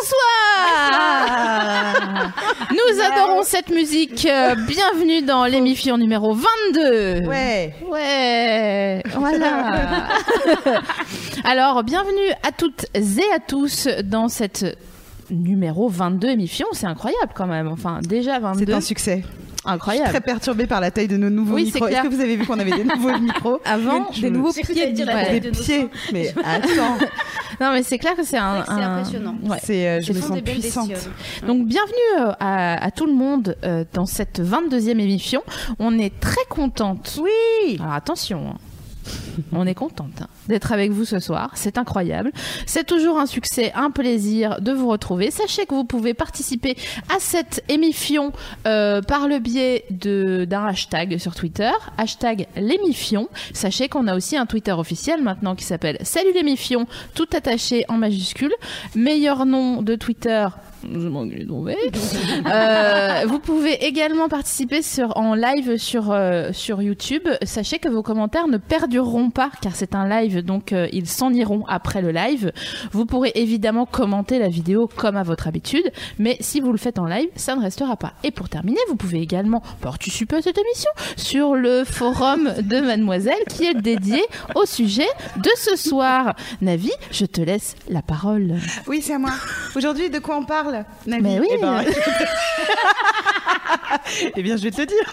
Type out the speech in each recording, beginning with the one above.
Bonsoir Nous adorons cette musique. Euh, Bienvenue dans l'émission numéro 22. Ouais. Ouais, voilà. Alors, bienvenue à toutes et à tous dans cette numéro 22 émission. C'est incroyable quand même. Enfin, déjà 22. C'est un succès. Incroyable. Je suis très perturbée par la taille de nos nouveaux Oui, c'est micros. Est-ce clair. que vous avez vu qu'on avait des nouveaux micros Avant, Je des me- nouveaux pieds dire la taille Des de pieds. Mais attends, Non, mais c'est clair que c'est un. C'est un- impressionnant. Ouais. c'est, euh, je me sens puissante. bestioles. Donc bienvenue euh, à, à tout le monde euh, dans cette 22e émission. On est très contente. Oui. Alors attention, hein. on est contente hein, d'être avec vous ce soir. C'est incroyable. C'est toujours un succès, un plaisir de vous retrouver. Sachez que vous pouvez participer à cette émission euh, par le biais d'un hashtag sur Twitter, hashtag l'émission. Sachez qu'on a aussi un Twitter officiel maintenant qui s'appelle Salut l'émission, tout attaché en majuscule. Meilleur nom de Twitter. Euh, vous pouvez également participer en live sur, euh, sur YouTube. Sachez que vos commentaires ne perdureront pas car c'est un live, donc euh, ils s'en iront après le live. Vous pourrez évidemment commenter la vidéo comme à votre habitude, mais si vous le faites en live, ça ne restera pas. Et pour terminer, vous pouvez également participer à cette émission sur le forum de Mademoiselle qui est dédié au sujet de ce soir. Navi, je te laisse la parole. Oui, c'est à moi. Aujourd'hui, de quoi on parle? Navi Mais oui. Eh, ben... Eh bien, je vais te le dire.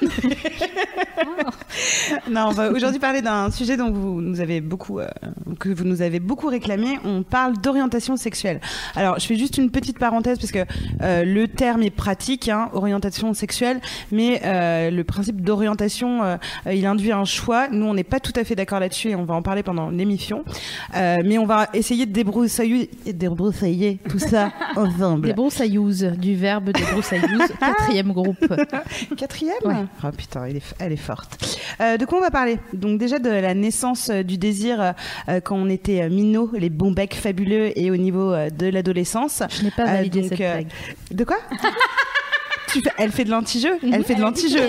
non, on va aujourd'hui parler d'un sujet dont vous nous avez beaucoup, euh, que vous nous avez beaucoup réclamé. On parle d'orientation sexuelle. Alors, je fais juste une petite parenthèse parce que euh, le terme est pratique, hein, orientation sexuelle, mais euh, le principe d'orientation, il induit un choix. Nous, on n'est pas tout à fait d'accord là-dessus et on va en parler pendant l'émission. Euh, mais on va essayer de débroussailler, débroussailler tout ça ensemble. Broussaillouses, du verbe de broussaillouse, quatrième groupe. Quatrième Ouais. Oh putain, elle est, elle est forte. Euh, de quoi on va parler? Donc déjà de la naissance euh, du désir euh, quand on était minots, les bons becs fabuleux et au niveau de l'adolescence. Je n'ai pas validé donc, cette blague. De quoi? Tu fais- Elle fait de l'anti-jeu? Elle fait de l'anti-jeu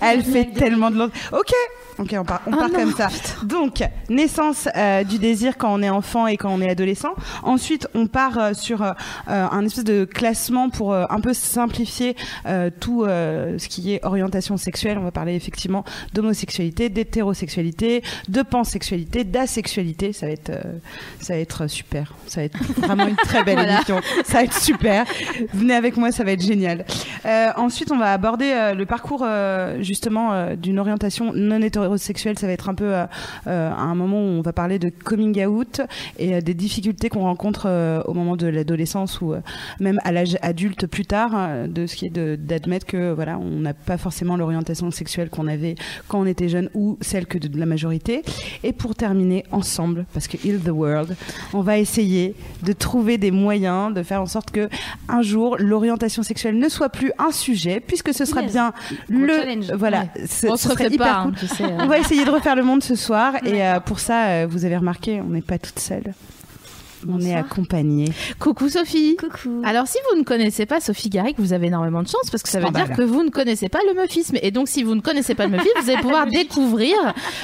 Elle fait tellement de l'anti Ok Ok, on part, on Ah part comme ça. Donc, naissance euh, du désir quand on est enfant et quand on est adolescent. Ensuite, on part euh, sur euh, euh, un espèce de classement pour euh, un peu simplifier euh, tout euh, ce qui est orientation sexuelle. On va parler effectivement d'homosexualité, d'hétérosexualité, de pansexualité, d'asexualité. Ça va être, euh, ça va être super. Ça va être vraiment une très belle Voilà. émission. Ça va être super. Venez avec moi, ça va être génial. Euh, ensuite, on va aborder euh, le parcours euh, justement euh, d'une orientation non hétérosexuelle. Ça va être un peu euh, euh, à un moment où on va parler de coming out et euh, des difficultés qu'on rencontre euh, au moment de l'adolescence ou euh, même à l'âge adulte plus tard, euh, de ce qui est d'admettre que voilà, on n'a pas forcément l'orientation sexuelle qu'on avait quand on était jeune ou celle que de, de la majorité. Et pour terminer ensemble, parce que Heal the World, on va essayer de trouver des moyens de faire en sorte que un jour l'orientation sexuelle ne soit plus un sujet, puisque ce sera Yes. bien Gros le challenge. voilà. Ouais. ce- On ce se serait hyper pas, cool. hein, tu sais. On va essayer de refaire le monde ce soir. Et euh, pour ça, euh, vous avez remarqué, on n'est pas toute On est accompagné. Coucou Sophie. Coucou. Alors si vous ne connaissez pas Sophie Garrick, vous avez énormément de chance parce que ça veut dire que vous ne connaissez pas le meufisme. Et donc si vous ne connaissez pas le meufisme, vous allez pouvoir découvrir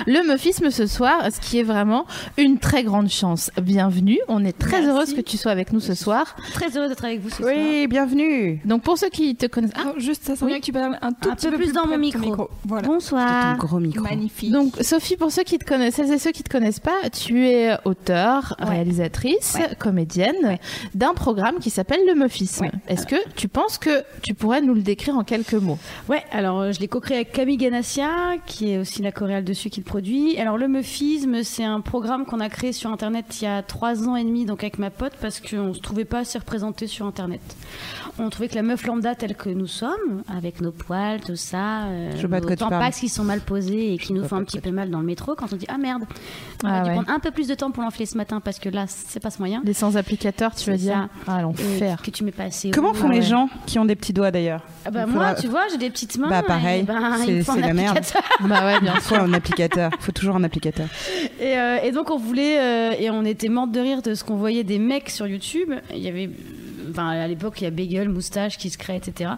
le meufisme ce soir, ce qui est vraiment une très grande chance. Bienvenue, on est très Merci. heureuse que tu sois avec nous ce soir. Très heureuse d'être avec vous ce soir. Oui, bienvenue. Donc pour ceux qui te connaissent... Ah, juste, ça Oui. bien que tu parles un tout Un petit peu plus dans mon ton micro. Voilà. Bonsoir. ton gros micro. Magnifique. donc Sophie, pour ceux qui te connaissent, celles et ceux qui te connaissent pas, tu es auteure, Ouais. réalisatrice, actrice, comédienne, d'un programme qui s'appelle le Meufisme. Ouais. Est-ce que tu penses que tu pourrais nous le décrire en quelques mots? Ouais, alors euh, je l'ai co-créé avec Camille Ganassia, qui est aussi la coréale dessus qui le produit. Alors le Meufisme, c'est un programme qu'on a créé sur Internet il y a trois ans et demi, donc avec ma pote, parce qu'on se trouvait pas assez représenté sur Internet. On trouvait que la meuf lambda telle que nous sommes, avec nos poils, tout ça, euh, Je nos tampax qui sont mal posés et qui nous font un petit peu mal dans le métro, quand on dit ah merde, on Ah a dû ouais. prendre un peu plus de temps pour l'enfiler ce matin parce que là c'est pas ce moyen. Les sans-applicateurs, tu veux dire Ah, l'enfer. que tu mets pas assez. Comment haut. font Ah les ouais. gens qui ont des petits doigts d'ailleurs Ah bah moi, faudra- tu vois, j'ai des petites mains. Bah, pareil. ben, C'est- la merde. Bah ouais, bien Il faut un applicateur. Il faut toujours un applicateur. Et, euh, et donc on voulait euh, et on était morte de rire de ce qu'on voyait des mecs sur YouTube. Il y avait, enfin à l'époque il y a Bagel, moustache qui se crée, etc.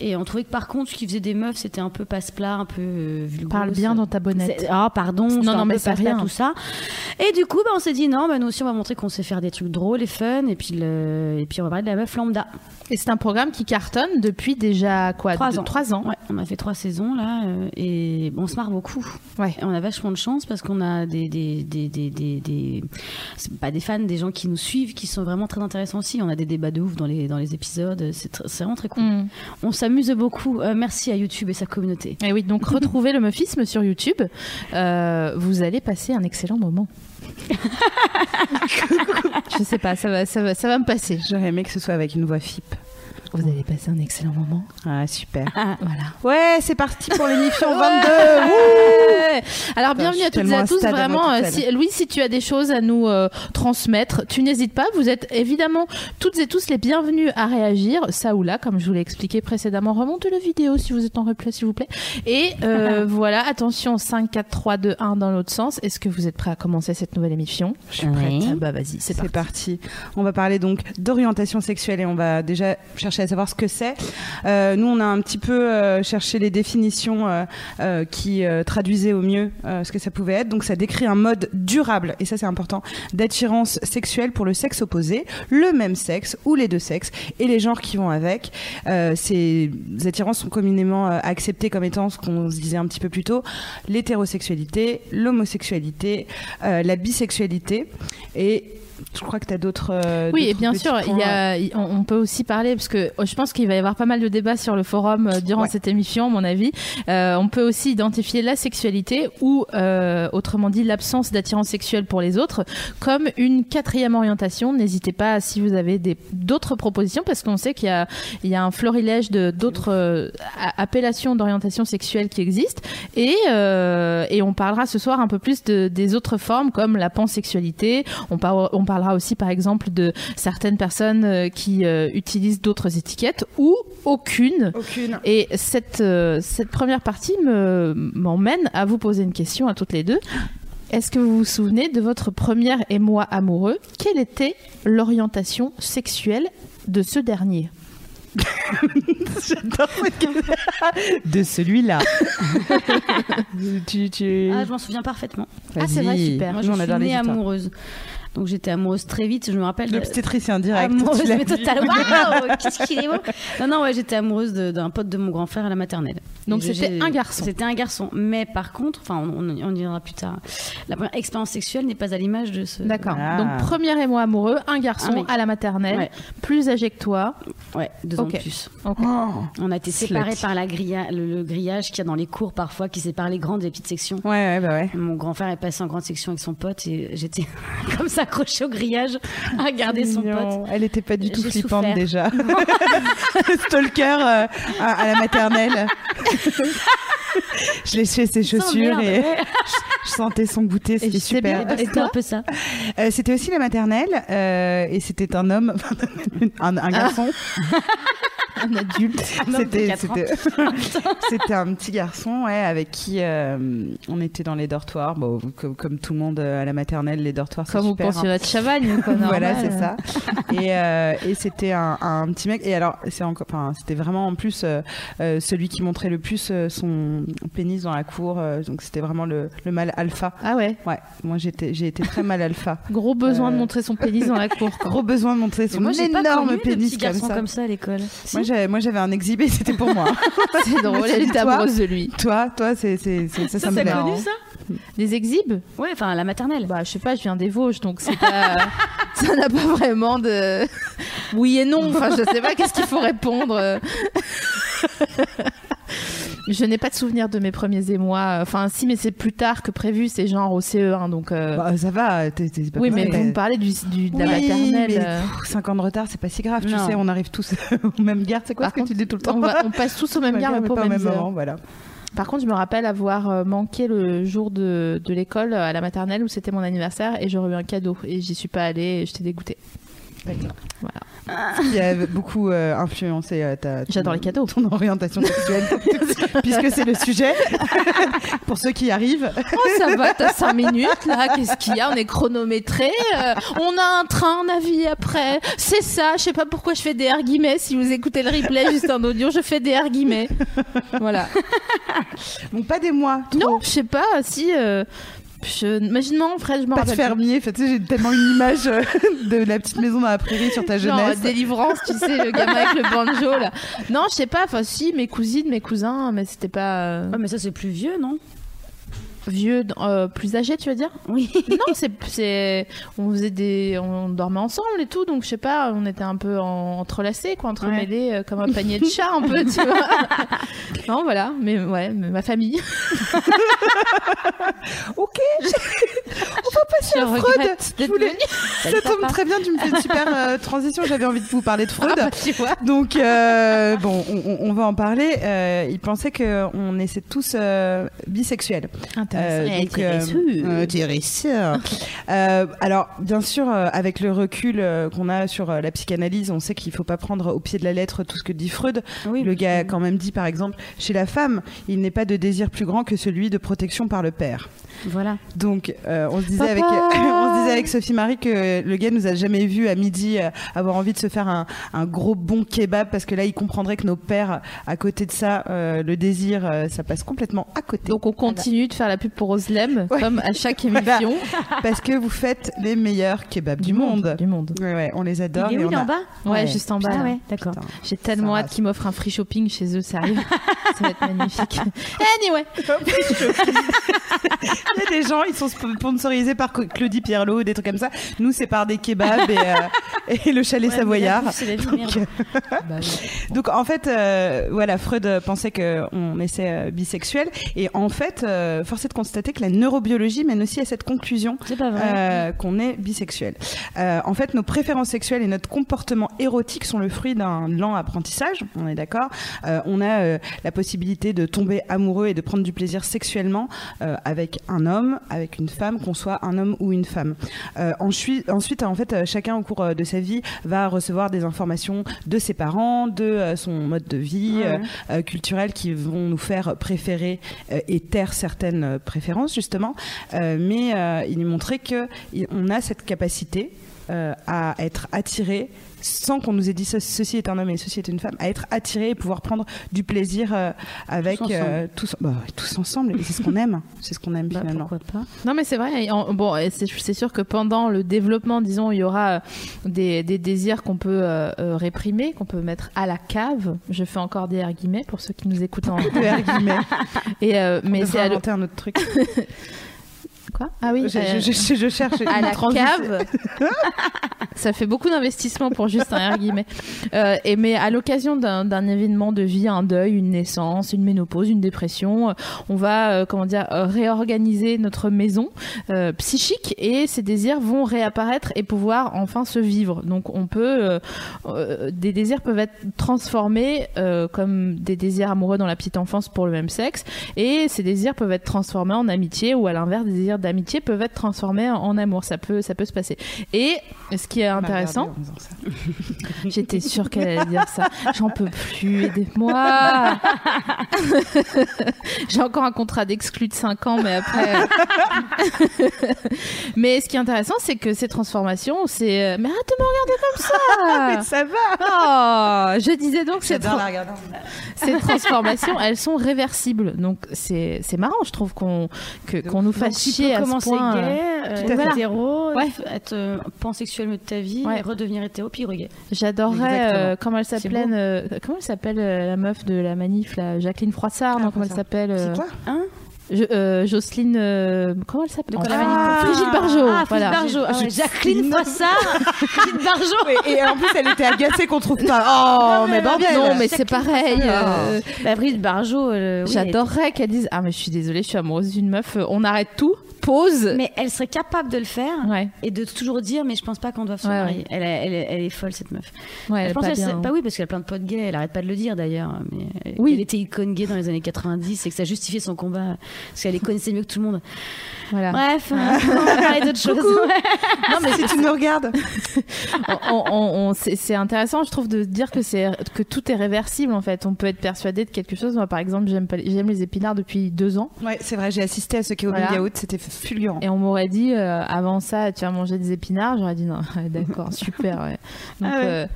Et on trouvait que par contre ce qu'ils faisaient des meufs c'était un peu passe-plat, un peu euh, vulgose. Parle bien dans ta bonnette. Ah pardon, non, un mais c'est rien. tout ça. Et du coup bah, on s'est dit non, bah, nous aussi on va montrer qu'on sait faire des trucs drôles et fun et puis le... et puis on va parler de la meuf lambda. Et c'est un programme qui cartonne depuis déjà quoi Trois ans. Trois ans. Ouais, on a fait trois saisons là euh, et bon, on se marre beaucoup. Ouais. Et on a vachement de chance parce qu'on a des des, des, des, des, pas des fans, des gens qui nous suivent, qui sont vraiment très intéressants aussi. On a des débats de ouf dans les dans les épisodes. C'est vraiment très cool. Mm. On s'amuse beaucoup. Euh, merci à YouTube et sa communauté. Et oui, donc retrouvez le Meufisme sur YouTube. Euh, vous allez passer un excellent moment. Je sais pas, ça va, ça va, ça va me passer. J'aurais aimé que ce soit avec une voix FIP. Vous allez passer un excellent moment. Ah, super. Voilà. Ouais, c'est parti pour l'émission 22. Ouais. Alors Putain, bienvenue à toutes et à tous. à Vraiment, euh, si, Louis, si tu as des choses à nous euh, transmettre, tu n'hésites pas. Vous êtes évidemment toutes et tous les bienvenus à réagir, ça ou là, comme je vous l'ai expliqué précédemment. Remontez la vidéo si vous êtes en replay, s'il vous plaît. Et euh, voilà, attention, 5, 4, 3, 2, 1 dans l'autre sens. Est-ce que vous êtes prêts à commencer cette nouvelle émission? Je suis Oui. prête. Bah vas-y, c'est C'est parti. parti. On va parler donc d'orientation sexuelle et on va déjà chercher à savoir ce que c'est. Euh, nous, on a un petit peu euh, cherché les définitions euh, qui traduisaient au mieux ce que ça pouvait être. Donc, ça décrit un mode durable, et ça c'est important, d'attirance sexuelle pour le sexe opposé, le même sexe ou les deux sexes et les genres qui vont avec. Ces attirances sont communément acceptées comme étant ce qu'on se disait un petit peu plus tôt, l'hétérosexualité, l'homosexualité, la bisexualité et je crois que tu as d'autres. euh, Oui, et bien sûr, il points, y a, il- on, on peut aussi parler, parce que euh, je pense qu'il va y avoir pas mal de débats sur le forum euh, durant Ouais. cette émission, à mon avis. Euh, on peut aussi identifier la sexualité, ou euh, autrement dit l'absence d'attirance sexuelle pour les autres, comme une quatrième orientation. N'hésitez pas, si vous avez d'autres propositions, parce qu'on sait qu'il y a, il y a un florilège d'autres appellations d'orientation sexuelle qui existent. Et, et on parlera ce soir un peu plus de, des autres formes, comme la pansexualité. On, par- on parlera aussi, par exemple, de certaines personnes euh, qui euh, utilisent d'autres étiquettes ou aucune. Aucune. Et cette, euh, cette première partie me- m'emmène à vous poser une question à toutes les deux. Est-ce que vous vous souvenez de votre premier émoi amoureux? Quelle était l'orientation sexuelle de ce dernier? De celui-là. tu, tu... Ah, je m'en souviens parfaitement. Ah, c'est vrai, super. Moi, je suis née amoureuse. Donc j'étais amoureuse très vite. Je me rappelle. L'obstétricien direct. Amoureuse, mais totalement. Waouh, qu'est-ce qu'il est beau. Non, non, ouais, j'étais amoureuse de- d'un pote de mon grand frère à la maternelle. Donc c'était un garçon. C'était un garçon. Mais par contre, enfin, on, on, on y reviendra plus tard. La première expérience sexuelle n'est pas à l'image de ce. D'accord. Ah. Donc premier émoi amoureux, un garçon mec. à la maternelle, Ouais. plus âgé que toi. Ouais, deux ans de plus. Oh. On a été Slut. séparés par la grilla, le, le grillage qu'il y a dans les cours parfois, qui sépare les grandes et les petites sections. Ouais, ouais, bah ouais. Mon grand frère est passé en grande section avec son pote et j'étais comme ça accrochée au grillage à regarder son pote. Elle était pas du tout flippante souffert. déjà. Stalker euh, à, à la maternelle. je léchais ses chaussures et ouais. je sentais son goûter, c'était super. C'était un peu ça. Euh, c'était aussi la maternelle euh, et c'était un homme, un, un garçon. Un adulte. de C'était c'était un petit garçon ouais, avec qui euh, on était dans les dortoirs. Bon, comme, comme tout le monde euh, à la maternelle, les dortoirs c'est Comme vous super. hein. à Chavagne, quoi, voilà, c'est ça. Et, euh, et c'était un, un petit mec. Et alors, c'est encore, enfin, c'était vraiment en plus euh, celui qui montrait le plus son pénis dans la cour. donc c'était vraiment le, le mâle alpha. Ah ouais, Ouais, moi j'étais, j'ai été très mal alpha. gros besoin de montrer son pénis dans la cour. quoi. Gros besoin de montrer son moi, pas énorme de pénis petits comme ça. comme ça à l'école. Si. Moi, j'avais, moi j'avais un exhibé, c'était pour moi. C'est drôle, elle était amoureuse de lui. toi, toi, c'est, c'est, c'est- ça, ça me plaît. connu ça Des exhibes Ouais, enfin à la maternelle. Bah, je sais pas, je viens des Vosges, donc c'est pas. ça n'a pas vraiment de oui et non. Enfin, je sais pas qu'est-ce qu'il faut répondre. Je n'ai pas de souvenir de mes premiers émois. Enfin, si, mais c'est plus tard que prévu. C'est genre au CE1, donc. euh, Bah, ça va, t'es t'es pas oui, mais vous me parlez du, du- de la maternelle. mais, euh, pff, 5 ans de retard, c'est pas si grave, tu sais, on arrive tous aux mêmes gares. C'est quoi Par ce que tu dis tout le temps on, va- on passe tous au même Même gare, gare, mais pas aux mêmes même moment, voilà. Par contre, je me rappelle avoir euh, manqué le jour de, de l'école euh, à la maternelle où c'était mon anniversaire et j'aurais eu un cadeau et j'y suis pas allée et j'étais dégoûtée. Qui a beaucoup euh, influencé euh, ta, ton- J'adore les cadeaux. ton orientation sexuelle, puisque c'est le sujet. Pour ceux qui arrivent, Oh, ça va, t'as 5 minutes là, qu'est-ce qu'il y a? On est chronométré, euh, on a un train, on a vie après. C'est ça, je sais pas pourquoi je fais des R guillemets. Si vous écoutez le replay juste en audio, je fais des R guillemets. Voilà. bon, pas des mois. Non, je sais pas, si. Je... Imaginement, Fred, je m'en Pas de fermier, tu sais, j'ai tellement une image euh, de la petite maison dans la prairie sur ta Genre, jeunesse. délivrance, tu sais, le gamin avec le banjo là. Non, je sais pas, enfin si, mes cousines, mes cousins, mais c'était pas euh, Ouais, mais ça, c'est plus vieux, non? Vieux, euh, plus âgé, tu veux dire? Oui. Non, c'est, on faisait des, on dormait ensemble et tout, donc je sais pas, on était un peu en- entrelacés, quoi, entremêlés, euh, comme un panier de chat un peu, tu vois. non, voilà, mais ouais, mais ma famille. Ok, on va passer à Freud. Je voulais-. Ça tombe très bien, tu me fais une super euh, transition. J'avais envie de vous parler de Freud. Ah, bah, tu vois. Donc, bon, on, va en parler. Il pensait qu'on était tous bisexuels. Euh, donc, euh, intéressant. Euh, alors, bien sûr, euh, avec le recul euh, qu'on a sur euh, la psychanalyse, on sait qu'il faut pas prendre au pied de la lettre tout ce que dit Freud. Oui, le gars a quand même dit, par exemple, chez la femme, il n'est pas de désir plus grand que celui de protection par le père. Voilà. Donc, euh, on se disait avec, on se disait avec Sophie Marie que le gars nous a jamais vu à midi euh, avoir envie de se faire un, un gros bon kebab parce que là, il comprendrait que nos pères, à côté de ça, euh, le désir, euh, ça passe complètement à côté. Donc on continue de faire la pub pour Oslem, Ouais. comme à chaque Voilà. émission parce que vous faites les meilleurs kebabs du, monde. Du monde. Ouais, ouais, on les adore. Il est et où, il est a- en bas Ouais, Ouais. juste en bas. Ah ouais, d'accord. J'ai tellement hâte qu'ils m'offrent un free shopping chez eux, ça arrive. ça va être magnifique. Anyway, Il y a des gens, ils sont sponsorisés par Claudie Pierlot, des trucs comme ça. Nous, c'est par des kebabs et, euh, et le chalet savoyard. vie, Donc, merde. Bah Donc en fait, euh, voilà, Freud euh, pensait qu'on était euh, bisexuel et en fait, euh, est de constater que la neurobiologie mène aussi à cette conclusion euh, qu'on est bisexuel. Euh, en fait, nos préférences sexuelles et notre comportement érotique sont le fruit d'un lent apprentissage, on est d'accord. Euh, on a la possibilité de tomber amoureux et de prendre du plaisir sexuellement avec un homme, avec une femme, qu'on soit un homme ou une femme. Ensuite, ensuite, en fait, chacun au cours de sa vie va recevoir des informations de ses parents, de son mode de vie Ouais, euh, culturel qui vont nous faire préférer et taire certaines préférences justement. Euh, mais euh, il nous montrait que il- on a cette capacité euh, à être attiré sans qu'on nous ait dit ce- ceci est un homme et ceci est une femme, à être attiré et pouvoir prendre du plaisir euh, avec Tous ensemble. euh, tous, bah, tous ensemble. Et c'est ce qu'on aime, c'est ce qu'on aime Bah, finalement. pourquoi pas Non mais c'est vrai. bon, c'est sûr que pendant le développement, disons, il y aura euh, des, des désirs qu'on peut euh, réprimer, qu'on peut mettre à la cave. Je fais encore des R guillemets pour ceux qui nous écoutent en. Guillemets. Et mais c'est à un autre truc. quoi Ah oui. je, euh, je- je- je cherche à une la transition. cave. ça fait beaucoup d'investissement pour juste un R guillemets. Euh, et mais à l'occasion d'un événement de vie, un deuil, une naissance, une ménopause, une dépression, euh, on va euh, comment dire réorganiser notre maison euh, psychique et ces désirs vont réapparaître et pouvoir enfin se vivre. Donc on peut euh, euh, des désirs peuvent être transformés euh, comme des désirs amoureux dans la petite enfance pour le même sexe et ces désirs peuvent être transformés en amitié ou à l'inverse des désirs d'amitié peuvent être transformés en, en amour. Ça peut ça peut se passer. Et ce qui est intéressant, ça. J'étais sûre qu'elle allait dire ça. J'en peux plus, aidez-moi. J'ai encore un contrat d'exclus de 5 ans, mais après. euh. mais ce qui est intéressant, c'est que ces transformations, c'est. euh, Mais arrête de me regarder comme Mais ça ça va. Oh Je disais donc, ces, tra- ces transformations, elles sont réversibles. Donc c'est marrant, je trouve, qu'on qu'on nous fasse chier à ce commencer point. gay, Tout euh, à fait. hétéro, Ouais. être euh, pansexuel de ta vie, Ouais. redevenir hétéro, puis regay. J'adorerais, euh, comment elle s'appelle, euh, comment elle s'appelle euh, la meuf de la manif, là, Jacqueline Froissart, Ah, non, comment elle Froissart. s'appelle euh, C'est quoi? Hein? Je- euh, Jocelyne, euh, comment elle s'appelle Ah, Brigitte Barjot. Ah, voilà. Barjot. Ah ouais, Jacqueline. Foissard. Brigitte Barjot. Et, et en plus, elle était agacée qu'on trouve pas. Oh, mais bordel. Non, mais c'est pareil. Euh, Bah, Brigitte Barjot. euh, oui, J'adorerais qu'elle dise Ah, mais je suis désolée, je suis amoureuse d'une meuf. euh, On arrête tout, pause. elle- Mais elle serait capable de le faire. Ouais, Et de toujours dire, mais je pense pas qu'on doit se Ouais, marier. ouais. Elle, elle, elle est folle cette meuf. ouais, elle je est pense pas bien. serait- Bah oui, parce qu'elle a plein de potes gays. Elle arrête pas de le dire d'ailleurs. Mais elle- Oui. elle était icône gay dans les années 90 et que ça justifiait son combat parce qu'elle les connaissait mieux que tout le monde. Voilà. Bref, on va parler d'autre chose. Non, mais si tu nous regardes. on- on- on- c'est intéressant, je trouve, de dire que que tout est réversible en fait. On peut être persuadé de quelque chose. Moi, par exemple, j'aime les- épinards depuis deux ans, Ouais, c'est vrai, j'ai assisté à ce Kéo Voilà. Yaourt, c'était fulgurant. et on m'aurait dit euh, avant ça, tu vas manger des épinards. J'aurais dit non, d'accord, super. ouais. Donc Ah ouais. euh,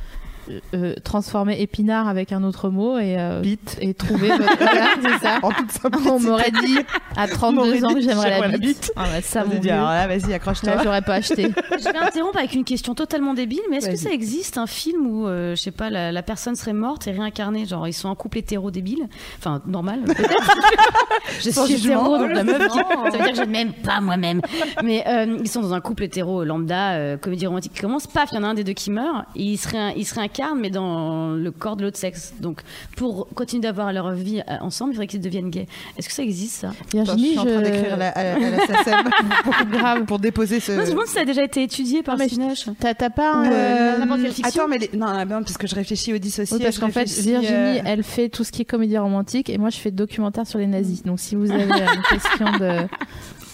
euh, transformer épinard avec un autre mot et euh, Bite. et trouver votre voilà, c'est ça. En toute simplicité. On m'aurait dit à On 32 m'aurait ans que j'aimerais la la bite. bite. Ah bah, ça, On mon dit, alors là, vas-y, accroche-toi. Là, j'aurais pas acheté. Je vais interrompre avec une question totalement débile, mais est-ce que ça existe un film où, euh, je sais pas, la, la personne serait morte et réincarnée? Genre, ils sont en couple hétéro débile Enfin, normal, peut-être. je Sans suis jugement. hétéro, donc la meuf. Ça veut dire que je ne m'aime pas moi-même. Mais euh, ils sont dans un couple hétéro lambda, euh, comédie romantique qui commence, paf, il y en a un des deux qui meurt, et il se, réin- il se mais dans le corps de l'autre sexe. Donc, pour continuer d'avoir leur vie euh, ensemble, il faudrait qu'ils deviennent gays. Est-ce que ça existe, ça? Attends, je Virginie, suis en train d'écrire à la, à la, à la SACEM pour, grave. pour déposer ce. Non, je demande si ça a déjà été étudié par Cinoche. T'as t'as pas un, Euh, n'importe quelle fiction? Attends, mais les- non, non, parce que je réfléchis au dissocié. Oui, parce qu'en fait, Virginie, euh, elle fait tout ce qui est comédie romantique et moi, je fais documentaire sur les nazis. Donc, si vous avez une question de.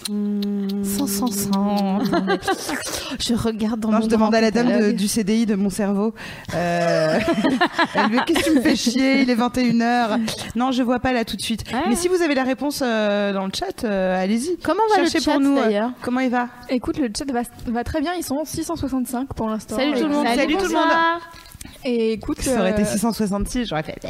Sans, sans, sans. Attendez. Je regarde dans Non, mon je demande à la dame de- du CDI de mon cerveau. Euh... elle lui dit, Qu'est-ce que tu me fais chier Il est 21h. Non, je vois pas là tout de suite. Ouais. Mais si vous avez la réponse euh, dans le chat, euh, allez-y. Comment va Cherchez le chat pour nous, euh, d'ailleurs Comment il va? Écoute, le chat va, va très bien, ils sont 665 pour l'instant. Salut tout le monde. Salut tout le monde. Et écoute, Ça aurait été euh, 666, j'aurais fait.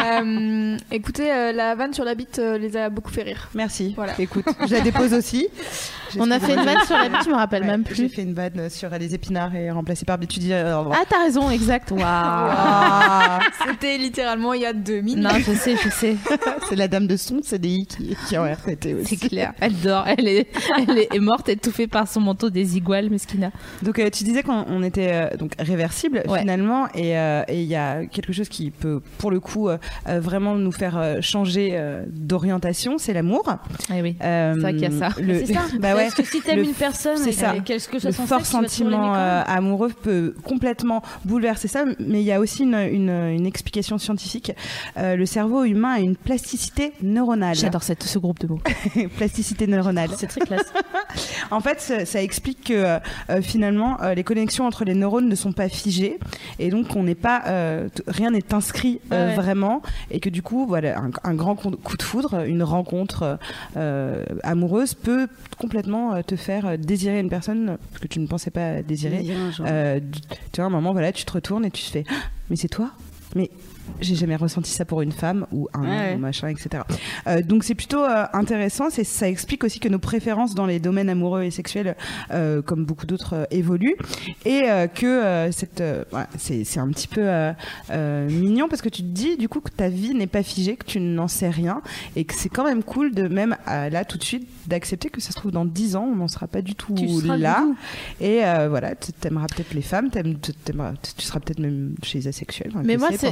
Euh, écoutez, euh, la vanne sur la bite euh, les a beaucoup fait rire. Merci. Voilà. Écoute, je la dépose aussi. J'ai On a fait une vanne sur la je me rappelle Ouais, même J'ai plus. fait une vanne sur les épinards et remplacé par bite. Tu dis. euh, Ah, t'as raison, exact. Waouh. C'était littéralement il y a deux minutes. Non, je sais, je sais. c'est la dame de son CDI qui, qui en RTT aussi. C'est clair. Elle dort. Elle est, elle est morte étouffée par son manteau des iguales, mesquina. Donc euh, tu disais qu'on on était euh, donc réversible Ouais. finalement et euh, et il y a quelque chose qui peut pour le coup euh, euh, vraiment nous faire euh, changer euh, d'orientation, c'est l'amour. Ah oui. Euh, C'est vrai qu'il y a ça. Le, C'est ça. bah ouais. Parce que si t'aimes une personne, c'est ça. que- qu'est-ce que le fort l'aimer sentiment euh, amoureux peut complètement bouleverser ça, mais il y a aussi une, une, une explication scientifique. Euh, le cerveau humain a une plasticité neuronale. J'adore ce groupe de mots. plasticité neuronale. C'est très classe. En fait, ça, ça explique que euh, finalement, les connexions entre les neurones ne sont pas figées et donc on n'est pas, rien n'est inscrit Ouais, vraiment et que du coup, voilà, un, un grand coup de foudre, une rencontre amoureuse peut complètement euh, te faire euh, désirer une personne que tu ne pensais pas désirer. Euh, tu vois, à un moment, voilà, tu te retournes et tu te fais, Ah, mais c'est toi? Mais j'ai jamais ressenti ça pour une femme ou un homme Ouais. ou machin, etc. Euh, donc c'est plutôt euh, intéressant. C'est ça explique aussi que nos préférences dans les domaines amoureux et sexuels, euh, comme beaucoup d'autres, évoluent et que cette, c'est c'est un petit peu mignon parce que tu te dis du coup que ta vie n'est pas figée, que tu n'en sais rien et que c'est quand même cool de même là tout de suite d'accepter que ça se trouve dans 10 ans on n'en sera pas du tout là et voilà tu aimeras peut-être les femmes t'aimes- t'aimeras- tu seras peut-être même chez les asexuels Mais moi, c'est-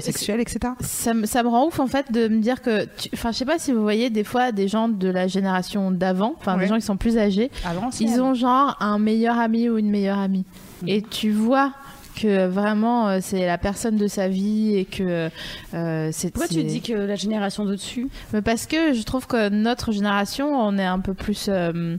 etc Ça me, ça me rend ouf en fait de me dire que, enfin, je sais pas si vous voyez des fois des gens de la génération d'avant, enfin Ouais. des gens qui sont plus âgés, l'ancienne. ils ont genre un meilleur ami ou une meilleure amie, et tu vois que vraiment euh, c'est la personne de sa vie et que euh, c'est. Pourquoi tu dis que la génération d'au-dessus? Mais parce que je trouve que notre génération, on est un peu plus. euh,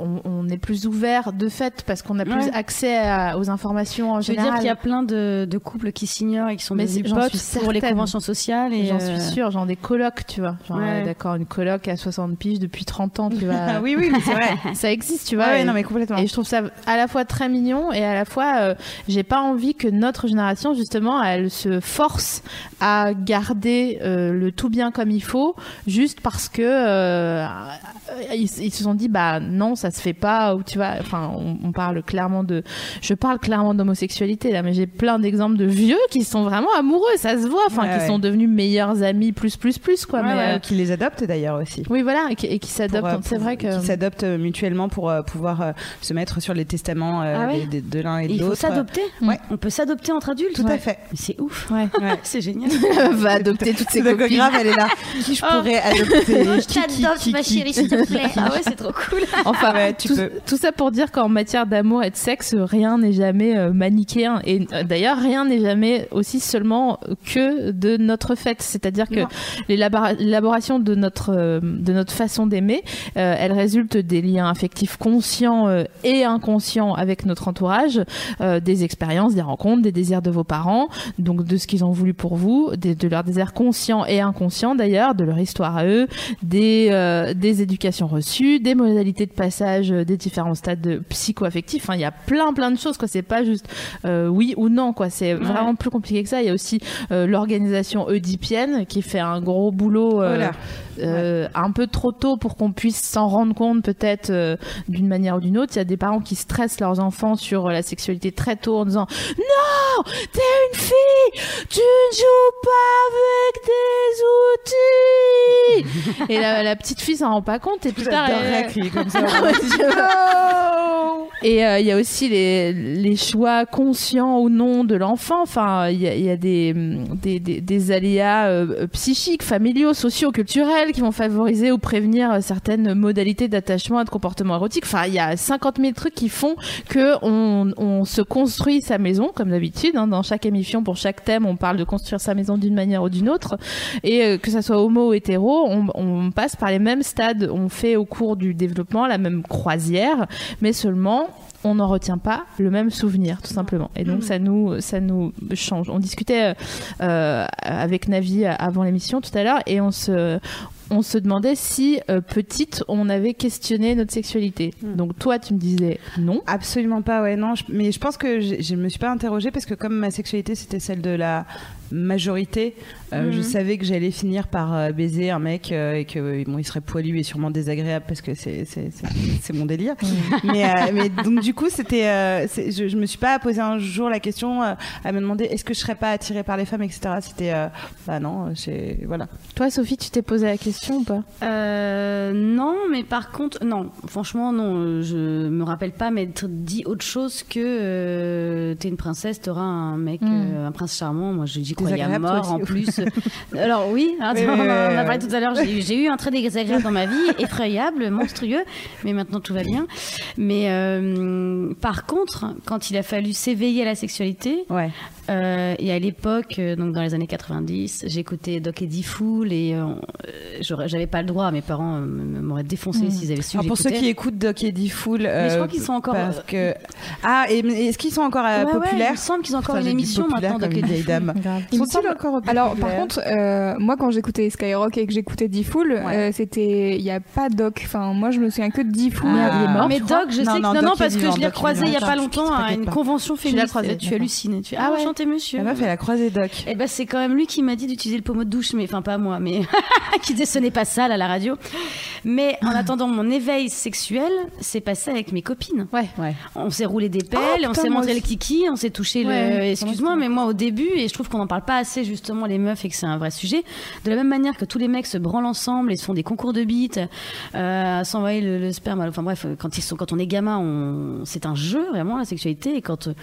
on, on est plus ouvert de fait parce qu'on a plus Ouais. accès à- aux informations en Je veux dire général. qu'il y a plein de, de couples qui s'ignorent et qui sont Mais devenus potes pour les conventions sociales. Et J'en euh, suis sûre, genre des colocs, tu vois. Genre, Ouais. euh, d'accord, une coloc à 60 piges depuis 30 ans, tu vois. Ah oui oui mais c'est vrai Ça existe, tu vois. ouais, et, non mais complètement et je trouve ça à la fois très mignon et à la fois, euh, j'ai pas envie que notre génération, justement, elle se force à garder euh, le tout bien comme il faut, juste parce que euh, ils, ils se sont dit bah non ça se fait pas ou tu vois enfin on, on parle clairement de je parle clairement d'homosexualité là mais j'ai plein d'exemples de vieux qui sont vraiment amoureux ça se voit enfin Ouais, qui ouais. sont devenus meilleurs amis plus plus plus quoi Ouais, mais ouais, euh, qui les adoptent d'ailleurs aussi. oui voilà et qui, et qui s'adoptent euh, c'est vrai que Qui s'adoptent euh, mutuellement pour euh, pouvoir euh, se mettre sur les testaments euh, Ah de l'un et de il faut l'autre. s'adopter Ouais. On peut s'adopter entre adultes Tout à fait. C'est ouf. ouais. C'est génial. va adopter toutes Donc, copines grave, elle est là. Qui je Oh. pourrais adopter? Oh, je Qui, qui, t'adopte, qui, ma qui, chérie, te plaît. Ah ouais, c'est trop cool. Enfin, Ouais, tu tout, peux. tout ça pour dire qu'en matière d'amour et de sexe, rien n'est jamais euh, manichéen. Et euh, d'ailleurs, rien n'est jamais aussi seulement que de notre fait. C'est-à-dire que l'élaboration de notre, euh, de notre façon d'aimer, euh, elle résulte des liens affectifs conscients euh, et inconscients avec notre entourage, euh, des expériences, des rencontres, des désirs de vos parents, donc de ce qu'ils ont voulu pour vous, des- de leurs désirs conscients et inconscients d'ailleurs, de leur histoire à eux, des, euh, des éducations reçues, des modalités de passage euh, des différents stades de psycho-affectifs. Enfin, il y a plein plein de choses. Quoi. C'est pas juste euh, oui ou non. Quoi. C'est vraiment plus compliqué que ça. Il y a aussi euh, l'organisation oedipienne qui fait un gros boulot. euh, Voilà. Euh, un peu trop tôt pour qu'on puisse s'en rendre compte peut-être euh, d'une manière ou d'une autre. Il y a des parents qui stressent leurs enfants sur euh, la sexualité très tôt en disant non, t'es une fille, tu ne joues pas avec des outils. et la, la petite fille s'en rend pas compte et plus tard elle... crier comme ça. Et euh, il y a aussi les, les choix conscients ou non de l'enfant. Enfin, il y a, il y a des, des, des, des aléas psychiques, familiaux, sociaux, culturels qui vont favoriser ou prévenir euh, certaines modalités d'attachement et de comportement érotique. Enfin, il y a 50 000 trucs qui font que on, on se construit sa maison, comme d'habitude. hein. dans chaque émission, pour chaque thème, on parle de construire sa maison d'une manière ou d'une autre. Et euh, que ça soit homo ou hétéro, on, on passe par les mêmes stades. On fait au cours du développement la même croisière, mais seulement on n'en retient pas le même souvenir, tout simplement. Et donc ça nous, ça nous change. On discutait euh, avec Navi avant l'émission tout à l'heure et on se, on se demandait si euh, petite on avait questionné notre sexualité. Donc toi tu me disais non. Absolument pas, ouais, non. je- mais je pense que je, je me suis pas interrogée parce que comme ma sexualité c'était celle de la majorité, euh, je savais que j'allais finir par euh, baiser un mec euh, et que bon, il serait poilu et sûrement désagréable parce que c'est c'est c'est- c'est mon délire. mais, euh, mais donc du coup c'était, euh, je, je me suis pas posé un jour la question euh, à me demander est-ce que je serais pas attirée par les femmes, etc. C'était euh, bah non, c'est voilà. Toi Sophie tu t'es posé la question ou pas? Euh, non, mais par contre, non, franchement, non, je me rappelle pas m'être dit autre chose que euh, t'es une princesse, t'auras un mec, Mm. euh, un prince charmant. Moi, j'y à Désagréable, toi mort en plus. Alors, oui, hein, Oui, on, en a parlé tout à l'heure, j'ai eu- un très désagréable dans ma vie, effrayable, monstrueux, mais maintenant tout va bien. Mais euh, par contre, quand il a fallu s'éveiller à la sexualité, Ouais. euh, et à l'époque, euh, donc dans les années 90, j'écoutais Doc Eddie Fool et euh, j'avais pas le droit. Mes parents m'auraient défoncé Mm. s'ils avaient su. Alors pour ceux qui écoutent Doc Eddie Fool, Mais je crois qu'ils sont encore, parce que ah est-ce qu'ils sont encore ouais, il populaires? me semble qu'ils ont encore une émission maintenant Doc Eddie Fool. Sont-ils encore Alors, par contre, euh, moi, quand j'écoutais Skyrock et que j'écoutais D-Fool, euh, c'était. Il n'y a pas Doc. Enfin, moi, je me souviens que de D-Fool. Ah. il est mort, Mais. Doc, je Non, sais non, que non, Doc non parce que je l'ai recroisé il y a pas longtemps à une convention féministe. croisé, Tu hallucines. Tu Ah ah enchanté monsieur. La meuf, elle a croisé Doc. Eh ben, c'est quand même lui qui m'a dit d'utiliser le pommeau de douche, mais enfin pas moi, mais qui disait ce n'est pas sale à la radio. Mais en attendant mon éveil sexuel, c'est passé avec mes copines. Ouais. Ouais. On s'est roulé des pelles, Oh, on s'est moi montré le kiki, on s'est touché le. Excuse-moi, mais moi au début, et je trouve qu'on n'en parle pas assez justement les meufs et que c'est un vrai sujet. De la même manière que tous les mecs se branlent ensemble et se font des concours de bites, euh, s'envoyer le, le sperme. Enfin bref, quand ils sont, quand on est gamin, c'est un jeu vraiment la sexualité. Et quand euh,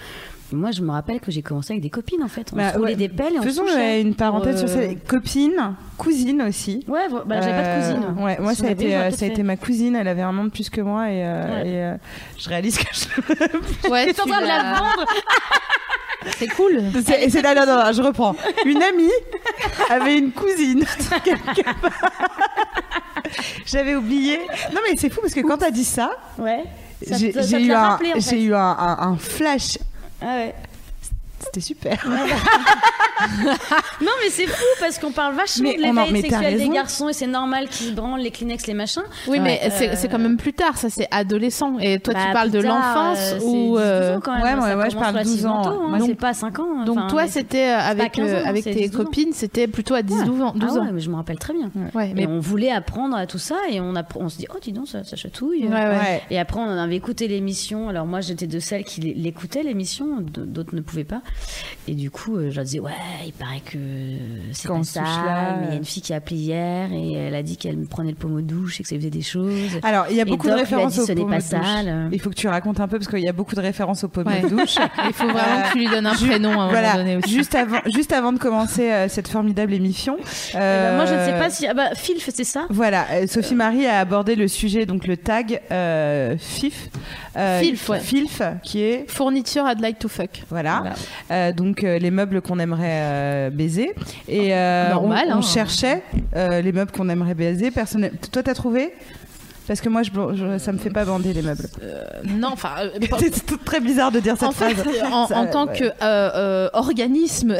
moi, je me rappelle que j'ai commencé avec des copines en fait. On Bah, se roulait ouais. des pelles et on se Faisons euh, une parenthèse sur euh, ces copines, cousines aussi. Ouais, bah, j'avais pas de Euh, cousine. Ouais, moi Si ça a été, euh, ça a été ma cousine. Elle avait un an de plus que moi et, euh, Ouais. et, euh, je réalise que je. Ouais, T'es en train de la vendre C'est cool. C'est, c'est- non, non, non, je reprends. Une amie avait une cousine. J'avais oublié. Non mais c'est fou parce que quand t'as dit ça, Ouais. Ça j'ai, ça eu, l'a un, rappelé, en fait. j'ai eu un, un- un flash Ah ouais. C'était super. Non, mais c'est fou parce qu'on parle vachement Mais de l'éveil sexuel des raison. garçons et c'est normal qu'ils se branlent les Kleenex, les machins. Oui, mais Ouais. Euh, c'est quand même plus tard, ça c'est adolescent. Et toi, Bah, tu parles de l'enfance euh, ou. 10, euh, 12 ans quand même. ouais, ouais, ouais, je parle 12 ans. tôt, hein, Donc- c'est pas 5 ans. Donc enfin, toi, c'était euh, avec, 15 ans, euh, avec tes 12 copines, c'était plutôt à 10-12 ans. 12 ah ans. ouais, mais je me rappelle très bien. Ouais, Mais on voulait apprendre à tout ça et on, on se dit, oh, dis donc, ça, chatouille. Et après, on avait écouté l'émission. Alors, moi, j'étais de celles qui l'écoutaient, l'émission. D'autres ne pouvaient pas. Et du coup, euh, je leur disais, ouais, il paraît que c'est pas ça. là, Mais il y a une fille qui a appelé hier et elle a dit qu'elle me prenait le pommeau de douche et que ça faisait des choses. Alors, il y a Et beaucoup Doc de références au ce n'est pommeau pas de douche. sale. Il faut que tu racontes un peu parce qu'il y a beaucoup de références au pommeau Ouais. de douche. il faut vraiment que tu lui donnes un prénom à un voilà, moment donné aussi. juste avant, juste avant de commencer euh, cette formidable émission. Eh ben, moi, je ne sais euh, pas si. Ah bah, Phil faisait ça? Voilà, euh, Sophie Marie a abordé le sujet, donc le tag euh, FIF. euh, Filf, ouais. Filf, qui est. Fourniture I'd like to fuck. Voilà. Voilà. Euh, donc euh, les meubles qu'on aimerait euh, baiser. Et Normal, on, on hein. cherchait les meubles qu'on aimerait baiser. Personne... Toi, t'as trouvé? Parce que moi, je, je- ça me fait pas bander les meubles. Non, enfin. euh, C'est très bizarre de dire cette en fait, phrase. en, Ça, en tant ouais. que euh, euh, organisme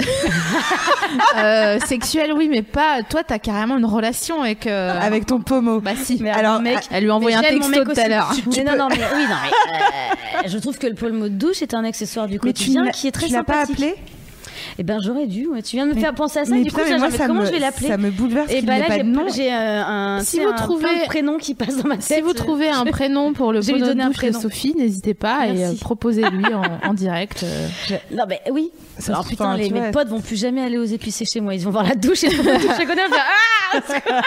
euh, sexuel, oui, mais pas. Toi, t'as carrément une relation avec. euh, Avec ton pommeau. Bah si. Mais Alors, mec, Elle lui a envoyé un texto mec tout à l'heure. Mais non, non, mais oui, non, mais, euh, je trouve que le pommeau de douche est un accessoire du mais tu quotidien qui est très tu l'as pas sympathique. appelé Eh ben, j'aurais dû. ouais. Tu viens de me Mais- faire penser à ça. Mais du coup, putain, mais moi, j'avais ça comment me, je vais l'appeler ça me bouleverse Et qu'il bah n'ait là, pas j'ai de nom. j'ai, euh, un, Si vous un trouvez- plein de prénoms qui passent dans ma tête. Si vous trouvez un prénom pour le douche de prénom. Sophie, n'hésitez pas et euh, proposez-lui en, en direct. euh. Non, mais oui. Ça Alors putain, les, mes potes vont plus jamais aller aux épicés chez moi. Ils vont voir la douche et de douche à côté.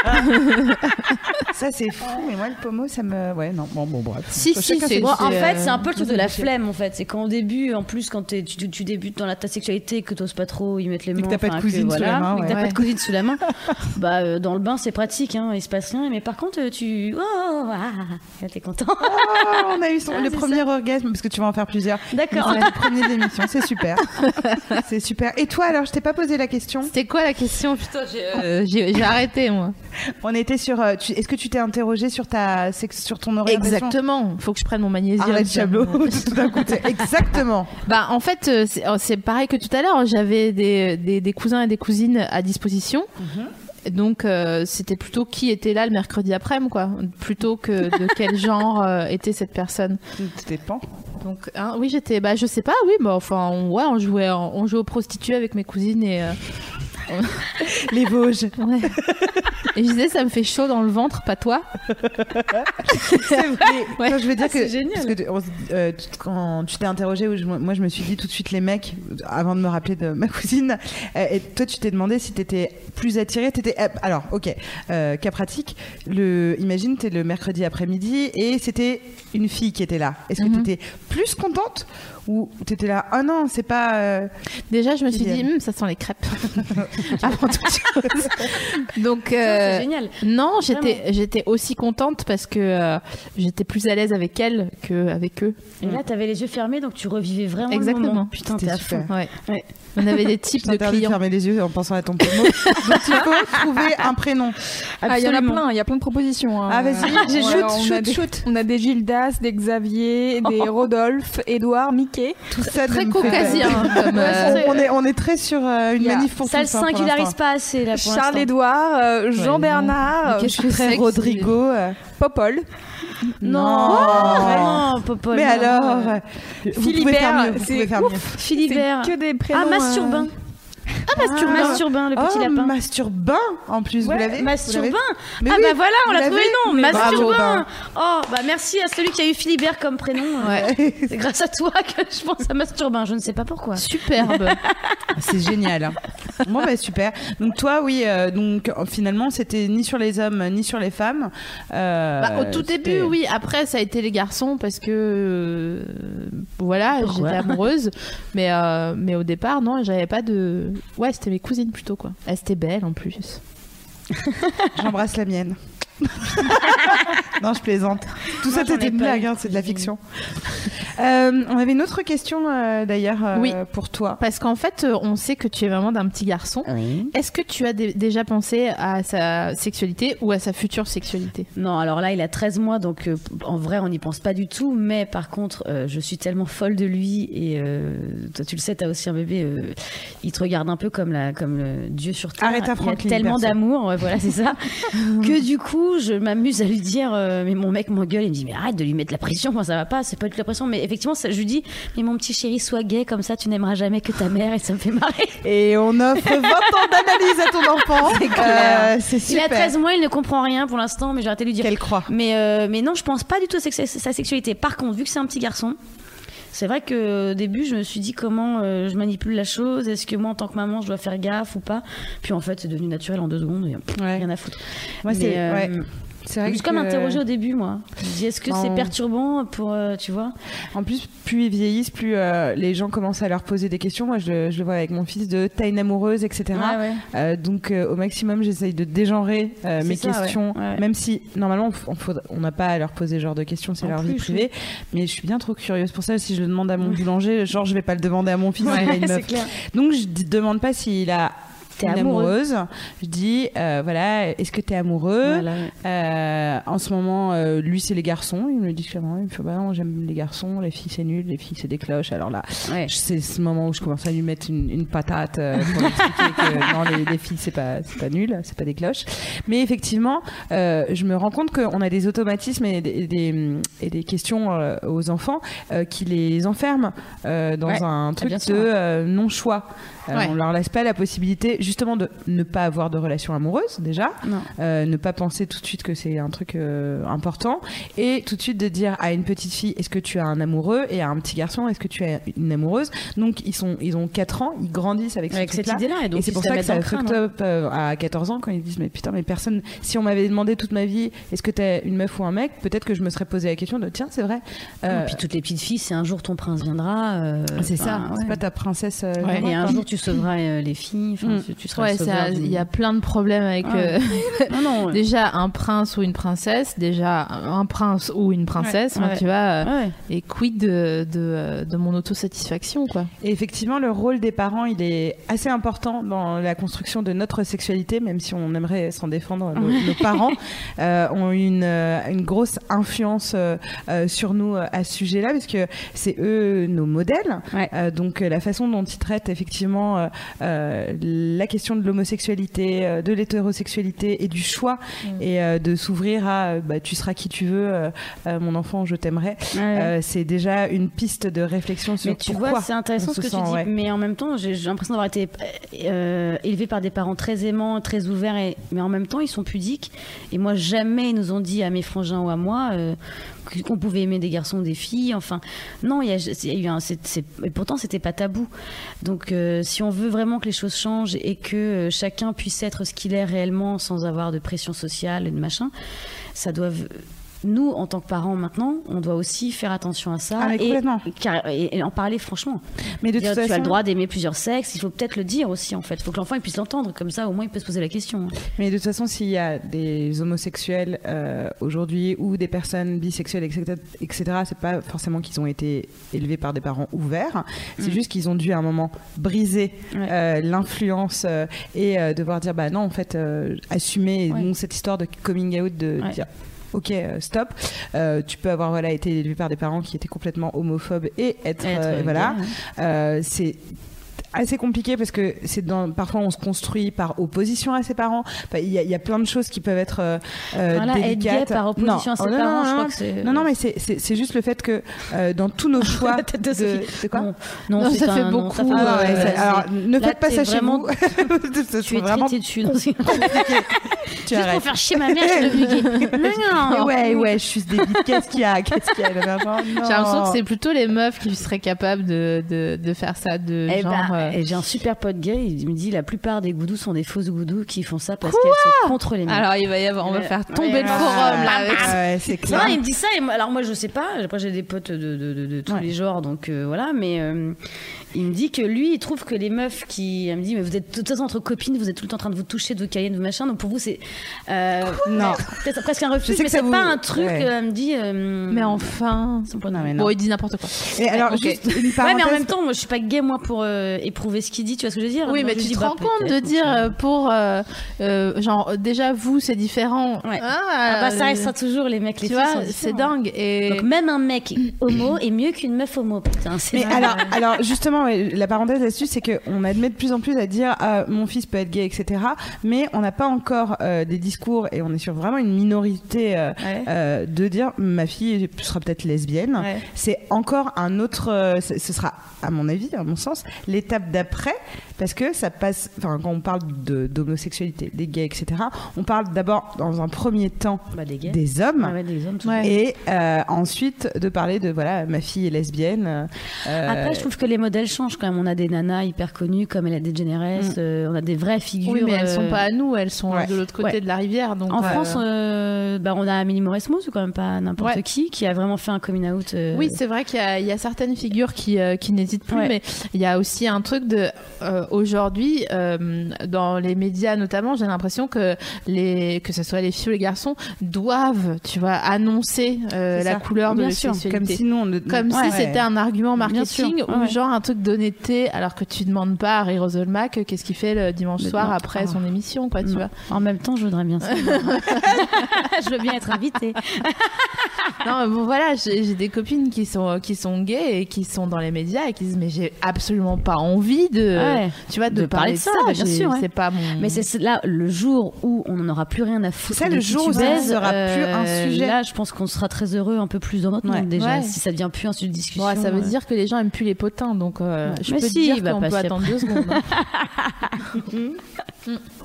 Ah Ça, c'est fou, mais moi, le pommeau, ça me. Ouais, non, bon, bon, bref. Si, si, c'est- en fait, c'est un peu le truc de la flemme, en fait. C'est qu'en début, en plus, quand tu, débutes dans la, ta sexualité et que t'oses pas trop y mettre les mains. que t'as pas de cousine sous voilà, la main, et que ouais. t'as pas Ouais. de cousine sous la main. bah, euh, dans le bain, c'est pratique, hein, il se passe rien. Mais par contre, euh, tu. Oh, ah, là, t'es content. Oh, on a eu son- Ah, le premier orgasme, parce que tu vas en faire plusieurs. D'accord. On a le premier de l'émission, c'est super. c'est super. Et toi, alors, je t'ai pas posé la question. C'était quoi la question? Putain, j'ai euh, j'ai- j'ai arrêté moi. On était sur. euh, Est-ce que tu t'es interrogé sur ta sex- sur ton orientation? Exactement. Faut que je prenne mon magnésium. Arrête tout d'un coup. Exactement. Bah en fait oh, c'est pareil que tout à l'heure. J'avais des, des, des cousins et des cousines à disposition. Donc euh, c'était plutôt qui était là le mercredi après-midi quoi, plutôt que de quel genre euh, était cette personne. T'étais pan. Donc hein, oui j'étais bah je sais pas oui bah enfin on, ouais on jouait en- on jouait aux prostituées avec mes cousines et euh, Les Vosges. ouais. et je disais ça me fait chaud dans le ventre pas toi. C'est vrai. Ouais. Je veux dire Ah, que génial. parce que on euh, quand tu t'es interrogé, moi je me suis dit tout de suite les mecs avant de me rappeler de ma cousine. euh, et toi tu t'es demandé si t'étais plus attiré. T'étais euh, alors ok cas pratique. Le imagine t'es le mercredi après-midi et c'était une fille qui était là. Est-ce que Mhm. t'étais plus contente ou t'étais là oh non c'est pas Déjà je me suis dit. Hum, ça sent les crêpes avant toute chose. Donc euh, C'est génial. Non, j'étais j'étais aussi contente parce que euh, j'étais plus à l'aise avec elle qu'avec eux. Et là, t'avais les yeux fermés, donc tu revivais vraiment Exactement. le moment. Putain, t'es C'était à super. fond. Ouais. Ouais. On avait des types de clients. fermer les yeux en pensant à ton prénom. Donc il faut trouver un prénom. Ah, il y en a plein, il y a plein de propositions. hein. Ah vas-y, Ouais, shoot, alors, on a shoot, des- shoot. On a des Gildas, des Xavier, des Rodolphe, Édouard, Mickey. Tout ça Très caucasien. comme, euh, On est, on est très sur euh, une manif pour Ça, l'instant. pas assez, là, pour Charles. Édouard, euh, Ouais, Jean Bernard, Mais euh, qu'est-ce que Très c'est que Rodrigo. euh. Popol, Non, vraiment, Popol. Mais non. alors, euh, Philibert, c'est pouvez faire mieux. Philibert. c'est que des prénoms. Ah, Masturbin. Ah, Masturbin. Masturbin, le petit oh, lapin. Masturbin en plus, Ouais, vous l'avez Masturbin. Ah oui, bah voilà, on l'a trouvé le nom, Masturbin. Oh bah merci à celui qui a eu Philibert comme prénom. Ouais. C'est grâce à toi que je pense à Masturbin, je ne sais pas pourquoi. Superbe. C'est génial. hein. Bon bah super. Donc toi oui, euh, donc finalement c'était ni sur les hommes ni sur les femmes. Euh, Bah, au tout début, oui. Après, ça a été les garçons parce que euh, voilà, j'étais amoureuse. mais euh, mais au départ, non, j'avais pas de. Ouais, c'était mes cousines plutôt quoi. Elles étaient belles en plus. J'embrasse la mienne. non, je plaisante. Tout ça, c'était une blague, hein, c'est de la fiction. Euh, on avait une autre question euh, d'ailleurs euh, Oui. pour toi. Parce qu'en fait, on sait que tu es vraiment d'un petit garçon. Est-ce que tu as dé- déjà pensé à sa sexualité ou à sa future sexualité? Non, alors là, il a 13 mois, donc euh, en vrai, on n'y pense pas du tout. Mais par contre, euh, je suis tellement folle de lui. Et euh, toi, tu le sais, t'as aussi un bébé. euh, il te regarde un peu comme, la, comme le Dieu sur terre. Arrête à il y a Franklin, tellement d'amour, ouais, voilà, c'est ça. que du coup, je m'amuse à lui dire euh, Mais mon mec m'engueule. Il me dit Mais arrête de lui mettre la pression. Moi, ça va pas, c'est pas du tout la pression. Mais effectivement, ça, je lui dis Mais mon petit chéri, sois gay, comme ça, tu n'aimeras jamais que ta mère. Et ça me fait marrer. Et on offre 20 ans d'analyse à ton enfant. Euh, C'est Il super. a 13 mois, il ne comprend rien pour l'instant, mais j'ai arrêté de lui dire. Qu'elle croit. Mais, euh, mais non, je pense pas du tout à sa sexualité. Par contre, vu que c'est un petit garçon, c'est vrai que au début, je me suis dit comment euh, je manipule la chose. Est-ce que moi, en tant que maman, je dois faire gaffe ou pas? Puis en fait, c'est devenu naturel en deux secondes. et, pff, Ouais. Rien à foutre. Moi, c'est euh, ouais. C'est vrai je me suis comme interrogée au début, moi. Je me dis, est-ce que c'est perturbant pour, euh, tu vois? En plus, plus ils vieillissent, plus euh, les gens commencent à leur poser des questions. Moi, je, le- je le vois avec mon fils de t'as une amoureuse, etc. Ouais, ouais. Euh, donc, au maximum, j'essaye de dégenrer mes ça, questions, Ouais. même si normalement, on n'a pas à leur poser ce genre de questions, c'est leur vie privée. Mais je suis bien trop curieuse pour ça. Si je le demande à mon boulanger, genre, je vais pas le demander à mon fils. il a une meuf. Donc, je ne demande pas s'il a T'es amoureuse. Je dis, euh, voilà, est-ce que tu es amoureux? Voilà. Euh, en ce moment, euh, lui, c'est les garçons. Il me le dit clairement. Il me fait, bah non, j'aime les garçons. Les filles, c'est nul. Les filles, c'est des cloches. Alors là, Ouais. c'est ce moment où je commence à lui mettre une, une patate pour expliquer que non, les, les filles, c'est pas, c'est pas nul. C'est pas des cloches. Mais effectivement, je me rends compte qu'on a des automatismes et des, des, et des questions aux enfants qui les enferment dans Ouais. un truc de non-choix. Ouais. On leur laisse pas la possibilité justement de ne pas avoir de relation amoureuse déjà, euh, ne pas penser tout de suite que c'est un truc euh, important et tout de suite de dire à une petite fille est-ce que tu as un amoureux? Et à un petit garçon est-ce que tu as une amoureuse? Donc ils sont ils ont 4 ans ils grandissent avec, Avec ce cette idée-là. Et, c'est pour ça que ça hein. up euh, à 14 ans quand ils disent mais putain mais personne si on m'avait demandé toute ma vie est-ce que t'es une meuf ou un mec? Peut-être que je me serais posé la question de tiens c'est vrai Euh, Et puis toutes les petites filles, c'est un jour ton prince viendra. c'est ça c'est pas ta princesse Ouais, Et un jour, tu sauveras les filles. Mm. Tu, tu seras Ouais, le sauveur ça- du- il y a plein de problèmes avec Ouais. euh, Non, non. ouais. déjà un prince ou une princesse, déjà un prince ou une princesse. Ouais. Ouais. Tu vois, euh, et quid de, de, de mon autosatisfaction, quoi. Et effectivement, le rôle des parents, il est assez important dans la construction de notre sexualité, même si on aimerait s'en défendre. Nos, nos parents euh, ont une, euh, une grosse influence euh, euh, sur nous euh, à ce sujet-là, parce que c'est eux nos modèles. Euh, donc euh, la façon dont ils traitent effectivement euh, euh, la question de l'homosexualité, euh, de l'hétérosexualité et du choix, et euh, de s'ouvrir à euh, bah, tu seras qui tu veux, mon enfant, je t'aimerais. Ouais. C'est déjà une piste de réflexion sur Mais tu pourquoi vois, c'est intéressant ce que tu dis, ouais. mais en même temps, j'ai l'impression d'avoir été élevé par des parents très aimants, très ouverts, et, mais en même temps, ils sont pudiques. Et moi, jamais ils nous ont dit à mes frangins ou à moi qu'on pouvait aimer des garçons des filles. Enfin, non, il y a, il y a eu un. et pourtant, c'était pas tabou. Donc, euh, si on veut vraiment que les choses changent et que euh, chacun puisse être ce qu'il est réellement sans avoir de pression sociale et de machin, ça doit. Nous, en tant que parents maintenant, on doit aussi faire attention à ça Ah, et, en parler franchement. Mais de Dire, toute tu as le droit d'aimer plusieurs sexes, il faut peut-être le dire aussi en fait. Il faut que l'enfant puisse l'entendre, comme ça au moins il peut se poser la question. mais de toute façon, s'il y a des homosexuels euh, aujourd'hui ou des personnes bisexuelles, etc., etc., c'est pas forcément qu'ils ont été élevés par des parents ouverts. C'est Mm. juste qu'ils ont dû à un moment briser Ouais. euh, l'influence euh, et devoir dire bah non, en fait, assumer Ouais. donc cette histoire de coming out, de Ouais. dire. Ok, euh, stop. Euh, tu peux avoir voilà été élevé par des parents qui étaient complètement homophobes et être, Être, euh, voilà. ouais. Euh, c'est assez compliqué parce que c'est dans parfois on se construit par opposition à ses parents Enfin, il y, a- il y a plein de choses qui peuvent être euh, euh, Voilà, gay délicates par opposition Non. à ses Oh, non, parents, non, je non, crois non. que c'est. non non mais c'est- c'est c'est juste le fait que euh, dans tous nos choix La tête de de, quoi Non, non, Non, c'est ça fait un- beaucoup, ça fait Ah, beaucoup. non, ouais, Euh, c'est- alors ne là, faites pas ça chez vous Tu es vraiment dessus. dans- tu Juste pour faire chier ma mère, je suis. Non, ouais ouais je suis débile qu'est-ce qu'il y a? Qu'est-ce qu'il y a? J'ai l'impression que c'est plutôt les meufs qui seraient capables de, faire ça, de Eh genre. Euh, et j'ai un super pote gay, il me dit la plupart des goudous sont des fausses goudous qui font ça parce qu'elles sont contre les mecs. Alors il va y avoir, on va faire tomber Ouais, le forum là avec ouais, c'est Non, clair il me dit ça. Et moi- alors moi, je sais pas. Après, j'ai des potes de, de, de, de tous Ouais. les genres, donc euh, voilà. Mais euh, il me dit que lui, il trouve que les meufs qui. Elle me dit, mais vous êtes de toute façon entre copines, vous êtes tout le temps en train de vous toucher, de vous cailler, de vous machin. Donc pour vous, c'est. euh, Non. Peut-être presque un refus, mais c'est vous- pas un truc. ouais. euh, Elle me dit. euh, Mais enfin. Non, mais non. Bon, il dit n'importe quoi. Et alors, Ok. juste une Ouais, mais en même temps, moi, je suis pas gay, moi, pour euh, éprouver ce qu'il dit, tu vois ce que je veux dire? Oui, mais tu dis, te bah, rends compte de dire pour euh, euh, genre déjà vous c'est différent. Ouais. Ah, Ah bah, ça restera toujours les mecs, les tu filles vois, c'est dingue et Donc même un mec homo est mieux qu'une meuf homo, putain. c'est Mais alors justement, la parenthèse là-dessus, c'est qu'on admet de plus en plus à dire ah, mon fils peut être gay, etc. Mais on n'a pas encore euh, des discours et on est sur vraiment une minorité euh, Ouais. euh, de dire ma fille sera peut-être lesbienne. Ouais. C'est encore un autre. ce sera, à mon avis, à mon sens, l'étape d'après, parce que ça passe. Enfin, quand on parle de- d'homosexualité, des gays, etc. On parle d'abord, dans un premier temps, Bah, des hommes. Ah ouais, des hommes, tout Ouais. Et ensuite de parler de voilà ma fille est lesbienne. Après, je trouve que les modèles changent quand même. On a des nanas hyper connues comme elle a des Generes, Mm. euh, on a des vraies figures. oui, mais elles sont euh, pas à nous, elles sont ouais. de l'autre côté Ouais. de la rivière donc En euh, France, euh, bah, on a Amélie Mauresmo, c'est quand même pas n'importe Ouais. qui, qui a vraiment fait un coming out. euh, Oui, c'est vrai qu'il y, a- il y a certaines figures qui, euh, qui n'hésitent plus, Ouais. mais il y a aussi un truc de euh, aujourd'hui euh, dans les médias notamment, j'ai l'impression que les que ce soit les filles ou les garçons doivent, tu vois, annoncer euh, la ça. couleur de Bien leur sûr. sexualité. comme si nous on ne- Comme Ouais, si ouais. c'était un argument marketing ou ouais. genre un truc d'honnêteté, alors que tu demandes pas à Rire Olmack euh, qu'est-ce qu'il fait le dimanche soir non. après son émission, quoi, tu Non. vois. En même temps, je voudrais bien ça. je veux bien être invitée. Non, mais bon, voilà, j'ai des copines qui sont qui sont gays et qui sont dans les médias et qui disent mais j'ai absolument pas envie de, Ouais. tu vois, de, De parler parler de de ça. ça, bien sûr, ouais. C'est pas mon. Mais c'est là le jour où on n'en aura plus rien à foutre. C'est ça, le jour où ça baises, sera plus un euh, sujet. Là, je pense qu'on sera très heureux un peu plus dans notre Ouais. monde déjà. Ouais. Si ça devient plus un sujet de discussion. Ça veut euh. dire que les gens aiment plus les potins, donc euh, je Mais peux te si, dire il va qu'on peut passer attendre deux secondes. hein.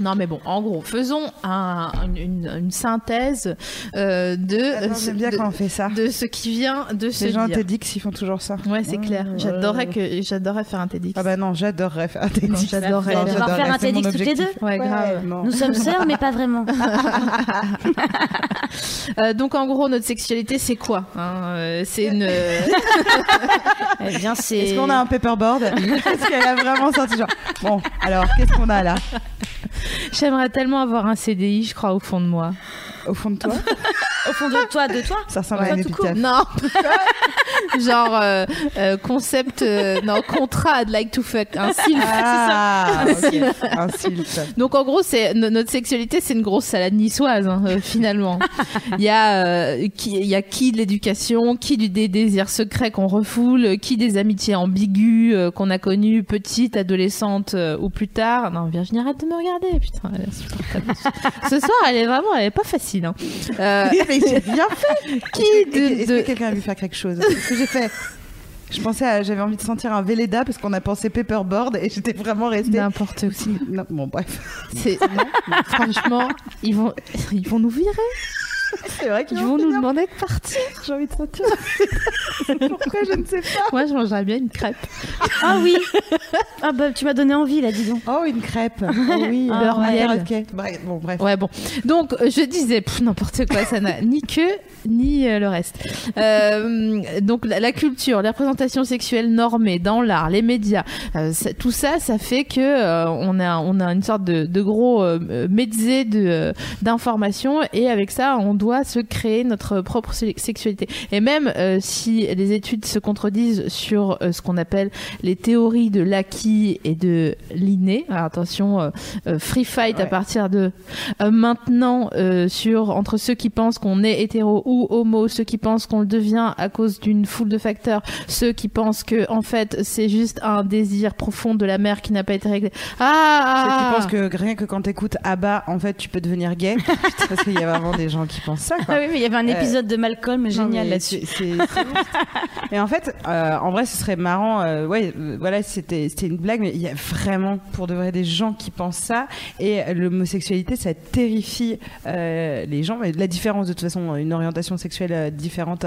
Non mais bon, en gros, faisons un- une, synthèse euh, de, Attends, J'aime bien de, quand on fait ça. de ce qui vient de se Les gens dire. TEDx ils font toujours ça. Ouais, c'est clair. J'adorerais que j'adorerais faire un TEDx. Ah bah non, j'adorerais faire un TEDx. J'adorerais. Non, On va faire un TEDx toutes les objectif. Ouais, grave. Non. Nous sommes sœurs, mais pas vraiment. Euh, donc en gros, notre sexualité, c'est quoi hein Euh, C'est une. Eh bien, c'est. Est-ce qu'on a un paperboard? Est-ce qu'elle a vraiment sorti genre Bon, alors qu'est-ce qu'on a là? J'aimerais tellement avoir un CDI, je crois, au fond de moi. Au fond de toi au fond de toi, de toi Ça ressemble à une épitaphe. Non. Genre euh, euh, concept, euh, non contrat, I'd like to fuck, un sylph. Ah, ok. Un sylph. Donc en gros, c'est no- notre sexualité, c'est une grosse salade niçoise hein, finalement. Il y a qui, il y a qui de l'éducation, qui du des désirs secrets qu'on refoule, qui des amitiés ambiguës qu'on a connues petite, adolescente ou plus tard. Non, Virginie, arrête de me regarder, putain. elle est insupportable. Ce soir, elle est vraiment, elle est pas facile. Hein. Euh, Mais j'ai rien fait qui Est-ce que- de, Est-ce de- que quelqu'un a vu faire quelque chose? Qu'est-ce que j'ai fait je pensais à- j'avais envie de sentir un Véleda parce qu'on a pensé paperboard et j'étais vraiment restée n'importe. Non, bon bref C'est non, franchement, ils vont, ils vont nous virer. c'est vrai Ils vont nous demander de partir. j'ai envie de sentir pourquoi je ne sais pas Moi, je mangerais bien une crêpe. Ah oui. Ah bah tu m'as donné envie là, dis donc. oh une crêpe oh oui Ah, beurre ouais. miel ok bref bon bref Ouais, bon. Donc, euh, je disais, n'importe quoi, ça n'a ni queue ni euh, le reste. Euh, donc, la, la culture, les représentations sexuelles normées dans l'art, les médias, euh, ça- tout ça, ça fait que euh, on a on a une sorte de, de gros euh, mezzé de euh, d'informations et avec ça, on doit se créer notre propre se- sexualité. Et même euh, si les études se contredisent sur euh, ce qu'on appelle les théories de l'acquis et de l'inné, attention, euh, euh, free fight à partir de euh, maintenant euh, sur entre ceux qui pensent qu'on est hétéro ou homo, ceux qui pensent qu'on le devient à cause d'une foule de facteurs, ceux qui pensent que en fait c'est juste un désir profond de la mère qui n'a pas été réglé. Ah, Ceux ah, qui pensent que rien que quand t'écoutes Abba, en fait, tu peux devenir gay. Parce qu'il y a vraiment des gens qui pensent ça, quoi. Ah oui, mais il y avait un Euh, épisode de Malcolm génial mais là-dessus. Et en fait, euh, en vrai, ce serait marrant. euh, ouais, euh, voilà, c'était c'était une blague, mais il y a vraiment, pour de vrai, des gens qui pensent ça. Et l'homosexualité, ça terrifie euh, les gens. Mais la différence, de toute façon, une orientation sexuelle euh, différente,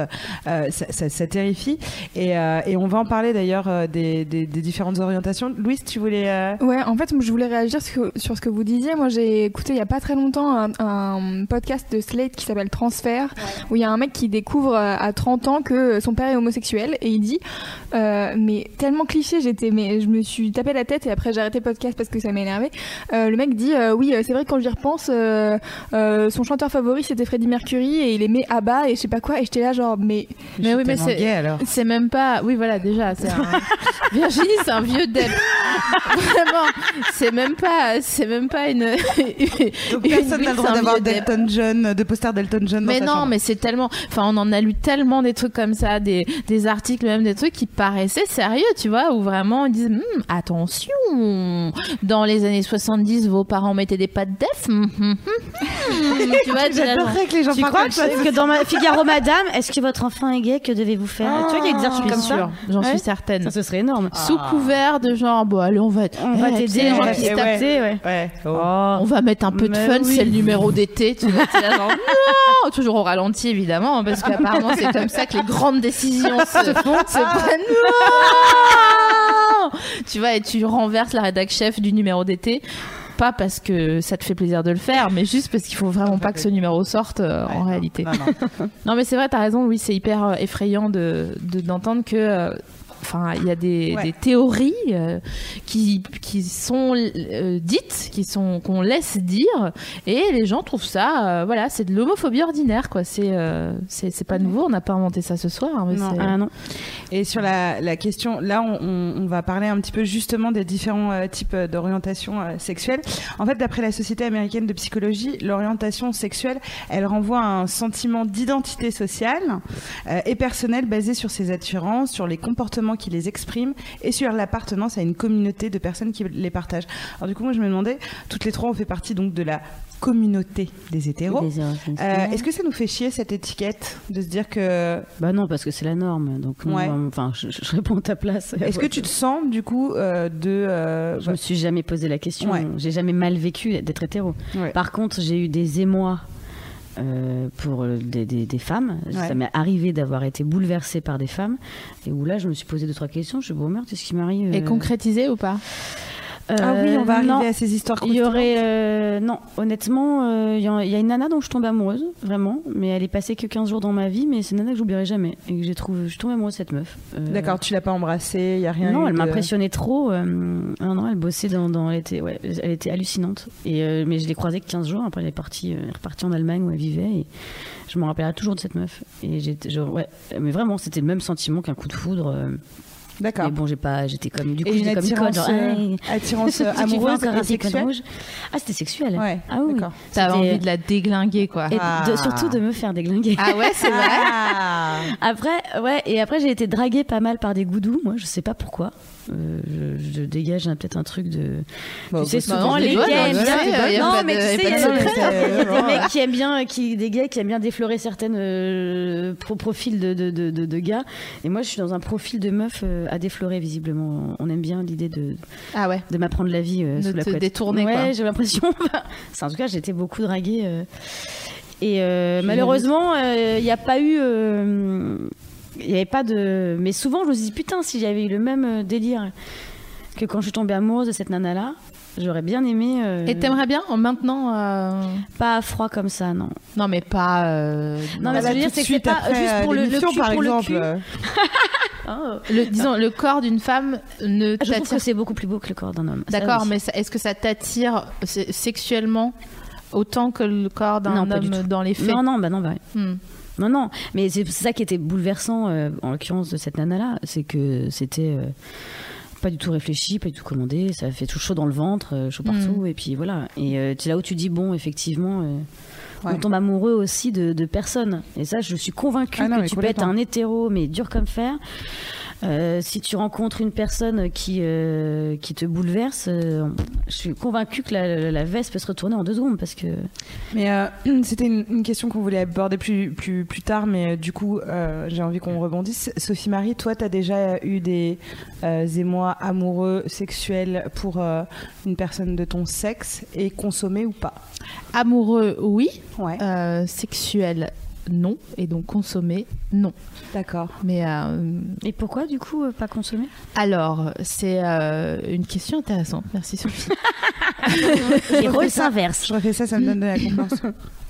euh, ça, ça- ça terrifie. Et, euh, et on va en parler d'ailleurs euh, des, des- des différentes orientations. Louise, tu voulais. euh, Ouais, en fait, je voulais réagir sur, sur ce que vous disiez. Moi, j'ai écouté il y a pas très longtemps un, un podcast de Slate qui s'appelle Transfert, où il y a un mec qui découvre euh, à 30 ans que son père est homosexuel et il dit, euh, mais tellement cliché, j'étais, mais je me suis tapé la tête et après j'ai arrêté le podcast parce que ça m'énervait. Euh, le mec dit, euh, oui, c'est vrai que quand j'y repense, euh, euh, son chanteur favori c'était Freddie Mercury et il aimait ABBA et je sais pas quoi et j'étais là genre, mais Mais oui, mais c'est-. C'est même pas. Oui, voilà, déjà, c'est un. Virginie, c'est un vieux Del. Vraiment, c'est même pas. C'est même pas une. Personne n'a le droit d'avoir d'Elton John, de poster d'Elton John Mais dans non, mais c'est tellement. Enfin, on en a lu tellement des trucs comme ça, des, des articles, même des trucs qui paraissaient sérieux, tu vois, où vraiment ils disent Hum, attention, dans les années 70, vos parents mettaient des pattes def. hum, hum, hum, hum. tu vois, J'adorerais que les gens Tu parlent crois que, que dans ma Figaro Madame, est-ce que votre enfant est gay Que devez-vous faire Tu vois qu'il y a des comme sûre, ça j'en Ouais. suis certaine. Ça, ce serait énorme. Sous couvert de genre, bon, allez, on va. On va eh, t'aider, on va qui se se tape- taper, ouais. Ouais. oh. On va mettre un peu de fun, oui. c'est le numéro d'été. Tu vois, genre, non Toujours au ralenti, évidemment, parce qu'apparemment, c'est comme ça que les grandes décisions se, font. Se prennent. Non tu vois, et tu renverses la rédac chef du numéro d'été. Pas parce que ça te fait plaisir de le faire, mais juste parce qu'il faut vraiment pas que ce numéro sorte euh, en réalité. non, non. Non, mais c'est vrai, t'as raison, oui, c'est hyper euh, effrayant de de- d'entendre que. euh, Enfin, il y a des, Ouais. des théories euh, qui, qui sont euh, dites, qui sont qu'on laisse dire, et les gens trouvent ça, euh, voilà, c'est de l'homophobie ordinaire, quoi. C'est euh, c'est c'est pas nouveau, on n'a pas inventé ça ce soir. hein, mais Non. Ah non. Et sur la, la question, là, on, on- on va parler un petit peu justement des différents euh, types d'orientation euh, sexuelle. En fait, d'après la Société américaine de psychologie, l'orientation sexuelle, elle renvoie à un sentiment d'identité sociale euh, et personnelle basé sur ses attirances, sur les comportements qui les expriment et sur l'appartenance à une communauté de personnes qui les partagent. Alors du coup, moi, je me demandais, toutes les trois, on fait partie donc de la communauté des hétéros. Euh, Est-ce que ça nous fait chier cette étiquette de se dire que Bah non, parce que c'est la norme. Donc, Ouais. enfin, je, je réponds à ta place. Est-ce que tu te sens du coup euh, de euh, Je me suis jamais posé la question. J'ai jamais mal vécu d'être hétéro. Par contre, j'ai eu des émois euh, pour des, des- des femmes. Ouais. Ça m'est arrivé d'avoir été bouleversée par des femmes. Et où là, je me suis posé deux, trois questions. Je me suis dit, bon, merde, qu'est-ce qui m'arrive Et euh, concrétisé ou pas? Ah oui, on va arriver non. à ces histoires Il y aurait. euh, non, honnêtement, euh, il y, a il y a une nana dont je tombe amoureuse, vraiment. Mais elle est passée que 15 jours dans ma vie. Mais c'est une nana que j'oublierai jamais. Et que j'ai trouvé. Je suis tombée amoureuse de cette meuf. Euh, D'accord, tu l'as pas embrassée, il y a rien non, elle de- m'impressionnait trop. euh, non, non, elle bossait dans, dans- elle était, ouais, elle était hallucinante. Et euh, mais je l'ai croisée que 15 jours. Après, elle est partie, euh, repartie en Allemagne où elle vivait. Et je me rappellerai toujours de cette meuf. Et j'étais, ouais, mais vraiment, c'était le même sentiment qu'un coup de foudre. Euh, D'accord. Mais bon, j'ai pas, j'étais comme du coup, j'étais comme une conne, attirance, genre, euh, hey, attirance amoureuse et code sexuelle rouge? Ah, c'était sexuel. Ouais, Ah oui. d'accord. T'avais envie de la déglinguer, quoi. Et Ah. de- surtout de me faire déglinguer. Ah ouais, c'est vrai. Ah. Après, ouais, et après j'ai été draguée pas mal par des goudous, moi, je sais pas pourquoi. Euh, je, je dégage un- peut-être un truc de. Bon, tu sais, bah, souvent les gays hein, aiment je bien. a non, mais tu sais, il y, a a des mecs qui aiment bien, qui, des gays qui aiment bien déflorer certaines euh, pro- profils de, de, de, gars. Et moi, je suis dans un profil de meuf euh, à déflorer, visiblement. On aime bien l'idée de, Ah ouais. de m'apprendre la vie euh, sous la te couette. détourner, Ouais, j'ai l'impression. En tout cas, été beaucoup draguée. euh. Et euh, malheureusement, euh, il n'y a pas eu. Il n'y avait pas de. Mais souvent, je me dis putain, si j'avais eu le même euh, délire que quand je suis tombée amoureuse de cette nana-là, j'aurais bien aimé. euh, Et t'aimerais bien en maintenant euh, Pas froid comme ça, non. Non, mais pas. euh, Non, mais bah, ce que je veux dire, tout de c'est que c'est pas juste pour le, le cul, par pour exemple. le cul. le, disons, le corps d'une femme ne Je trouve que c'est beaucoup plus beau que le corps d'un homme. D'accord, mais est-ce que ça t'attire se- sexuellement autant que le corps d'un homme dans les faits? Non, non, bah non, bah. Hmm. Non, non, mais c'est ça qui était bouleversant, euh, en l'occurrence de cette nana-là, c'est que c'était euh, pas du tout réfléchi, pas du tout commandé, ça fait tout chaud dans le ventre, euh, chaud partout, et puis voilà. Et c'est là où tu dis, bon, effectivement, Ouais. on tombe amoureux aussi de, de personnes. Et ça, je suis convaincue Ah non, que tu peux être un hétéro, mais dur comme fer. Euh, si tu rencontres une personne qui, euh, qui te bouleverse, euh, je suis convaincue que la, la veste peut se retourner en deux secondes parce que Mais euh, c'était une, une question qu'on voulait aborder plus, plus, plus tard, mais euh, du coup, euh, j'ai envie qu'on rebondisse. Sophie Marie, toi, tu as déjà eu des euh, émois amoureux, sexuels pour euh, une personne de ton sexe et consommé ou pas? Amoureux, oui. Ouais, Euh, sexuel, non. Et donc consommé, non. D'accord. Mais euh, Et pourquoi du coup euh, pas consommer? Alors, c'est euh, une question intéressante. Merci Sophie. Les rôles s'inversent. Je refais ça, ça me donne de la confiance.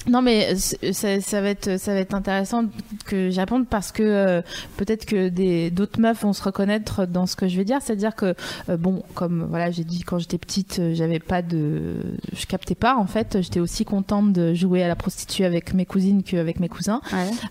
Non mais c- ça, ça va être ça va être intéressant que j'apprenne parce que euh, peut-être que des d'autres meufs vont se reconnaître dans ce que je vais dire, c'est-à-dire que euh, bon comme voilà j'ai dit quand j'étais petite euh, j'avais pas de je captais pas en fait. J'étais aussi contente de jouer à la prostituée avec mes cousines qu'avec mes cousins.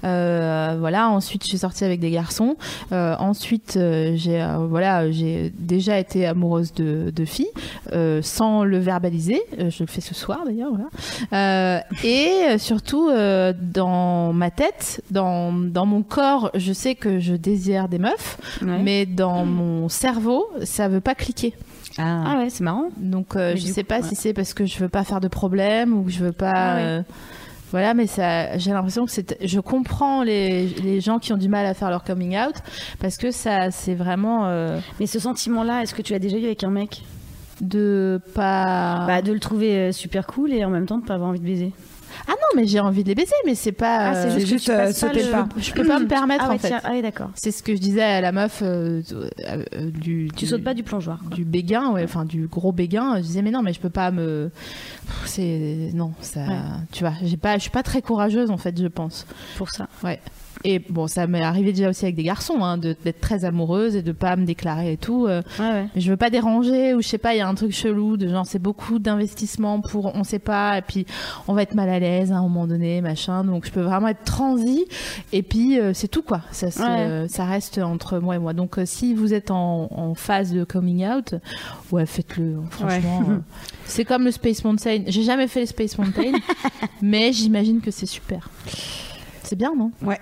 Euh, voilà ensuite je suis sortie avec des garçons. Euh, ensuite euh, j'ai euh, voilà j'ai déjà été amoureuse de, de filles euh, sans le verbaliser. Euh, je le fais ce soir d'ailleurs voilà. Euh, et euh, surtout, euh, dans ma tête, dans, dans mon corps, je sais que je désire des meufs, Ouais. mais dans mon cerveau, ça veut pas cliquer. Ah ouais, c'est marrant. Donc, euh, je sais coup, pas ouais. si c'est parce que je veux pas faire de problème ou que je veux pas. Ah ouais. euh, voilà, mais ça, j'ai l'impression que c'est. Je comprends les, les gens qui ont du mal à faire leur coming out parce que ça, c'est vraiment euh, Mais ce sentiment-là, est-ce que tu l'as déjà eu avec un mec? de pas. Bah, de le trouver super cool et en même temps de pas avoir envie de baiser. Ah non, mais j'ai envie de les baiser, mais c'est pas. Ah, c'est euh, juste, juste, que tu euh, pas sauter le pas. je peux pas me permettre ah ouais, en fait. tiens, ah ouais, d'accord. C'est ce que je disais à la meuf euh, du, Tu du- sautes pas du plongeoir. quoi. du béguin, ouais, enfin du gros béguin. Je disais mais non, mais je peux pas me. C'est non, ça. Ouais. Tu vois, j'ai pas, je suis pas très courageuse en fait, je pense. Pour ça. Et bon, ça m'est arrivé déjà aussi avec des garçons, hein, d'être très amoureuse et de pas me déclarer et tout. euh, Ouais, ouais. mais je veux pas déranger ou je sais pas, il y a un truc chelou de genre c'est beaucoup d'investissement pour on sait pas et puis on va être mal à l'aise à un moment donné, machin. Donc je peux vraiment être transi et puis euh, c'est tout quoi. Ça, Ouais. ça reste entre moi et moi. Donc euh, si vous êtes en, en phase de coming out, ouais faites-le. hein, Franchement, euh, c'est comme le Space Mountain. J'ai jamais fait le Space Mountain, mais j'imagine que c'est super. C'est bien non Ouais,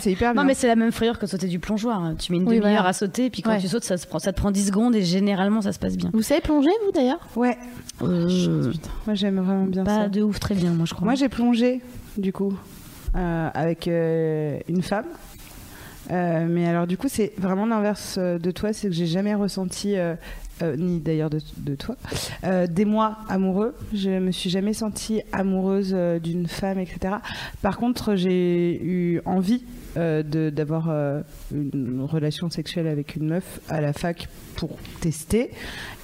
c'est hyper bien. Non, mais c'est la même frayeur que sauter du plongeoir. Tu mets une Oui, demi-heure voilà. à sauter, puis quand Ouais. tu sautes, ça, se prend, ça te prend 10 secondes et généralement ça se passe bien. Vous savez plonger vous d'ailleurs Ouais, Euh, moi j'aime vraiment bien pas ça. de ouf, très bien, moi je crois. Moi j'ai plongé, du coup, euh, avec euh, une femme. Euh, mais alors du coup c'est vraiment l'inverse de toi, c'est que j'ai jamais ressenti, euh, ni d'ailleurs de, de toi, euh, des mois amoureux. Je me suis jamais sentie amoureuse euh, d'une femme, etc. Par contre j'ai eu envie d'avoir une relation sexuelle avec une meuf à la fac pour tester.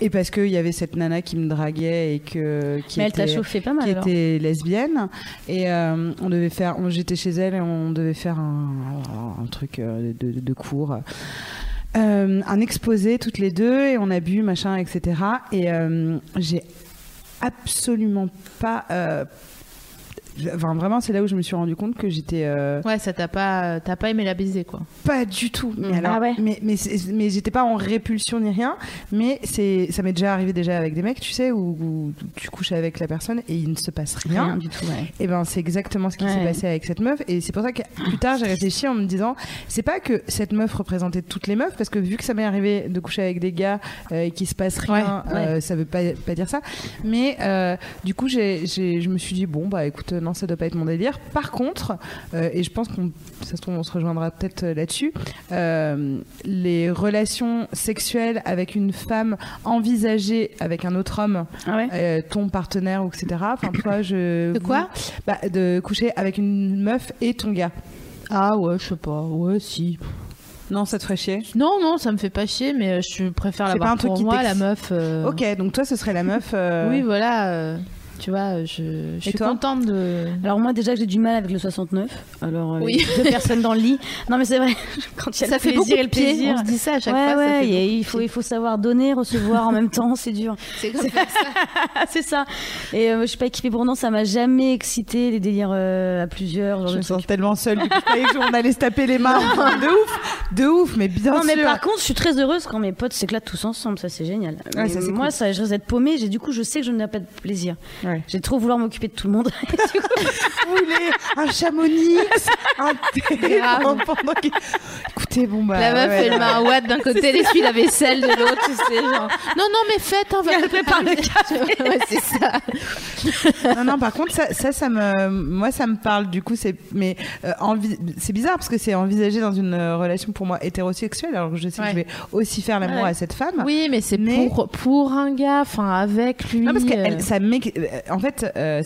Et parce qu'il y avait cette nana qui me draguait et que qui Mais elle t'a était- chauffé pas mal qui était lesbienne. Et on devait faire j'étais chez elle et on devait faire un, un truc de, de cours euh, un exposé toutes les deux et on a bu machin etc et euh, j'ai absolument pas euh, Enfin, vraiment, c'est là où je me suis rendu compte que j'étais euh, Ouais, ça t'a pas, t'as pas aimé la baiser quoi. pas du tout. Mais Mm. alors, Ah ouais. mais mais, j'étais pas en répulsion ni rien. Mais c'est, ça m'est déjà arrivé déjà avec des mecs, tu sais, où, où tu couches avec la personne et il ne se passe rien. Rien du tout, ouais. Et ben c'est exactement ce qui s'est Ouais. passé avec cette meuf. Et c'est pour ça que plus tard j'ai réfléchi en me disant, c'est pas que cette meuf représentait toutes les meufs, parce que vu que ça m'est arrivé de coucher avec des gars euh, et qu'il se passe rien, Ouais, ouais. euh, ça veut pas pas dire ça. Mais euh, du coup j'ai, j'ai- je me suis dit bon bah écoute non ça doit pas être mon délire. Par contre, euh, et je pense qu'on ça se trouve on se rejoindra peut-être euh, là-dessus, euh, les relations sexuelles avec une femme envisagées avec un autre homme, Ah ouais euh, ton partenaire etc. Enfin toi je De quoi? bah, de coucher avec une meuf et ton gars. Ah ouais, je sais pas. Ouais, si. Non, ça te ferait chier? Non, non, ça me fait pas chier, mais je préfère l'avoir pour moi, la meuf. euh, Ok, donc toi, ce serait la meuf. euh, Oui, voilà. euh, tu vois, je, je suis contente de. Alors moi déjà j'ai du mal avec le 69. Alors euh, Oui. deux personnes dans le lit. Non mais c'est vrai. Quand il y a Ça le fait beaucoup plaisir et de le plaisir. On se dit ça à chaque ouais, fois. ça ouais, fait et il faut, il faut savoir donner, recevoir en même temps, c'est dur. C'est ça. C'est ça. Et euh, je suis pas équipée pour non, ça m'a jamais excité les délires euh, à plusieurs. genre Je me sens tellement seule. Qu'on allait se taper les mains. de ouf, de ouf, mais bien Non mais sûr. par contre, je suis très heureuse quand mes potes s'écoutent tous ensemble, ça c'est génial. Ouais, ça, moi, cool. ça, je risque d'être paumée. J'ai du coup, je sais que je n'ai pas de plaisir. Ouais. J'ai trop vouloir m'occuper de tout le monde. Rouler un chamonix, un thé pendant qu'il- Écoutez, bon bah. La meuf, ouais, elle là. met un watt d'un côté, elle essuie la vaisselle de l'autre, tu sais, genre. Non, non, mais faites, hein, va préparer le café. ouais, c'est ça. non, non, par contre, ça, ça, ça me, moi, ça me parle. Du coup, c'est, mais euh, envi- c'est bizarre parce que c'est envisagé dans une euh, relation pour moi hétérosexuelle, alors que je sais que Ouais. je vais aussi faire l'amour Ouais. à cette femme. Oui, mais c'est Mais- pour, pour un gars, enfin, avec lui. Non, parce que euh, elle- ça m'é- euh, en fait, euh,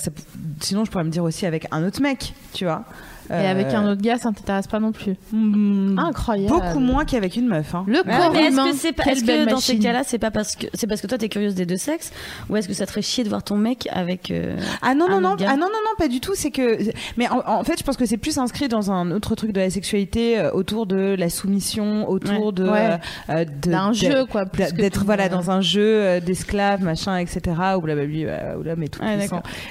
sinon je pourrais me dire aussi avec un autre mec, tu vois. Et avec un autre gars, ça t'intéresse pas non plus. Hmm, Incroyable. Beaucoup moins qu'avec une meuf. hein. Le Ouais, corps mais est-ce humain, que pas, dans ces cas-là, c'est pas parce que c'est parce que toi t'es curieuse des deux sexes, ou est-ce que ça te ferait chier de voir ton mec avec euh, Ah non non un non autre gars ah non non non pas du tout c'est que mais en, en fait je pense que c'est plus inscrit dans un autre truc de la sexualité euh, autour de la soumission autour Ouais. de Ouais. euh, D'un jeu, quoi. d'être voilà euh, dans un jeu euh, d'esclaves machin etc où blablabli euh, où l'homme est tout Ouais.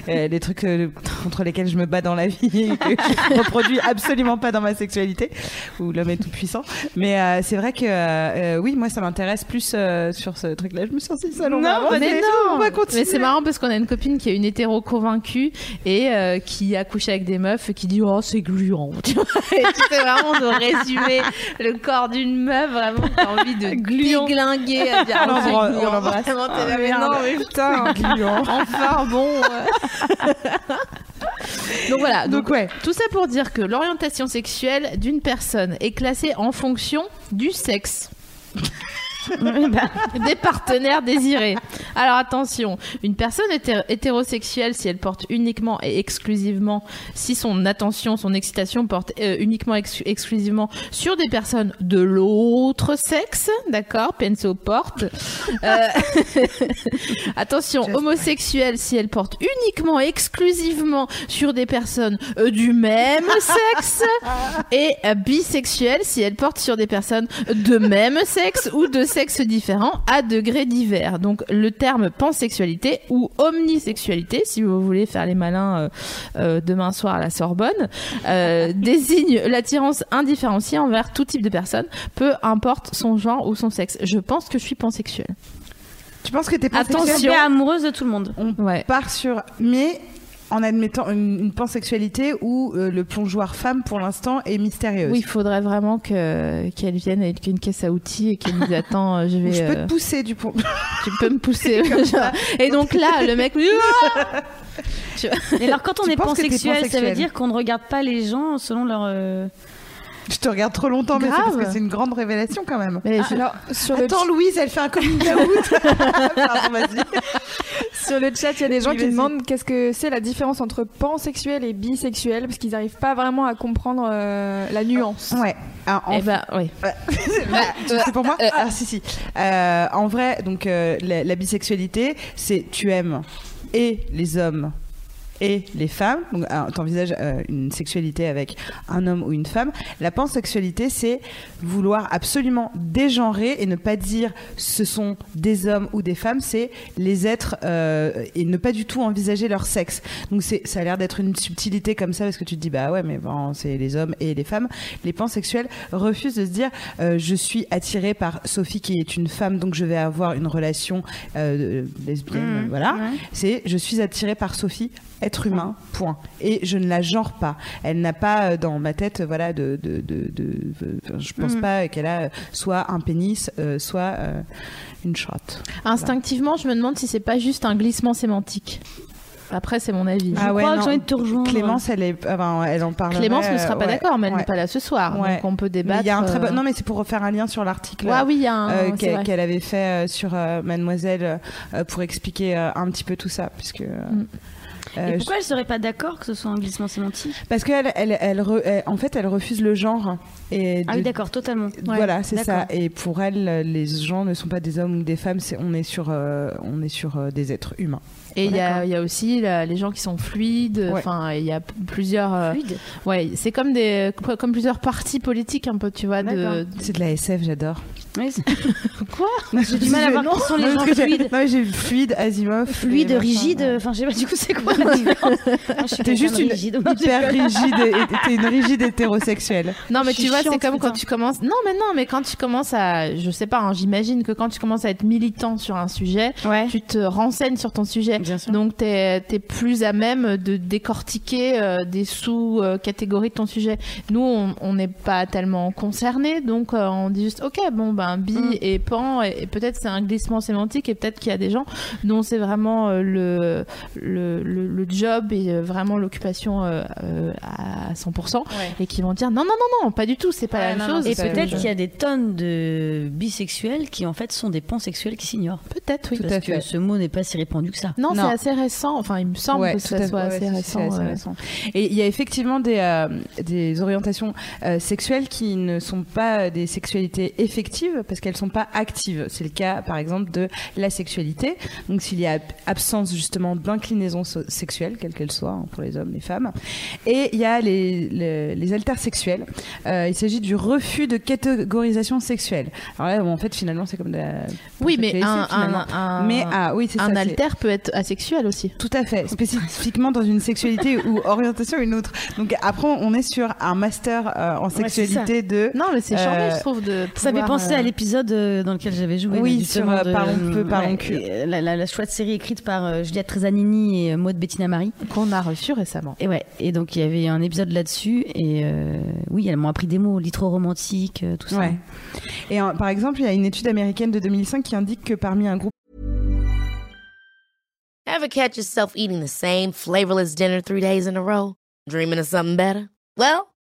Euh, les trucs euh, contre lesquels je me bats dans la vie reproduis absolument pas dans ma sexualité où l'homme est tout puissant mais euh, c'est vrai que euh, euh, oui moi ça m'intéresse plus euh, sur ce truc là je me sens si seule va Non, mais non. on va continuer Mais c'est marrant parce qu'on a une copine qui est une hétéro convaincue et qui a couché avec des meufs et qui dit oh c'est gluant. Tu vois et tu sais vraiment de résumer le corps d'une meuf vraiment t'as envie de Gluant. déglinguer à dire oh, gluant. on l'embrasse. Ah, mais non mais putain enfin bon. Donc voilà. Donc, donc ouais tout ça pour dire que l'orientation sexuelle d'une personne est classée en fonction du sexe des partenaires désirés. Alors attention, une personne hété- hétérosexuelle, si elle porte uniquement et exclusivement, si son attention, son excitation porte euh, uniquement ex- exclusivement sur des personnes de l'autre sexe, d'accord, penso porte. Euh, attention, homosexuelle, si elle porte uniquement et exclusivement sur des personnes euh, du même sexe, et euh, bisexuelle, si elle porte sur des personnes de même sexe ou de sexe différent à degrés divers. Donc le terme pansexualité ou omnisexualité, si vous voulez faire les malins euh, euh, demain soir à la Sorbonne, euh, désigne l'attirance indifférenciée envers tout type de personne, peu importe son genre ou son sexe. Je pense que je suis pansexuelle. tu penses que t'es pas Attention. amoureuse de tout le monde. on Ouais. part sur mais en admettant une, une pansexualité où euh, le plongeoir femme pour l'instant est mystérieuse. Oui, il faudrait vraiment que qu'elle vienne avec une caisse à outils et qu'elle nous dise attends, euh, je vais. je peux euh, te pousser du pont. tu peux me pousser. et donc là, le mec Et alors quand on Tu est pansexuel, ça veut dire qu'on ne regarde pas les gens selon leur. Euh, je te regarde trop longtemps, mais c'est parce que c'est une grande révélation quand même. Mais Ah, je- alors, sur le, Attends, Louise, elle fait un coming out. Pardon, vas-y. sur le chat, il y a des gens Oui, qui demandent qu'est-ce que c'est la différence entre pansexuel et bisexuel, parce qu'ils n'arrivent pas vraiment à comprendre euh, la nuance. Ouais. Ah, en Eh ben, oui. Bah, c'est pour moi Ah si si. Euh, en vrai, donc euh, la, la bisexualité, c'est tu aimes et les hommes et les femmes. Donc euh, t'envisages euh, une sexualité avec un homme ou une femme. La pansexualité, c'est vouloir absolument dégenrer et ne pas dire ce sont des hommes ou des femmes, c'est les êtres euh, et ne pas du tout envisager leur sexe. Donc c'est ça a l'air d'être une subtilité comme ça parce que tu te dis bah ouais mais bon c'est les hommes et les femmes. Les pansexuels refusent de se dire euh, je suis attiré par Sophie qui est une femme donc je vais avoir une relation lesbienne Mhm. voilà. C'est je suis attiré par Sophie être humain point et je ne la genre pas. Elle n'a pas euh, dans ma tête euh, voilà de de, de, je pense Mhm. pas qu'elle a euh, soit un pénis euh, soit euh, une chatte. Instinctivement, je me demande si c'est pas juste un glissement sémantique. Après, c'est mon avis. Je Ah ouais, crois non. que j'ai envie de te rejoindre. Clémence elle est enfin, elle en parle Clémence ne sera pas d'accord, mais elle ouais. n'est pas là ce soir. Ouais. Donc on peut débattre. il y a un très bon... Non, mais c'est pour refaire un lien sur l'article Ouais, oui, euh, qu'elle avait fait sur euh, Mademoiselle euh, pour expliquer euh, un petit peu tout ça. Puisque, euh, Mm. Euh, Et pourquoi elle serait pas d'accord que ce soit un glissement sémantique? Je- Parce qu'elle, elle, elle, en fait, elle refuse le genre. Et Ah de- oui, d'accord, totalement. Voilà, c'est ça. Et pour elle, euh, les gens ne sont pas des hommes ou des femmes. C'est, on est sur, euh, on est sur euh, des êtres humains. Et il y, a- D'accord. il y a aussi les gens qui sont fluides. Ouais. Enfin, il y a plusieurs. euh, Fluide? ouais, c'est comme des, comme plusieurs partis politiques un peu, tu vois. De, D'accord. C'est de la SF, j'adore. Oui, Quoi J'ai du mal à voir qui sont les Non, gens j'ai- fluides. Non, mais j'ai vu fluide, Asimov. Fluide, et rigide, ouais. enfin je sais pas du coup c'est quoi la différence Moi, je suis T'es juste une rigide. hyper rigide. et- et- T'es une rigide hétérosexuelle. Non, mais Je tu suis vois, c'est chiante, comme quand putain. tu commences. Non, mais non, mais quand tu commences à. Je sais pas, hein, j'imagine que quand tu commences à être militant sur un sujet, Ouais. tu te renseignes sur ton sujet. Bien sûr. Donc, tu es, plus à même de décortiquer euh, des sous-catégories de ton sujet. Nous, on on n'est pas tellement concernés, donc euh, on dit juste, ok, bon, ben, enfin bi Mm. et pan et, et peut-être c'est un glissement sémantique et peut-être qu'il y a des gens dont c'est vraiment euh, le, le, le le job et euh, vraiment l'occupation euh, euh, à 100% et qui vont dire non non non non pas du tout c'est pas Ouais, la même non, chose Et peut-être qu'il y a des tonnes de bisexuels qui en fait sont des pansexuels qui s'ignorent. peut-être oui Tout Parce à fait. que ce mot n'est pas si répandu que ça. non, Non. c'est assez récent enfin il me semble Ouais, que ça soit Ouais, assez récent, c'est assez ouais. récent. Et il y a effectivement des, euh, des orientations euh, sexuelles qui ne sont pas des sexualités effectives parce qu'elles sont pas actives. C'est le cas, par exemple, de la sexualité. Donc, s'il y a absence justement d'inclinaison so- sexuelle, quelle qu'elle soit, hein, pour les hommes, les femmes. Et il y a les, les, les intersexuels. Euh, il s'agit du refus de catégorisation sexuelle. Alors là, bon, en fait, finalement, c'est comme de la. oui mais un, un, un- Mais ah oui, ça. un alter peut être asexuel aussi tout à fait, spécifiquement dans une sexualité ou orientation une autre. Donc après, on est sur un master euh, en sexualité de. non mais c'est charmé Euh, je trouve de Ça fait pouvoir, penser à l'épisode euh, dans lequel j'avais joué. Oui, là, sur, euh, Parlons peu, parlons cul. et, euh, La, la- la chouette série écrite par euh, Juliette Trezanini et euh, Maud Bettina Marie. qu'on a reçu récemment Et ouais, et donc il y avait un épisode là-dessus. Et euh, oui, elles m'ont appris des mots, litro-romantique, euh, tout ça. Ouais. Et euh, par exemple, il y a une étude américaine de 2005 qui indique que parmi un groupe Ever catch yourself eating the same flavorless dinner three days in a row? Dreaming of something better? Well,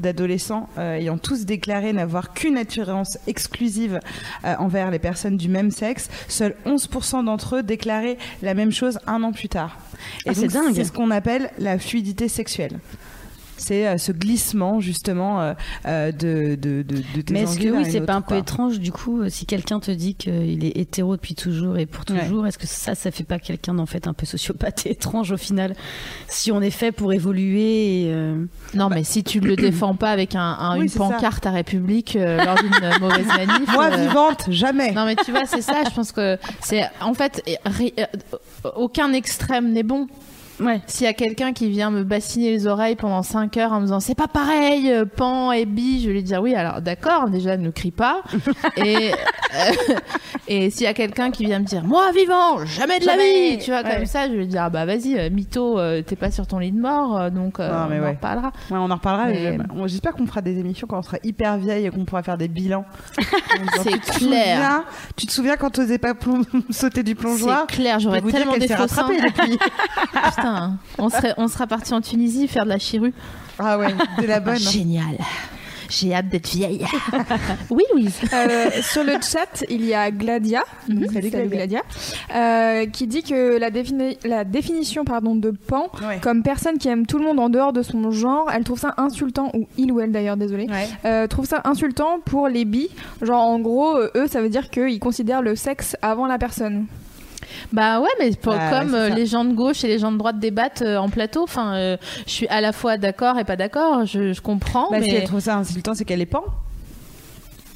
D'adolescents euh, ayant tous déclaré n'avoir qu'une attirance exclusive euh, envers les personnes du même sexe, seuls 11% d'entre eux déclaraient la même chose un an plus tard. Et Ah, c'est dingue. C'est ce qu'on appelle la fluidité sexuelle. C'est euh, ce glissement justement euh, euh, de, de, de, de tes Mais est-ce que oui, c'est pas un peu quoi. étrange du coup si quelqu'un te dit qu'il est hétéro depuis toujours et pour Ouais. toujours Est-ce que ça, ça fait pas quelqu'un d'en fait un peu sociopathe et étrange au final Si on est fait pour évoluer et, euh, Non, mais si tu le défends pas avec un, un- Oui, une ça. pancarte à République euh, lors d'une mauvaise manif. Moi euh, vivante, jamais. Non, mais tu vois, c'est ça. Je pense que c'est en fait ri- aucun extrême n'est bon. Ouais. S'il y a quelqu'un qui vient me bassiner les oreilles pendant 5 heures en me disant c'est pas pareil, euh, pan et bi, je vais lui dire oui, alors d'accord, déjà ne crie pas. et euh, et s'il y a quelqu'un qui vient me dire moi vivant, jamais de la vie, tu vois, Ouais. comme ça, je vais lui dire ah bah vas-y, euh, mytho, euh, t'es pas sur ton lit de mort, donc euh, Non, mais on en reparlera. Ouais, on en reparlera. Mais- J'espère qu'on fera des émissions quand on sera hyper vieille et qu'on pourra faire des bilans. C'est clair. souviens- Tu te souviens quand t'osais pas plom- sauter du plongeoir C'est clair, j'aurais tellement des faux seins. rattrapée on serait, on sera parti en Tunisie faire de la chirurgie. Ah ouais, c'est la bonne. Génial. J'ai hâte d'être vieille. oui, Louise. Euh, sur le chat, il y a Gladia, Salut, Salut Gladia. Gladia, euh, qui dit que la, défini- la définition pardon, de pan Ouais. comme personne qui aime tout le monde en dehors de son genre, elle trouve ça insultant, ou il ou elle d'ailleurs, désolé, Ouais. euh, trouve ça insultant pour les bi. Genre en gros, eux, ça veut dire qu'ils considèrent le sexe avant la personne. Bah ouais, mais pour- Bah, comme ouais, euh, les gens de gauche et les gens de droite débattent euh, en plateau, enfin, euh, je suis à la fois d'accord et pas d'accord. Je, je comprends, Bah, si mais elle trouve ça insultant, c'est qu'elle est pan?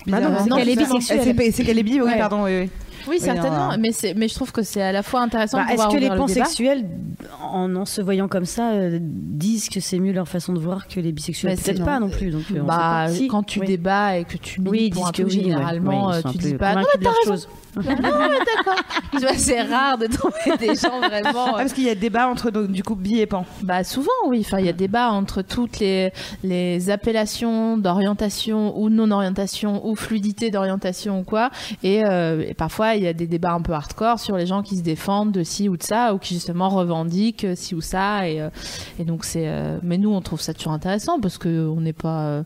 Bah non, Bizarrement. c'est qu'elle est bisexuelle. C'est qu'elle est bi, oui, Ouais. pardon, oui, oui. Oui, certainement. non. Mais mais je trouve que c'est à la fois intéressant bah, de est-ce que les ouvrir le pansexuels, en, en se voyant comme ça, euh, disent que c'est mieux leur façon de voir que les bisexuels? C'est Peut-être pas non plus. Donc, euh, on Bah, sait pas. Si, quand tu oui. débats et que tu milites Oui, pour un que truc, oui, ouais. généralement, Oui, euh, tu dis pas. Non, mais de t'as raison. Non, mais d'accord. Vois, c'est rare de trouver des gens vraiment. Ah, parce qu'il y a débat entre donc, du coup bi et pan. Bah souvent oui, enfin il y a débat entre toutes les les appellations d'orientation ou non orientation ou fluidité d'orientation ou quoi et, euh, et parfois il y a des débats un peu hardcore sur les gens qui se défendent de ci ou de ça ou qui justement revendiquent ci ou ça et euh, et donc c'est euh, mais nous on trouve ça toujours intéressant parce que on n'est pas euh,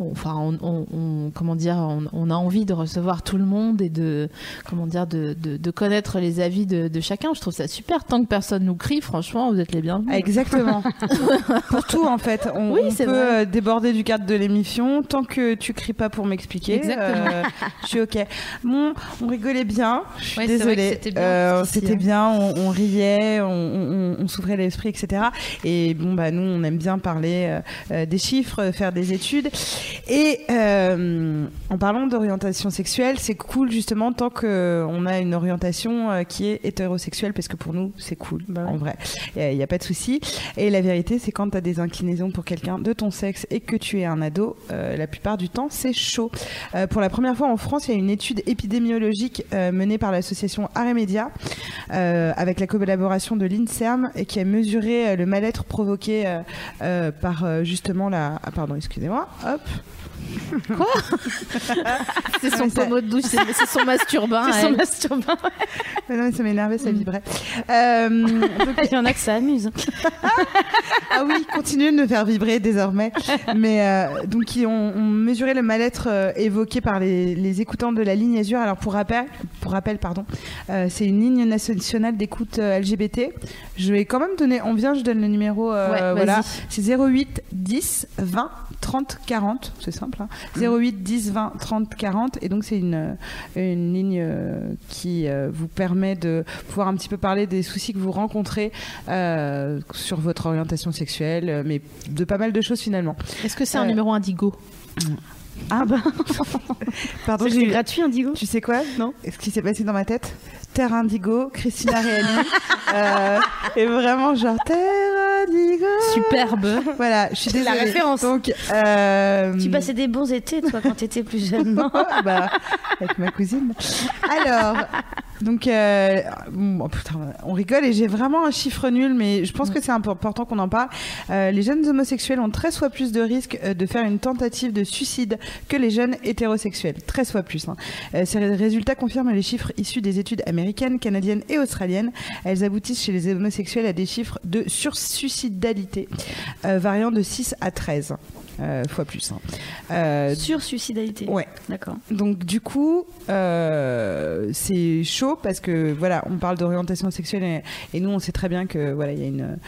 on- enfin on, on- on- comment dire on, a envie de recevoir tout le monde et de comment dire de, de, de connaître les avis de, de chacun je trouve ça super tant que personne nous crie franchement vous êtes les bienvenus Exactement. pour tout en fait, on, Oui, peut vrai. déborder du cadre de l'émission tant que tu cries pas pour m'expliquer. Exactement. euh, je suis ok. Bon, on rigolait bien bien. Je suis Ouais, désolée. c'était bien, Euh, c'était hein. bien. On, on riait, on, on- on s'ouvrait l'esprit, etc. Et bon, bah nous, on aime bien parler euh, euh, des chiffres, euh, faire des études. Et euh, en parlant d'orientation sexuelle, c'est cool justement tant que on a une orientation qui est hétérosexuelle, parce que pour nous, c'est cool. En vrai, il n'y a pas de souci. Et la vérité, c'est quand tu as des inclinaisons pour quelqu'un de ton sexe et que tu es un ado, la plupart du temps, c'est chaud. Pour la première fois en France, il y a une étude épidémiologique euh, menée par l'association Aremedia euh, avec la collaboration de l'INSERM et qui a mesuré euh, le mal-être provoqué euh, par justement la. Ah, pardon, excusez-moi. Hop. C'est son Ouais, ça- pommeau de douche, c'est son masturbin. C'est son masturbin. Ah non, mais ça m'énervait, ça vibrait. Euh, donc, Il y en a que ça amuse. Ah oui, continuez de me faire vibrer désormais. Mais euh, donc ils ont, ont mesuré le mal-être euh, évoqué par les, les écoutants de la ligne Azure. Alors pour rappel, pour rappel pardon, euh, c'est une ligne nationale d'écoute euh, LGBT. Je vais quand même donner, on vient, je donne le numéro. euh, Ouais, voilà, c'est 08 10 20 30 40. C'est simple. Hein. 08 10 20 30 40. Et donc c'est une une ligne euh, qui euh, vous permet de pouvoir un petit peu parler des soucis que vous rencontrez euh, sur votre orientation sexuelle, mais de pas mal de choses finalement. Est-ce que c'est un numéro indigo? Ah bah. Pardon, C'est j'ai eu- gratuit, Indigo? Tu sais quoi? Non. Ce qui s'est passé dans ma tête? Terre Indigo, Christina Reali. euh, et vraiment, genre Terre Indigo. Superbe. Voilà, je suis C'est la désolée. référence. Donc, euh, Tu passais des bons étés, toi, quand t'étais plus jeune, non? Bah, avec ma cousine. Alors, donc, euh, bon, putain, on rigole et j'ai vraiment un chiffre nul, mais je pense que c'est imp- important qu'on en parle. Euh, les jeunes homosexuels ont 13 fois plus de risques euh, de faire une tentative de suicide que les jeunes hétérosexuels. 13 fois plus. hein. Euh, ces ré- résultats confirment les chiffres issus des études américaines, canadiennes et australiennes. Elles aboutissent chez les homosexuels à des chiffres de sursuicidalité variant de 6 à 13 euh, fois plus. hein. Euh, Sur suicidalité. Ouais. D'accord. donc du coup, euh, c'est chaud parce que voilà, on parle d'orientation sexuelle et, et nous on sait très bien que voilà, il y a une,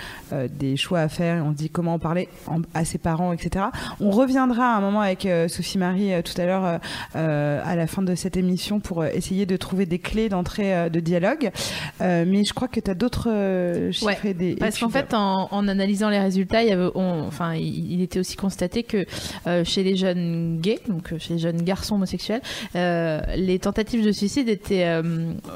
des choix à faire et on se dit comment en parler en- à ses parents, etc. On reviendra à un moment avec Sophie Marie tout à l'heure à la fin de cette émission pour essayer de trouver des clés d'entrée de dialogue. Mais je crois que tu as d'autres chiffres Ouais, et des Parce qu'en fait, en, en analysant les résultats, il, y avait, on- enfin, il, il était aussi constaté que euh, chez les jeunes gays, donc euh, chez les jeunes garçons homosexuels, euh, les tentatives de suicide étaient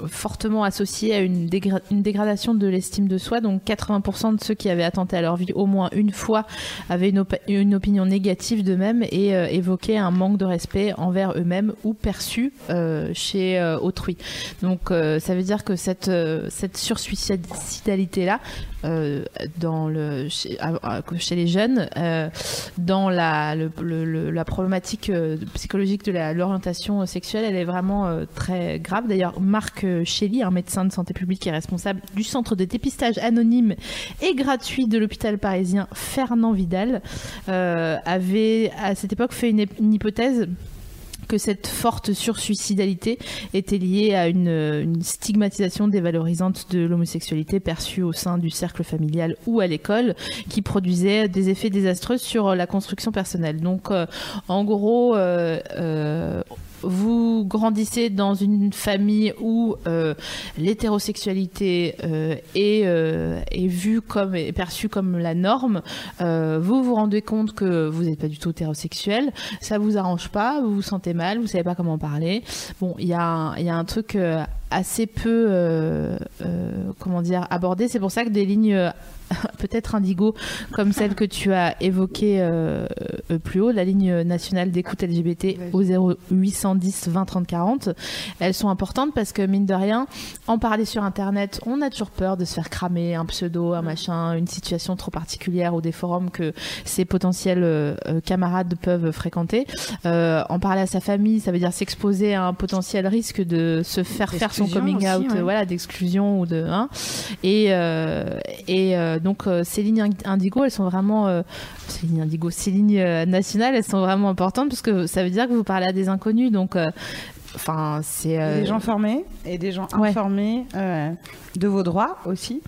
fortement associées à une, dégra- une dégradation de l'estime de soi. Donc 80% de ceux qui avaient attenté à leur vie au moins une fois avaient une, op- une opinion négative d'eux-mêmes et évoquaient un manque de respect envers eux-mêmes ou perçu chez autrui. Donc ça veut dire que cette, cette sursuicidalité-là, chez, chez les jeunes, dans la, problématique euh, psychologique de l'orientation sexuelle, elle est vraiment euh, très grave. D'ailleurs, Marc euh, Chély, un médecin de santé publique est responsable du centre de dépistage anonyme et gratuit de l'hôpital parisien Fernand Vidal, euh, avait à cette époque fait une hypothèse cette forte sursuicidalité était liée à une, une stigmatisation dévalorisante de l'homosexualité perçue au sein du cercle familial ou à l'école, qui produisait des effets désastreux sur la construction personnelle. Donc, euh, en gros, euh, euh, vous grandissez dans une famille où euh, l'hétérosexualité euh, est, euh, est vue comme est perçue comme la norme, vous vous rendez compte que vous n'êtes pas du tout hétérosexuel, ça vous arrange pas, vous vous sentez mal, vous savez pas comment parler. Bon, il y, a un- il y a un truc assez peu, euh, euh, comment dire, abordé. C'est pour ça que des lignes euh, peut-être indigo comme celle que tu as évoquée plus haut, la ligne nationale d'écoute LGBT au 0810 20 30 40, elles sont importantes parce que mine de rien, en parler sur internet, on a toujours peur de se faire cramer un pseudo, un machin, une situation trop particulière ou des forums que ses potentiels euh, euh, camarades peuvent fréquenter. Euh, en parler à sa famille, ça veut dire s'exposer à un potentiel risque de se faire faire son coming aussi, out, ouais. voilà, d'exclusion ou de hein. Et euh, et donc ces lignes indigo, elles sont vraiment ces lignes indigo, ces lignes nationales, elles sont vraiment importantes parce que ça veut dire que vous parlez à des inconnus, donc enfin c'est Et euh, des gens formés et des gens Ouais. informés euh, de vos droits aussi.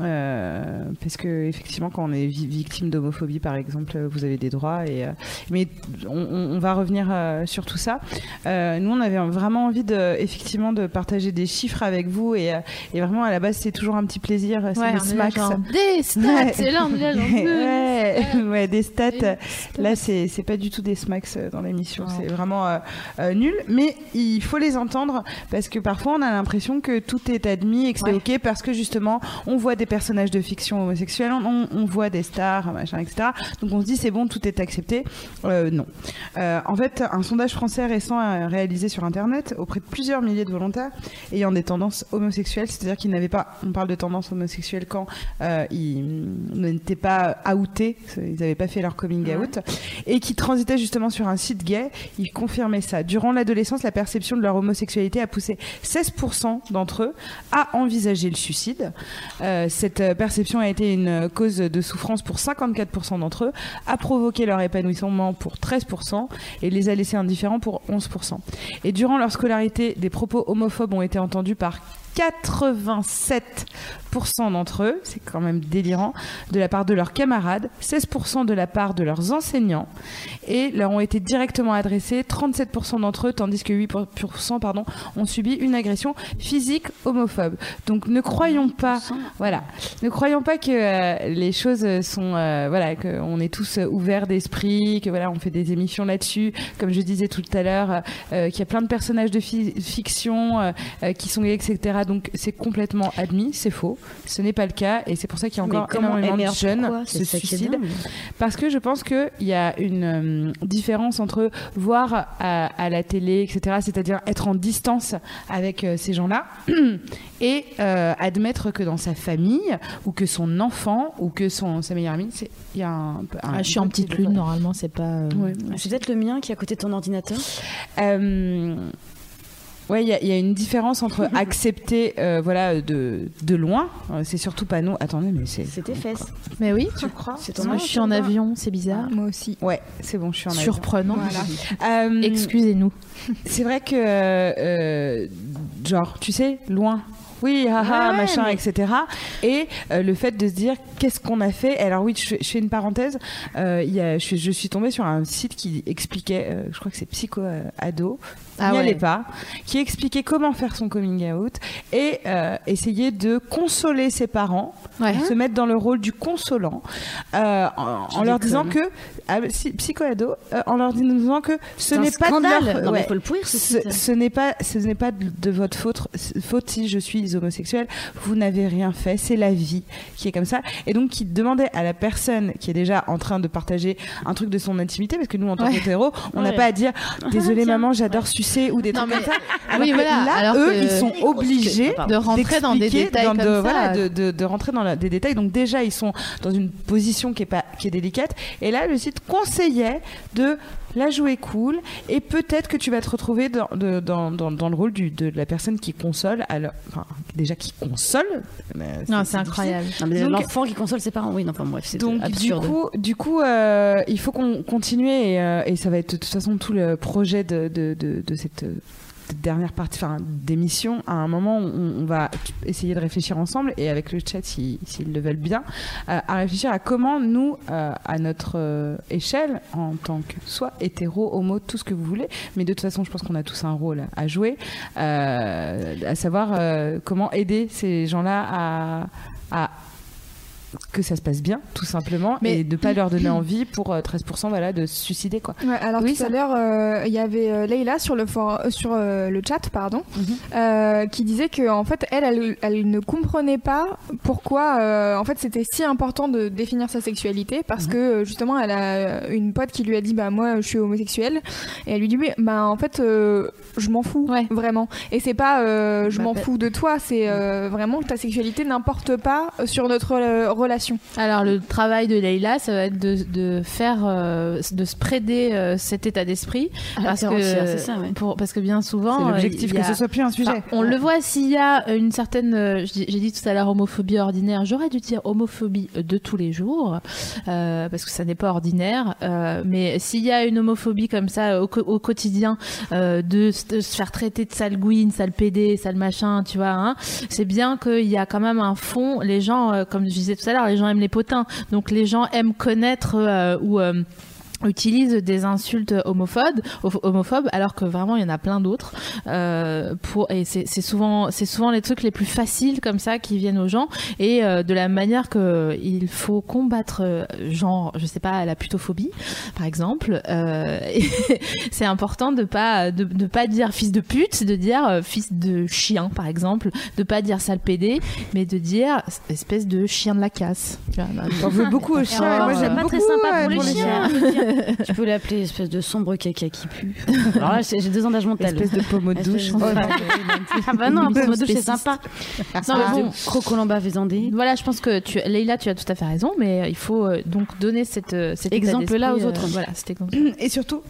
Euh, parce que effectivement, quand on est vi- victime d'homophobie, par exemple, vous avez des droits. Et, euh, mais on, on- va revenir euh, sur tout ça. Euh, nous, on avait vraiment envie de, effectivement, de partager des chiffres avec vous. Et, euh, et vraiment, à la base, c'est toujours un petit plaisir. C'est Ouais, on genre, des stats, Ouais. c'est là, on est là, genre, ouais, ouais, des stats. Des Là, c'est c'est pas du tout des smacks euh, dans l'émission. C'est vraiment euh, euh, nul. Mais il faut les entendre parce que parfois, on a l'impression que tout est admis et que c'est OK parce que justement, on voit des personnages de fiction homosexuels, on, on voit des stars, machin, etc. Donc on se dit, c'est bon, tout est accepté. Euh, non. Euh, en fait, un sondage français récent réalisé sur Internet auprès de plusieurs milliers de volontaires ayant des tendances homosexuelles, c'est-à-dire qu'ils n'avaient pas, on parle de tendances homosexuelles quand euh, ils n'étaient pas outés, ils n'avaient pas fait leur coming out, et qui transitaient justement sur un site gay, ils confirmaient ça. Durant l'adolescence, la perception de leur homosexualité a poussé 16% d'entre eux à envisager le suicide. Euh, cette euh, perception a été une cause de souffrance pour 54% d'entre eux, a provoqué leur épanouissement pour 13% et les a laissés indifférents pour 11%. Et durant leur scolarité, des propos homophobes ont été entendus par 87% d'entre eux, c'est quand même délirant, de la part de leurs camarades, 16% de la part de leurs enseignants, et leur ont été directement adressés 37% d'entre eux, tandis que 8% pardon, ont subi une agression physique homophobe. Donc ne croyons pas, voilà, ne croyons pas que euh, les choses sont, euh, voilà, qu'on est tous euh, ouverts d'esprit, que voilà, on fait des émissions là-dessus, comme je disais tout à l'heure, qu'il y a plein de personnages de fi- fiction qui sont gays, etc. Donc c'est complètement admis, c'est faux. Ce n'est pas le cas et c'est pour ça qu'il y a encore comment- énormément de jeunes se suicident. Parce que je pense qu'il y a une euh, différence entre voir à, à la télé, etc., c'est-à-dire être en distance avec euh, ces gens-là, et euh, admettre que dans sa famille, ou que son enfant, ou que son, sa meilleure amie, c'est- il y a un, un- Ah, je suis en petite lune, normalement, c'est pas. euh, Ouais. C'est peut-être le mien qui est à côté de ton ordinateur. Ouais, il y, a- il y a une différence entre accepter, euh, voilà, de, de loin. euh, C'est surtout pas nous. Attendez, mais c'est. C'est tes fesses. Mais oui, Tu crois ton moi je suis en avion, c'est bizarre. Moi aussi. Ouais, c'est bon, je suis en avion. Surprenant. Euh, Excusez-nous. C'est vrai que, euh, genre, tu sais, loin. Oui, haha, Ouais, ouais, machin, mais- etc. Et euh, le fait de se dire qu'est-ce qu'on a fait? Alors oui, je, fais- je fais une parenthèse. Euh, il y a, je, je suis tombée sur un site qui expliquait, euh, je crois que c'est Psycho Ado, Ah n'y ouais. allez pas, qui expliquait comment faire son coming out et essayer de consoler ses parents, Ouais. se mettre dans le rôle du consolant, en, en leur disant que ah, si- Psycho Ado, en leur disant que ce n'est pas de scandale. leur, Non, mais faut le pourrir, ce Ce, site. ce n'est pas, ce n'est pas de, de votre faute, faute si je suis homosexuel. Vous n'avez rien fait. C'est la vie qui est comme ça. Et donc, qui demandait à la personne qui est déjà en train de partager un truc de son intimité, parce que nous, en tant Ouais. qu'hétéros, on n'a Ouais. pas à dire désolé tiens. maman, j'adore sucer ou des Non, trucs mais- comme ça. Oui, que voilà. Là, Alors eux, que- ils sont obligés De rentrer dans des détails dans comme de, ça. voilà, de, de- de rentrer dans la- des détails. Donc déjà, ils sont dans une position qui est pas qui est délicate. Et là, le site conseillait de la jouer cool et peut-être que tu vas te retrouver dans, de- dans, dans, dans le rôle du, de la personne qui console. Alors, enfin, déjà qui console. mais Non, c'est incroyable. L'enfant qui console ses parents, oui, non, enfin bref, c'est Donc absurde. du coup, du coup, euh, il faut qu'on continue et, euh, et ça va être de toute façon tout le projet de, de, de, de cette euh, dernière partie, enfin d'émission. À un moment, on, on va essayer de réfléchir ensemble et avec le chat, si- s'ils le veulent bien, euh, à réfléchir à comment nous, euh, à notre euh, échelle, en tant que soit hétéro, homo, tout ce que vous voulez, mais de toute façon, je pense qu'on a tous un rôle à jouer, à savoir comment aider ces gens-là à que ça se passe bien, tout simplement, Mais- et de pas leur donner envie pour euh, 13% voilà, de se suicider. Quoi. Ouais, alors Oui, tout ça- à l'heure, euh, il y avait euh, Leïla sur le for- euh, sur euh, le chat, pardon, Mhm. euh, qui disait que en fait, elle, elle, elle ne comprenait pas pourquoi, euh, en fait, c'était si important de définir sa sexualité, parce Mhm. que euh, justement, elle a une pote qui lui a dit, bah moi, je suis homosexuelle, et elle lui dit, mais bah en fait, euh, je m'en fous, Ouais. vraiment. Et c'est pas, euh, je Bah, m'en peut- fous de toi, c'est euh, vraiment que ta sexualité n'importe pas sur notre euh, relation relation Alors le travail de Leïla, ça va être de, de faire, euh, de spreader euh, cet état d'esprit, parce que, c'est ça, ouais. pour, parce que bien souvent, euh, l'objectif que a- ce soit plus un sujet. Enfin, on le voit s'il y a une certaine, euh, j'ai dit tout à l'heure homophobie ordinaire, j'aurais dû dire homophobie de tous les jours, euh, parce que ça n'est pas ordinaire, mais s'il y a une homophobie comme ça au, quotidien, de, se faire traiter de sale gouine, sale pédé, sale machin, tu vois, hein, c'est bien qu'il y a quand même un fond, les gens, comme je disais tout l'heure, les gens aiment les potins, donc les gens aiment connaître euh, ou... euh, utilisent des insultes homophobes, homophobes alors que vraiment il y en a plein d'autres euh, pour et c'est c'est souvent c'est souvent les trucs les plus faciles comme ça qui viennent aux gens et euh, de la manière que il faut combattre euh, genre je sais pas la putophobie par exemple euh, c'est important de pas de, de pas dire fils de pute de dire euh, fils de chien par exemple de pas dire sale pédé mais de dire espèce de chien de la casse tu vois, T'en veux beaucoup aux chiens. moi, j'aime pas beaucoup très sympa pour les chiens. chiens. tu peux l'appeler espèce de sombre caca qui pue. Alors là, j'ai deux d'âge mental. Espèce de pommeau de douche. De- Ah bah non, un pommeau de douche, c'est sympa. Non, mais bon, Crocolamba faisandé. Voilà, je pense que tu, Leïla, tu as tout à fait raison, mais il faut euh, donc donner cette, euh, cet Exemple-là aux autres. voilà, cet exemple. Et surtout,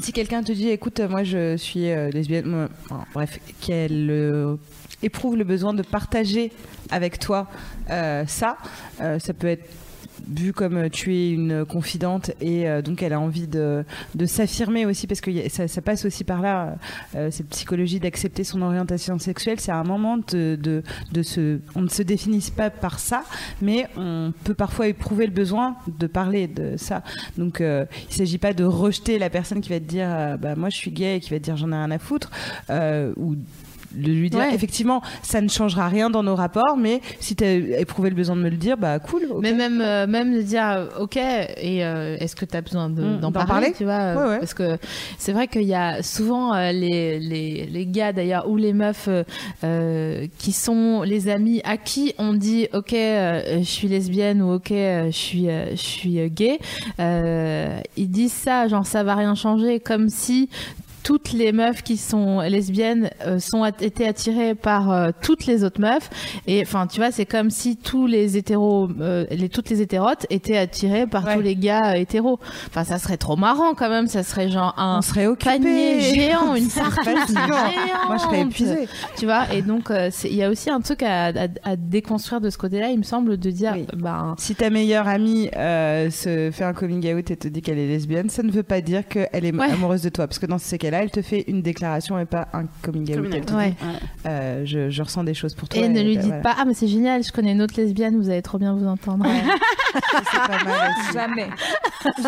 si quelqu'un te dit, écoute, moi je suis euh, lesbienne, enfin, bref, qu'elle euh, éprouve le besoin de partager avec toi euh, ça, euh, ça peut être vu comme euh, tu es une confidente et euh, donc elle a envie de, de s'affirmer aussi parce que ça, passe aussi par là euh, cette psychologie d'accepter son orientation sexuelle. C'est un moment de, de, de se on ne se définisse pas par ça mais on peut parfois éprouver le besoin de parler de ça. Donc euh, il s'agit pas de rejeter la personne qui va te dire bah moi je suis gay et qui va te dire j'en ai rien à foutre ou de lui dire Ouais. effectivement ça ne changera rien dans nos rapports mais si tu as éprouvé le besoin de me le dire bah cool. Mais même, euh, même de dire, euh, ok, et euh, est-ce que tu as besoin Mm, d'en parler, parler tu vois Ouais, ouais. Parce que c'est vrai qu'il y a souvent euh, les, les, les gars d'ailleurs ou les meufs qui sont les amis à qui on dit, ok, je suis lesbienne ou ok, je suis, je suis gay. Ils disent ça, genre ça va rien changer, comme si toutes les meufs qui sont lesbiennes euh, sont at- été attirées par euh, toutes les autres meufs et enfin tu vois c'est comme si tous les hétéros euh, les toutes les hétérotes étaient attirées par Ouais. tous les gars euh, hétéros enfin ça serait trop marrant quand même ça serait genre un on serait occupé panier géant une Fatigant. géante moi je serais épuisée tu vois et donc il y a aussi un truc à, à, à déconstruire de ce côté-là il me semble de dire Oui. ben si ta meilleure amie se fait un coming out et te dit qu'elle est lesbienne, ça ne veut pas dire qu'elle est Ouais. amoureuse de toi. Parce que dans ces cas-là, elle te fait une déclaration et pas un coming out. Coming Ouais. euh, je, je ressens des choses pour toi. et ne lui bah, dites voilà. pas ah mais c'est génial je connais une autre lesbienne vous allez trop bien vous entendre pas mal. Jamais.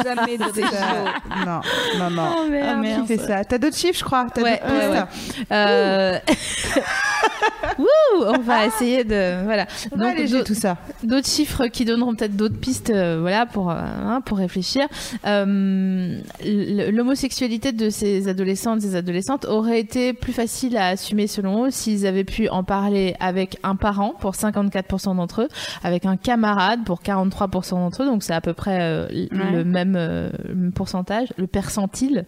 Jamais de. Non, non, non. Oh, merde. Ah, Qui fait ça T'as d'autres chiffres, je crois? T'as Ouais, d'autres ouais, pistes Euh... Wouh, on va essayer de voilà. On va Donc alléger tout ça. d'autres chiffres qui donneront peut-être d'autres pistes, euh, voilà, pour euh, hein, pour réfléchir. Euh, L'homosexualité de ces adolescentes, ces adolescentes aurait été plus facile à assumer selon eux s'ils avaient pu en parler avec un parent pour 54% d'entre eux, avec un camarade pour 43% d'entre eux, donc c'est à peu près euh, Ouais. le même euh, pourcentage, le percentile,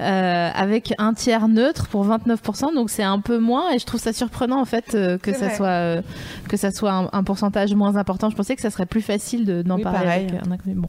euh, avec un tiers neutre pour 29%, donc c'est un peu moins et je trouve ça surprenant en fait que ça soit que ça soit un, pourcentage moins important. Je pensais que ça serait plus facile de- d'en Oui, parler pareil. avec un inconnu. Bon.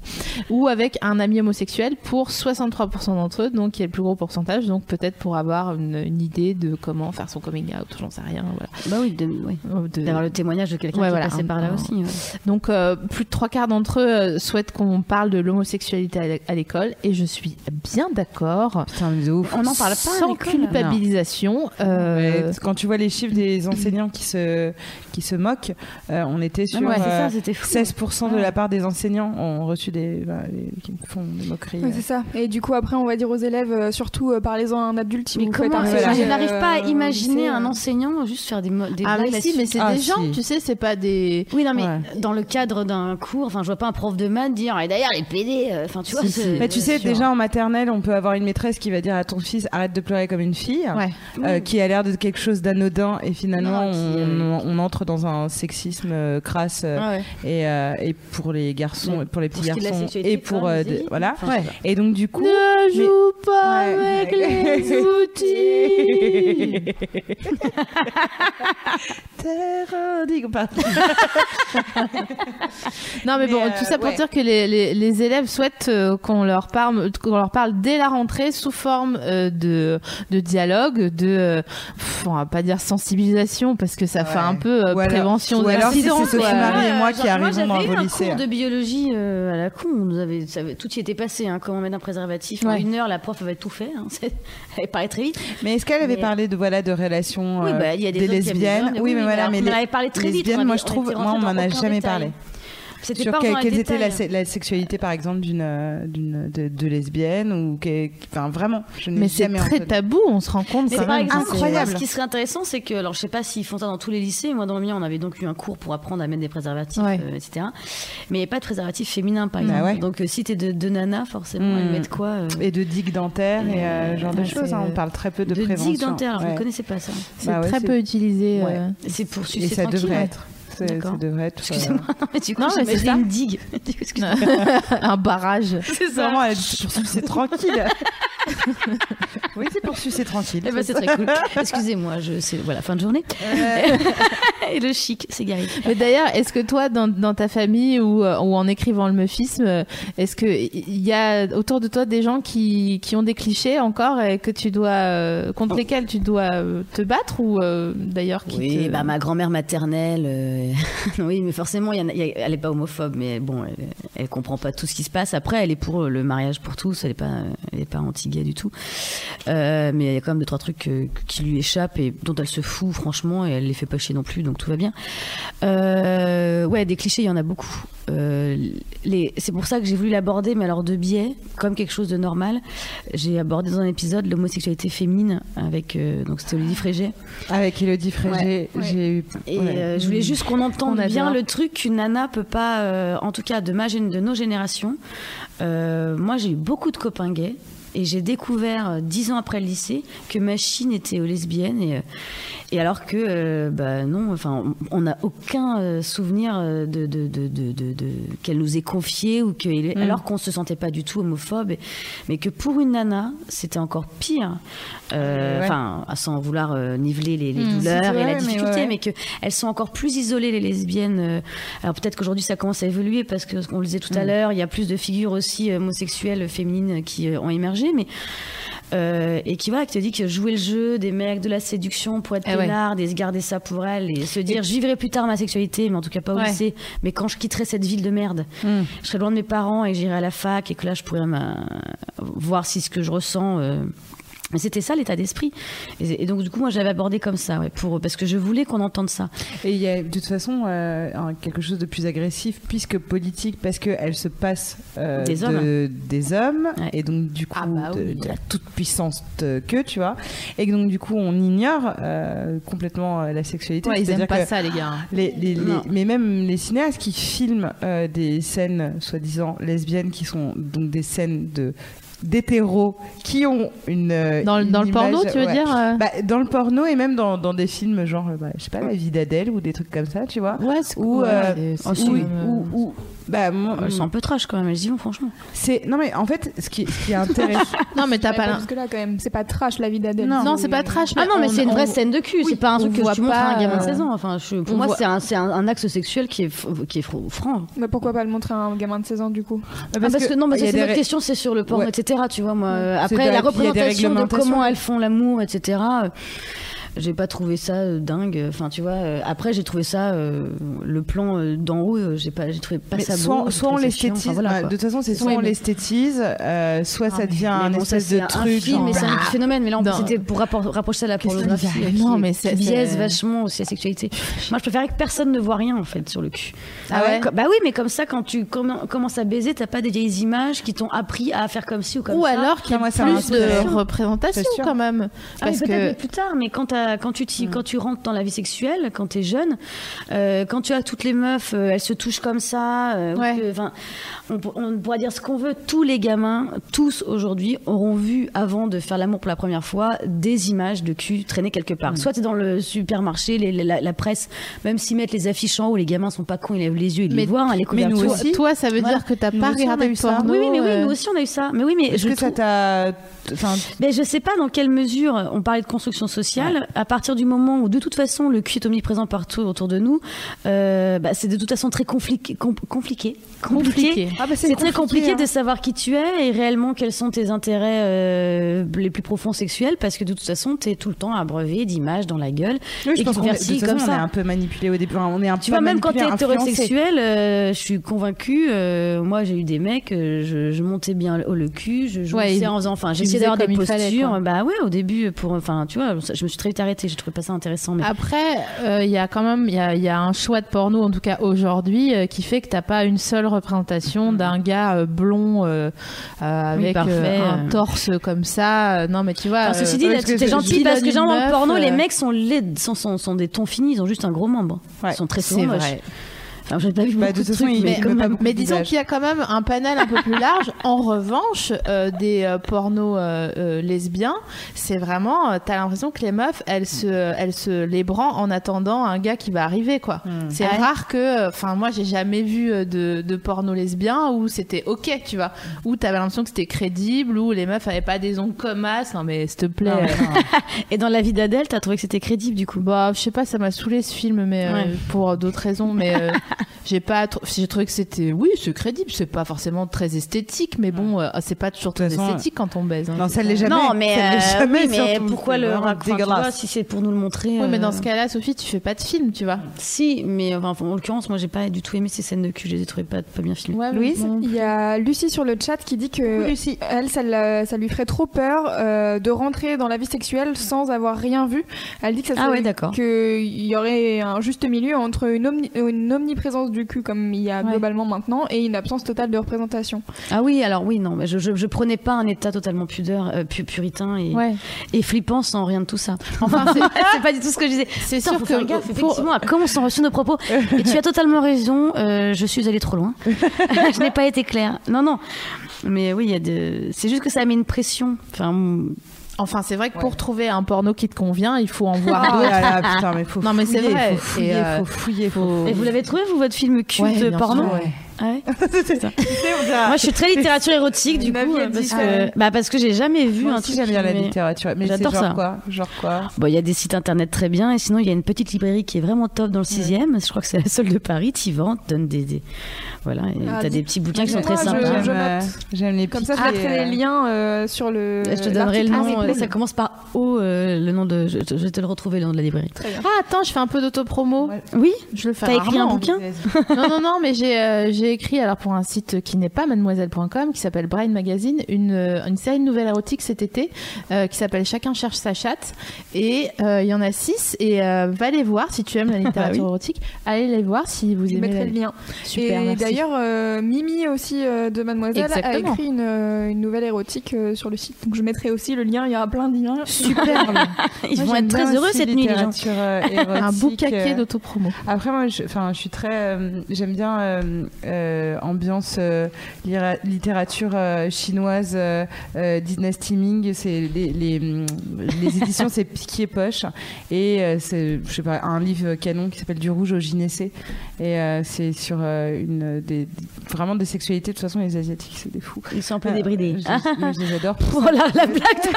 Ou avec un ami homosexuel pour 63% d'entre eux, donc qui est le plus gros pourcentage, donc peut-être pour avoir une, une idée de comment faire son coming out, j'en sais rien. Voilà. Bah oui. De- d'avoir le témoignage de quelqu'un Ouais, qui voilà, est passé un- par là un- aussi. ouais. donc euh, plus de trois quarts d'entre eux euh, souhaitent qu'on parle de l'homosexualité à l'é- à l'école, et je suis bien d'accord. Putain, mais de ouf. On n'en parle pas Sans culpabilisation. euh, quand tu vois les chiffres des enseignants qui se, qui se moquent, euh, on était sur Ouais, c'est euh, ça, c'était fou. 16% de la part des enseignants ont reçu des, bah, les- qui font des moqueries. Ouais, c'est ça. Et du coup, après, on va dire aux élèves, euh, surtout, euh, parlez-en à un adulte Mais vous comment un voilà. Je n'arrive pas à euh, imaginer un euh. enseignant juste faire des, des Ah blagues mais si, mais c'est Ah, des si. gens, tu sais, c'est pas des. Oui, non, mais Ouais. dans le cadre d'un cours, enfin, je vois pas un prof de maths dire et d'ailleurs les PD, euh, enfin, tu vois. Si, c'est- si. Mais tu sais, déjà en maternelle, on peut avoir une maîtresse qui va dire à ton fils arrête de pleurer comme une fille, Ouais. euh, qui a l'air de quelque chose d'anodin, et finalement Non, qui, on, on entre dans un sexisme euh, crasse. euh, Ouais, ouais. et, euh, et pour les garçons, pour les petits garçons, et pour dit voilà. Et donc du coup, Ne joue pas Ouais, avec les outils. terre indigo. Pardon. Non, mais, Mais, bon, euh, tout ça pour ouais. dire que les, les, les élèves souhaitent euh, qu'on leur parle, qu'on leur parle dès la rentrée sous forme euh, de, de dialogue, de, euh, pff, on va pas dire sensibilisation parce que ça fait un peu euh, Ou alors- prévention ou alors si c'est Sophie. Marie et moi qui arrivons dans j'avais vos eu un cours de biologie euh, à la con. On nous avait, ça avait- tout y était passé. Hein, comment mettre un préservatif en une heure, la prof avait tout fait. Hein, elle parlait très vite. Mais est-ce qu'elle avait Mais- parlé de voilà de relations Oui, euh, bah, il y a des, lesbiennes Oui, mais voilà, mais on en avait parlé très vite. moi je trouve, moi on m'en a jamais parlé. C'était Sur pas quelle, dans les quelles étaient la, sexualité par exemple d'une euh, d'une de, de lesbienne ou que, enfin vraiment, je Mais c'est très entendu. tabou, on se rend compte Mais quand par même. exemple, que c'est- incroyable. ce qui serait intéressant, c'est que, alors je sais pas s'ils font ça dans tous les lycées, moi dans le mien, on avait donc eu un cours pour apprendre à mettre des préservatifs, Ouais. euh, etc. Mais il n'y a pas de préservatif féminin, par Bah exemple. ouais. Donc euh, si t'es de, de nana, forcément, Mm. elles mettent quoi euh, Et de digues dentaires et euh, ce genre de Ouais, choses. hein, on parle très peu de, de prévention. digue dentaire, alors je Ouais. ne connaissais pas ça. C'est Bah ouais, très peu utilisé. Et C'est pour Et sucer ça tranquille. devrait être. C'est-. Ça devrait être. euh, Excusez-moi, non, mais du coup, Non, mais c'est une digue. Un barrage. C'est ça. Vraiment, sucer tranquille. oui, c'est pour sucer tranquille. Eh ben, c'est très cool. Excusez-moi, je c'est voilà fin de journée. Euh, Et le chic, c'est Gary. Mais d'ailleurs, est-ce que toi, dans, dans ta famille ou, euh, ou en écrivant le meufisme, euh, est-ce qu'il y a autour de toi des gens qui, qui ont des clichés encore et que tu dois, euh, contre Oh. lesquels tu dois euh, te battre ou euh, d'ailleurs qui Oui, te- bah ma grand-mère maternelle, oui, mais forcément, elle est pas homophobe, mais bon, elle, elle comprend pas tout ce qui se passe. Après, elle est pour le mariage pour tous, elle est pas, elle est pas anti-gay du tout. Euh, mais il y a quand même deux trois trucs euh, qui lui échappent et dont elle se fout franchement, et elle les fait pas chier non plus, donc tout va bien. Euh, ouais, des clichés, il y en a beaucoup. Euh, les, c'est pour ça que j'ai voulu l'aborder, mais alors de biais, comme quelque chose de normal. J'ai abordé dans un épisode l'homosexualité féminine avec, euh, donc c'était Olivier Frégé. Avec Elodie Frégé, Ouais. j'ai eu. Et ouais. euh, je voulais juste qu'on entende bien le truc qu'une nana peut pas, en tout cas de, ma, de nos générations. Moi, j'ai eu beaucoup de copains gays. Et j'ai découvert dix ans après le lycée que Machine était lesbienne et, et alors que euh, bah non enfin on n'a aucun euh, souvenir euh, de, de, de, de, de- de- qu'elle nous ait confié ou que Mm. alors qu'on se sentait pas du tout homophobe mais que pour une nana c'était encore pire Euh, Ouais. enfin sans vouloir niveler les, les Mm, douleurs et la mais difficulté ouais. mais que elles sont encore plus isolées les lesbiennes. Alors peut-être qu'aujourd'hui ça commence à évoluer parce que qu'on le disait tout à Mm. l'heure, il y a plus de figures aussi homosexuelles féminines qui ont émergé, mais euh, et qui voilà, qui te dit que jouer le jeu des mecs, de la séduction pour être Eh ouais. peinarde et se garder ça pour elle et se dire je vivrai plus tard ma sexualité, mais en tout cas pas au Ouais. lycée, mais quand je quitterai cette ville de merde, Mm. je serai loin de mes parents et j'irai à la fac et que là je pourrais m'a- voir si ce que je ressens. euh, mais c'était ça l'état d'esprit. Et, et donc du coup moi j'avais abordé comme ça, ouais, pour parce que je voulais qu'on entende ça. Et il y a de toute façon euh, quelque chose de plus agressif puisque politique parce qu'elle se passe euh, Des de- hommes. des hommes Ouais. et donc du coup Ah bah de, oui. de la toute puissance de- que tu vois et que donc du coup on ignore euh, complètement la sexualité. Ouais, ils aiment pas que ça, les gars. les- les- les- Non. mais même les cinéastes qui filment euh, des scènes soi-disant lesbiennes qui sont donc des scènes de d'hétéros qui ont une euh, Dans, le- une dans le porno, tu veux ouais. dire euh Bah, dans le porno et même dans, dans des films genre euh, bah, je sais pas la vie d'Adèle ou des trucs comme ça tu vois Ouais, c'est ou, cool, euh, ou, bah moi, Elles sont un peu trash quand même, elles y vont franchement. c'est non mais en fait ce qui, ce qui est intéressant Non, mais t'as Ouais, pas. Parce que là, quand même, c'est pas trash la vie d'Adèle. Non, c'est pas trash. Ah non, mais on- c'est une vraie on- scène de cul, oui, c'est pas un on truc que tu montres à un pas, gamin de euh, 16 ans. Enfin, je- pour on moi, voit- c'est un, c'est un, un acte sexuel qui est, f- qui est fr- franc. Mais pourquoi pas le montrer à un gamin de 16 ans du coup? Ah, parce, que, non, parce a c'est des notre question, c'est sur le porno, Ouais. etc. Tu vois, moi. euh, Après, la représentation de comment elles font l'amour, etc. J'ai pas trouvé ça euh, dingue. Enfin, tu vois. euh, Après, j'ai trouvé ça euh, le plan euh, d'en haut. J'ai pas, j'ai trouvé pas mais ça beau. soit, j'ai soit on ça l'esthétise enfin, voilà, bah, de toute façon c'est soit on mais- l'esthétise euh, soit ça devient un Mais bon, ça, espèce c'est de un truc film, mais c'est un bah, phénomène. Mais là, en plus, Non. c'était pour rapprocher ça à la pornographie. ça Non, mais c'est- biaise vachement aussi la sexualité. Moi, je préférais que personne ne voit rien, en fait, sur le cul. Ah ouais Bah oui, mais comme ça, quand tu commen- commences à baiser, t'as pas des vieilles images qui t'ont appris à faire comme ci ou comme Ou ça. alors qu'il y a ça plus de représentation quand même. Ah Parce que. plus tard, mais quand, t'as- quand, tu t'y- quand tu rentres dans la vie sexuelle, quand t'es jeune, euh, quand tu as toutes les meufs, euh, elles se touchent comme ça, euh, Ouais. que- on, pour- on pourra dire ce qu'on veut, tous les gamins, tous aujourd'hui, auront vu, avant de faire l'amour pour la première fois, des images de cul traîner quelque part. Soit t'es dans le supermarché, les- la, la presse, même s'ils mettent les affiches en haut, les gamins sont pas cons, ils lèvent les yeux, ils Mais- les voient, hein, les mais nous couvertures. aussi. Toi, ça veut Voilà. dire que t'as pas regardé eu le ça. porno. Oui, oui, mais oui, euh, nous aussi on a eu ça. Mais oui, mais est-ce je que ça trouve- t'a enfin mais je sais pas dans quelle mesure on parlait de construction sociale. À partir du moment où de toute façon le cul est omniprésent partout autour de nous, euh, bah, c'est de toute façon très compliqué, com- compliqué, compliqué. Ah bah C'est très compliqué hein. de savoir qui tu es et réellement quels sont tes intérêts euh, les plus profonds sexuels parce que de toute façon tu es tout le temps abreuvé d'images dans la gueule. Oui, je et pense est, de façon, comme on est ça. un peu manipulé au début. On est un Tu peu vois, même quand manipulé, influencé. hétérosexuel, euh, je suis convaincue. moi, j'ai eu des mecs, je, je montais bien le, le cul, je jouais Ouais, en faisant. Enfin, tu j'essayais d'avoir des comme fallait, postures. bah ouais, au début, pour. Enfin, tu vois, je me suis très vite arrêtée. J'ai trouvé pas ça intéressant. Mais... Après, euh, il y a quand même il y a, il y a un choix de porno, en tout cas aujourd'hui, euh, qui fait que t'as pas une seule représentation d'un gars euh, blond Oui, avec parfait, un torse comme ça. Non, mais tu vois. Enfin, ceci dit, t'es gentil parce que genre dans le porno, les mecs sont sont, sont, sont des tons finis, ils ont juste un gros membre. Ouais, ils sont très souvent moches. vrai. Enfin, j'ai pas vu Bah, beaucoup de trucs, mais Mais disons qu'il y a quand même un panel un peu plus large. En revanche, euh, des euh, pornos euh, euh, lesbiens, c'est vraiment, euh, t'as l'impression que les meufs, elles se, elles se les branlent en attendant un gars qui va arriver, quoi. C'est Ah ouais. rare que, enfin, moi, j'ai jamais vu euh, de, de porno lesbien où c'était ok, tu vois, où t'avais l'impression que c'était crédible, où les meufs avaient pas des ongles comme as. Non, mais s'il te plaît. Non, euh, non. Et dans la vie d'Adèle, t'as trouvé que c'était crédible du coup? Bah, je sais pas, ça m'a saoulé ce film, mais euh, Ouais. pour d'autres raisons. Mais euh, j'ai pas, tr- j'ai trouvé que c'était, oui, c'est crédible. C'est pas forcément très esthétique, mais bon, euh, c'est pas toujours très esthétique quand on baise. hein. Non, ça l'est jamais. Non, mais, euh, jamais, oui, mais pourquoi le raconter si c'est pour nous le montrer Oui, mais dans euh, ce cas-là, Sophie, tu fais pas de film, tu vois. Si, mais enfin, en l'occurrence, moi j'ai pas du tout aimé ces scènes de cul, je les ai trouvées pas, pas bien filmées. Ouais, Louise bon. Il y a Lucie sur le chat qui dit que Oui, Lucie. elle, ça, ça lui ferait trop peur euh, de rentrer dans la vie sexuelle sans avoir rien vu. Elle dit que ça Ah ouais, d'accord. qu'il y aurait un juste milieu entre une, omni- une omniprésence du cul comme il y a Ouais. globalement maintenant et une absence totale de représentation. Ah oui, alors oui, non, mais je, je, je prenais pas un état totalement pudeur, euh, pu- puritain et, Ouais. et flippant sans rien de tout ça. Enfin, c'est, pas du tout ce que je disais. c'est sûr faut que faire gaffe, faut- effectivement, à comment sont reçus nos propos. Et tu as totalement raison, euh, je suis allée trop loin. je n'ai pas été claire. Non, non. Mais oui, il y a de... c'est juste que ça met une pression. Enfin, Enfin, c'est vrai que pour trouver un porno qui te convient, il faut en voir Ah d'autres. là, putain, mais faut Non, mais c'est vrai. Faut fouiller, Et, euh, faut fouiller, faut. Et vous l'avez trouvé, vous, votre film culte Ouais, porno sûr, ouais. Ah ouais Moi, je suis très littérature érotique, du coup, euh, parce que, bah, parce que j'ai jamais vu Moi un aussi, truc j'aime bien qui la littérature. Mais J'adore genre ça. quoi Genre quoi Bon, il y a des sites internet très bien, et sinon, il y a une petite librairie qui est vraiment top dans le 6ème. Je crois que c'est la seule de Paris. T'y te donne des. des- Voilà, et Ah, t'as des petits bouquins qui sont très sympas. J'aime euh, les Comme ça, je mettrai euh, les liens euh, sur le. Je te donnerai le nom. Ah, ça commence par O, le nom de. Je, vais te le retrouver, le nom de la librairie. Ah, attends, je fais un peu d'autopromo. Ouais. Oui Je le fais T'as écrit un bouquin non, non, non, mais j'ai j'ai écrit alors pour un site qui n'est pas mademoiselle.com, qui s'appelle Brain Magazine, une, euh, une série de nouvelles érotiques cet été euh, qui s'appelle Chacun cherche sa chatte. Et euh, il y en a six. Et euh, va les voir si tu aimes la littérature érotique. Allez les voir si vous Je aimez mettrai la... le lien. Super, et d'ailleurs, Mimi aussi de Mademoiselle Exactement. a écrit une, une nouvelle érotique sur le site. Donc je mettrai aussi le lien. Il y aura plein de liens. Super. Ils Moi, vont être très heureux cette nuit, les gens. un boucaquet euh, d'autopromo. Après, moi, je, je suis très. J'aime bien ambiance euh, littérature euh, chinoise, euh, euh, Dynasty Ming. C'est les, les, les éditions, c'est Piquier Poche. Et euh, c'est, je sais pas, un livre canon qui s'appelle Du rouge au gynécée. Et euh, c'est sur euh, une des, vraiment des sexualités. De toute façon, les Asiatiques, c'est des fous. Ils sont un peu Euh, débridés. je, je les adore. Oh la, la blague de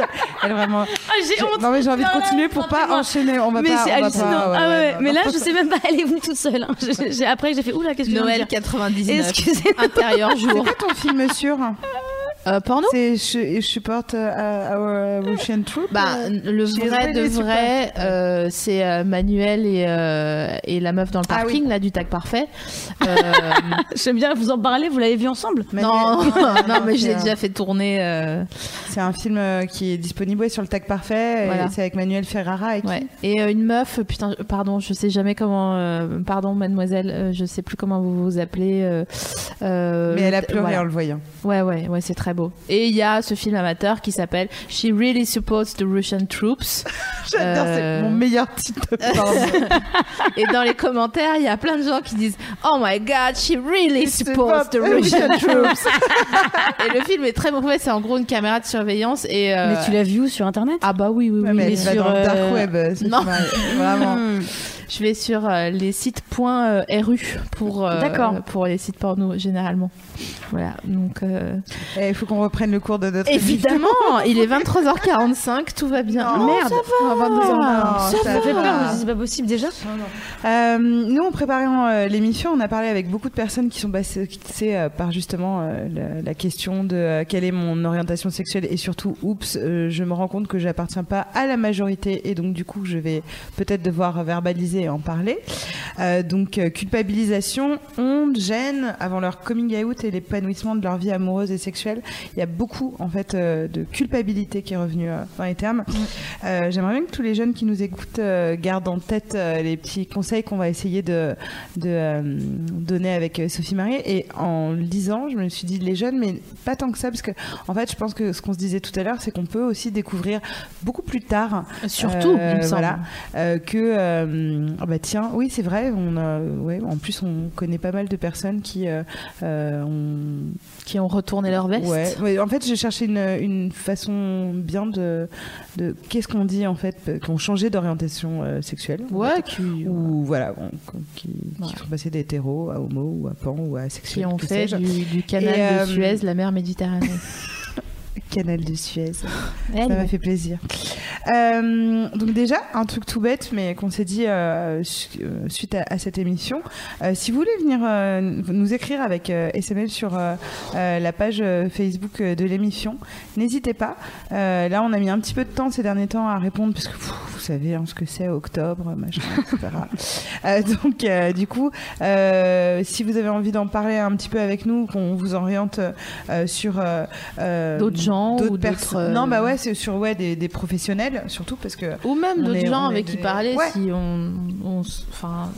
Elle vraiment. Ah, j'ai honte Non mais j'ai envie de continuer pour pas enchaîner. On va mais pas. c'est on va hallucinant. pas- ouais, ah ouais, ouais, mais là, je sais même pas, elle est venue toute seule. hein. J'ai- j'ai- après, j'ai fait oula, qu'est-ce que je Noël dire? 99. Excusez. Intérieur C'est jour. quoi ton film sûr Euh, porno C'est je, je supporte euh, our Russian troop. Bah, euh, le vrai de vrai, euh, c'est euh, Manuel et, euh, et la meuf dans le Ah parking, là, du tag parfait. J'aime bien vous en parler, vous l'avez vu ensemble non, non, mais je l'ai déjà fait tourner. C'est un film qui est disponible ouais, sur le tag parfait. Voilà. C'est avec Manuel Ferrara et qui ouais. Et une meuf, putain, pardon, je sais jamais comment. pardon, mademoiselle, je sais plus comment vous vous appelez. Mais elle a pleuré voilà. en le voyant. Ouais, ouais, ouais, c'est très beau. Et il y a ce film amateur qui s'appelle She Really Supports the Russian Troops. J'adore, Euh, c'est mon meilleur titre de. Et dans les commentaires, il y a plein de gens qui disent Oh my god, she really supports the Russian troops. et le film est très mauvais, c'est en gros une caméra de surveillance. Et euh, Mais tu l'as vu où? Sur internet? Ah bah oui, oui, oui. Ouais, mais sur, dans le dark euh, web. euh, c'est non. Vraiment. Je vais sur euh, les sites .ru pour euh, D'accord. pour les sites porno généralement. Voilà. Donc euh, Il faut qu'on reprenne le cours de notre évidemment, il est 23h45, tout va bien. Non, Merde. ça va. Ah, 22h. Non, Ça ça va. Ça fait va. peur, je c'est pas possible déjà. Euh, nous, en préparant euh, l'émission, on a parlé avec beaucoup de personnes qui sont passées euh, par justement euh, la, la question de euh, quelle est mon orientation sexuelle et surtout, oups, euh, je me rends compte que j'appartiens pas à la majorité et donc du coup, je vais peut-être devoir verbaliser et en parler. Euh, donc, euh, culpabilisation, honte, gêne avant leur coming out et l'épanouissement de leur vie amoureuse et sexuelle. Il y a beaucoup en fait euh, de culpabilité qui est revenue dans les termes. J'aimerais bien que tous les jeunes qui nous écoutent gardent en tête les petits conseils qu'on va essayer de, de donner avec Sophie Marie. Et en le disant, je me suis dit les jeunes, mais pas tant que ça, parce que en fait, je pense que ce qu'on se disait tout à l'heure, c'est qu'on peut aussi découvrir beaucoup plus tard Surtout, il me semble. voilà, que ah bah tiens, oui c'est vrai, on a, ouais, en plus on connaît pas mal de personnes qui euh, euh, ont Qui ont retourné leur veste. Ouais, ouais, en fait, j'ai cherché une, une façon bien de, de qu'est-ce qu'on dit en fait, euh, qui ont changé d'orientation euh, sexuelle. Ouais, qui, Ou voilà, on- qui, Ouais. qui sont passés d'hétéro à homo ou à pan ou à qui asexuel. ont fait du, du canal Et, de Suez, la mer Méditerranée. Canal de Suez. Ça m'a fait plaisir. Euh, donc déjà, un truc tout bête, mais qu'on s'est dit euh, euh, suite à, à cette émission. Euh, si vous voulez venir nous écrire avec SML sur la page Facebook de l'émission, n'hésitez pas. Là, on a mis un petit peu de temps ces derniers temps à répondre, parce que pff, vous savez hein, ce que c'est, octobre, machin, etc. Donc, du coup, si vous avez envie d'en parler un petit peu avec nous, qu'on vous oriente sur D'autres gens d'autres, euh, Non, bah ouais, c'est sur ouais, des, des professionnels, surtout parce que. Ou même d'autres gens on avec qui parler Ouais. si on, enfin,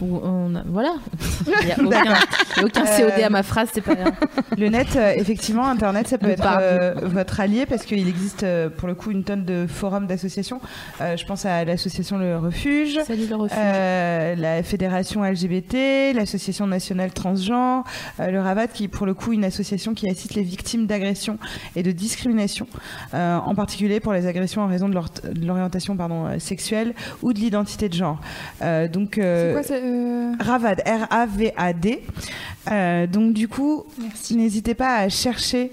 ou on, voilà. Il n'y a aucun, aucun COD à ma phrase, c'est pas grave. Le net, euh, effectivement, Internet, ça peut Le être euh, votre allié parce qu'il existe euh, pour le coup une tonne de forums d'associations. Euh, je pense à l'association Le Refuge. Salut le refuge. euh, la fédération LGBT, l'association nationale transgenre, euh, le Ravat qui est pour le coup une association qui assiste les victimes d'agressions et de discrimination, euh, en particulier pour les agressions en raison de l'orientation pardon euh, sexuelle ou de l'identité de genre. Euh, donc euh, quoi euh, Ravad, R-A-V-A-D. Donc du coup, n'hésitez pas à chercher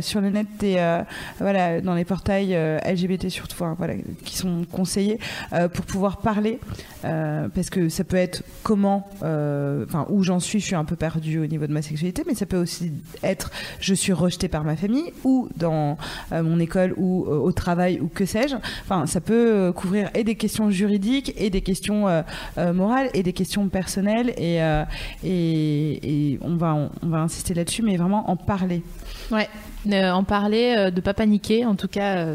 sur le net des, voilà, dans les portails LGBT surtout, enfin, voilà, qui sont conseillés pour pouvoir parler, parce que ça peut être comment, enfin où j'en suis, je suis un peu perdue au niveau de ma sexualité, mais ça peut aussi être je suis rejetée par ma famille ou dans euh, mon école ou euh, au travail ou que sais-je. Enfin, ça peut euh, couvrir et des questions juridiques et des questions morales et des questions personnelles et, et, on, va, on, va insister là-dessus, mais vraiment en parler. Ouais, en parler, de pas paniquer, en tout cas,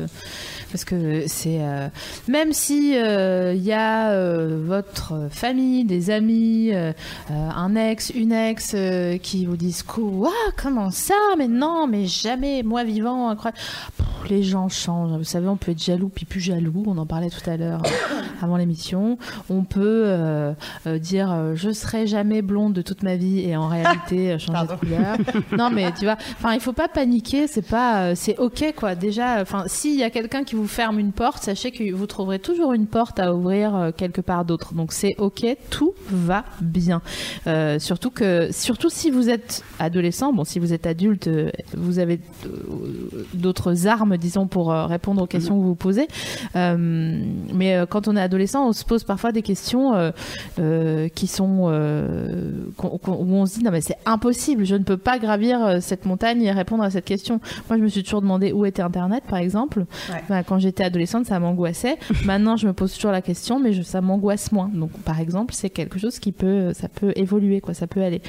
parce que c'est euh, même si il y a euh, votre famille, des amis, euh, euh, un ex, une ex euh, qui vous disent quoi, comment ça, mais non, mais jamais, moi vivant, incroyable. Les gens changent. Vous savez, on peut être jaloux puis plus jaloux. On en parlait tout à l'heure euh, avant l'émission. On peut euh, euh, dire euh, je serai jamais blonde de toute ma vie et en réalité changer de couleur. non, mais tu vois, enfin, il faut pas paniquer. C'est pas, c'est ok quoi. Déjà, enfin, s'il y a quelqu'un qui vous ferme une porte, sachez que vous trouverez toujours une porte à ouvrir quelque part d'autre. Donc c'est ok, tout va bien. Euh, surtout que, surtout si vous êtes adolescent, bon, si vous êtes adulte, vous avez d'autres armes, disons, pour répondre aux questions que vous posez. Euh, mais quand on est adolescent, on se pose parfois des questions euh, euh, qui sont euh, où on se dit non mais c'est impossible, je ne peux pas gravir cette montagne et répondre à cette question. Moi, je me suis toujours demandé où était Internet, par exemple. Ouais. Enfin, quand j'étais adolescente, ça m'angoissait. Maintenant, je me pose toujours la question, mais je, ça m'angoisse moins. Donc, par exemple, c'est quelque chose qui peut, ça peut évoluer, quoi, ça peut aller.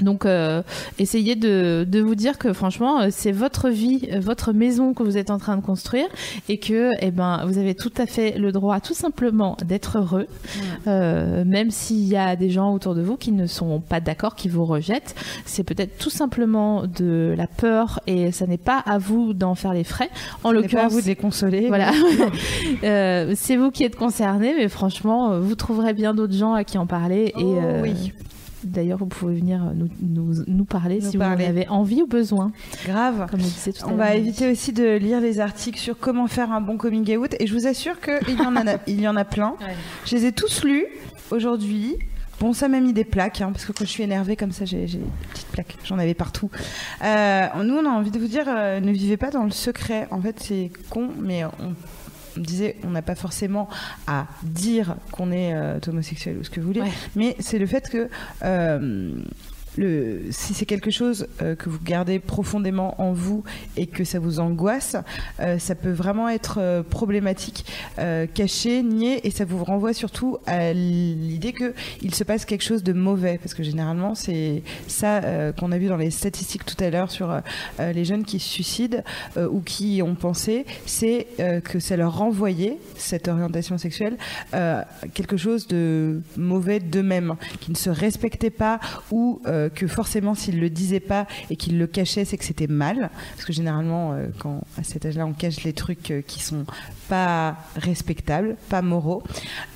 Donc, euh, essayez de, de vous dire que franchement, euh, c'est votre vie, euh, votre maison que vous êtes en train de construire et que, eh ben, vous avez tout à fait le droit, tout simplement, d'être heureux, euh, même s'il y a des gens autour de vous qui ne sont pas d'accord, qui vous rejettent. C'est peut-être tout simplement de la peur et ça n'est pas à vous d'en faire les frais. En l'occurrence, vous de les consoler. voilà. Euh, c'est vous qui êtes concerné, mais franchement, euh, vous trouverez bien d'autres gens à qui en parler. et, Oh euh, oui. D'ailleurs, vous pouvez venir nous, nous, nous parler Nous si parler. vous en avez envie ou besoin, Grave. comme je disais tout à On va éviter aussi de lire les articles sur comment faire un bon coming out et je vous assure qu'il y en a, il y en a plein. Je les ai tous lus aujourd'hui. Bon, ça m'a mis des plaques, hein, parce que quand je suis énervée comme ça, j'ai j'ai des petites plaques. J'en avais partout. Euh, nous, on a envie de vous dire, euh, ne vivez pas dans le secret. En fait, c'est con, mais on, on disait, on n'a pas forcément à dire qu'on est euh, homosexuel ou ce que vous voulez, Ouais. mais c'est le fait que euh, si c'est quelque chose euh, que vous gardez profondément en vous et que ça vous angoisse, euh, ça peut vraiment être euh, problématique, caché, nié, et ça vous renvoie surtout à l'idée que il se passe quelque chose de mauvais, parce que généralement c'est ça qu'on a vu dans les statistiques tout à l'heure sur les jeunes qui se suicident ou qui ont pensé, c'est que ça leur renvoyait cette orientation sexuelle quelque chose de mauvais d'eux-mêmes, qui ne se respectaient pas ou que forcément s'ils le disaient pas et qu'ils le cachaient, c'est que c'était mal. Parce que généralement, euh, quand à cet âge-là, on cache les trucs euh, qui sont pas respectables, pas moraux.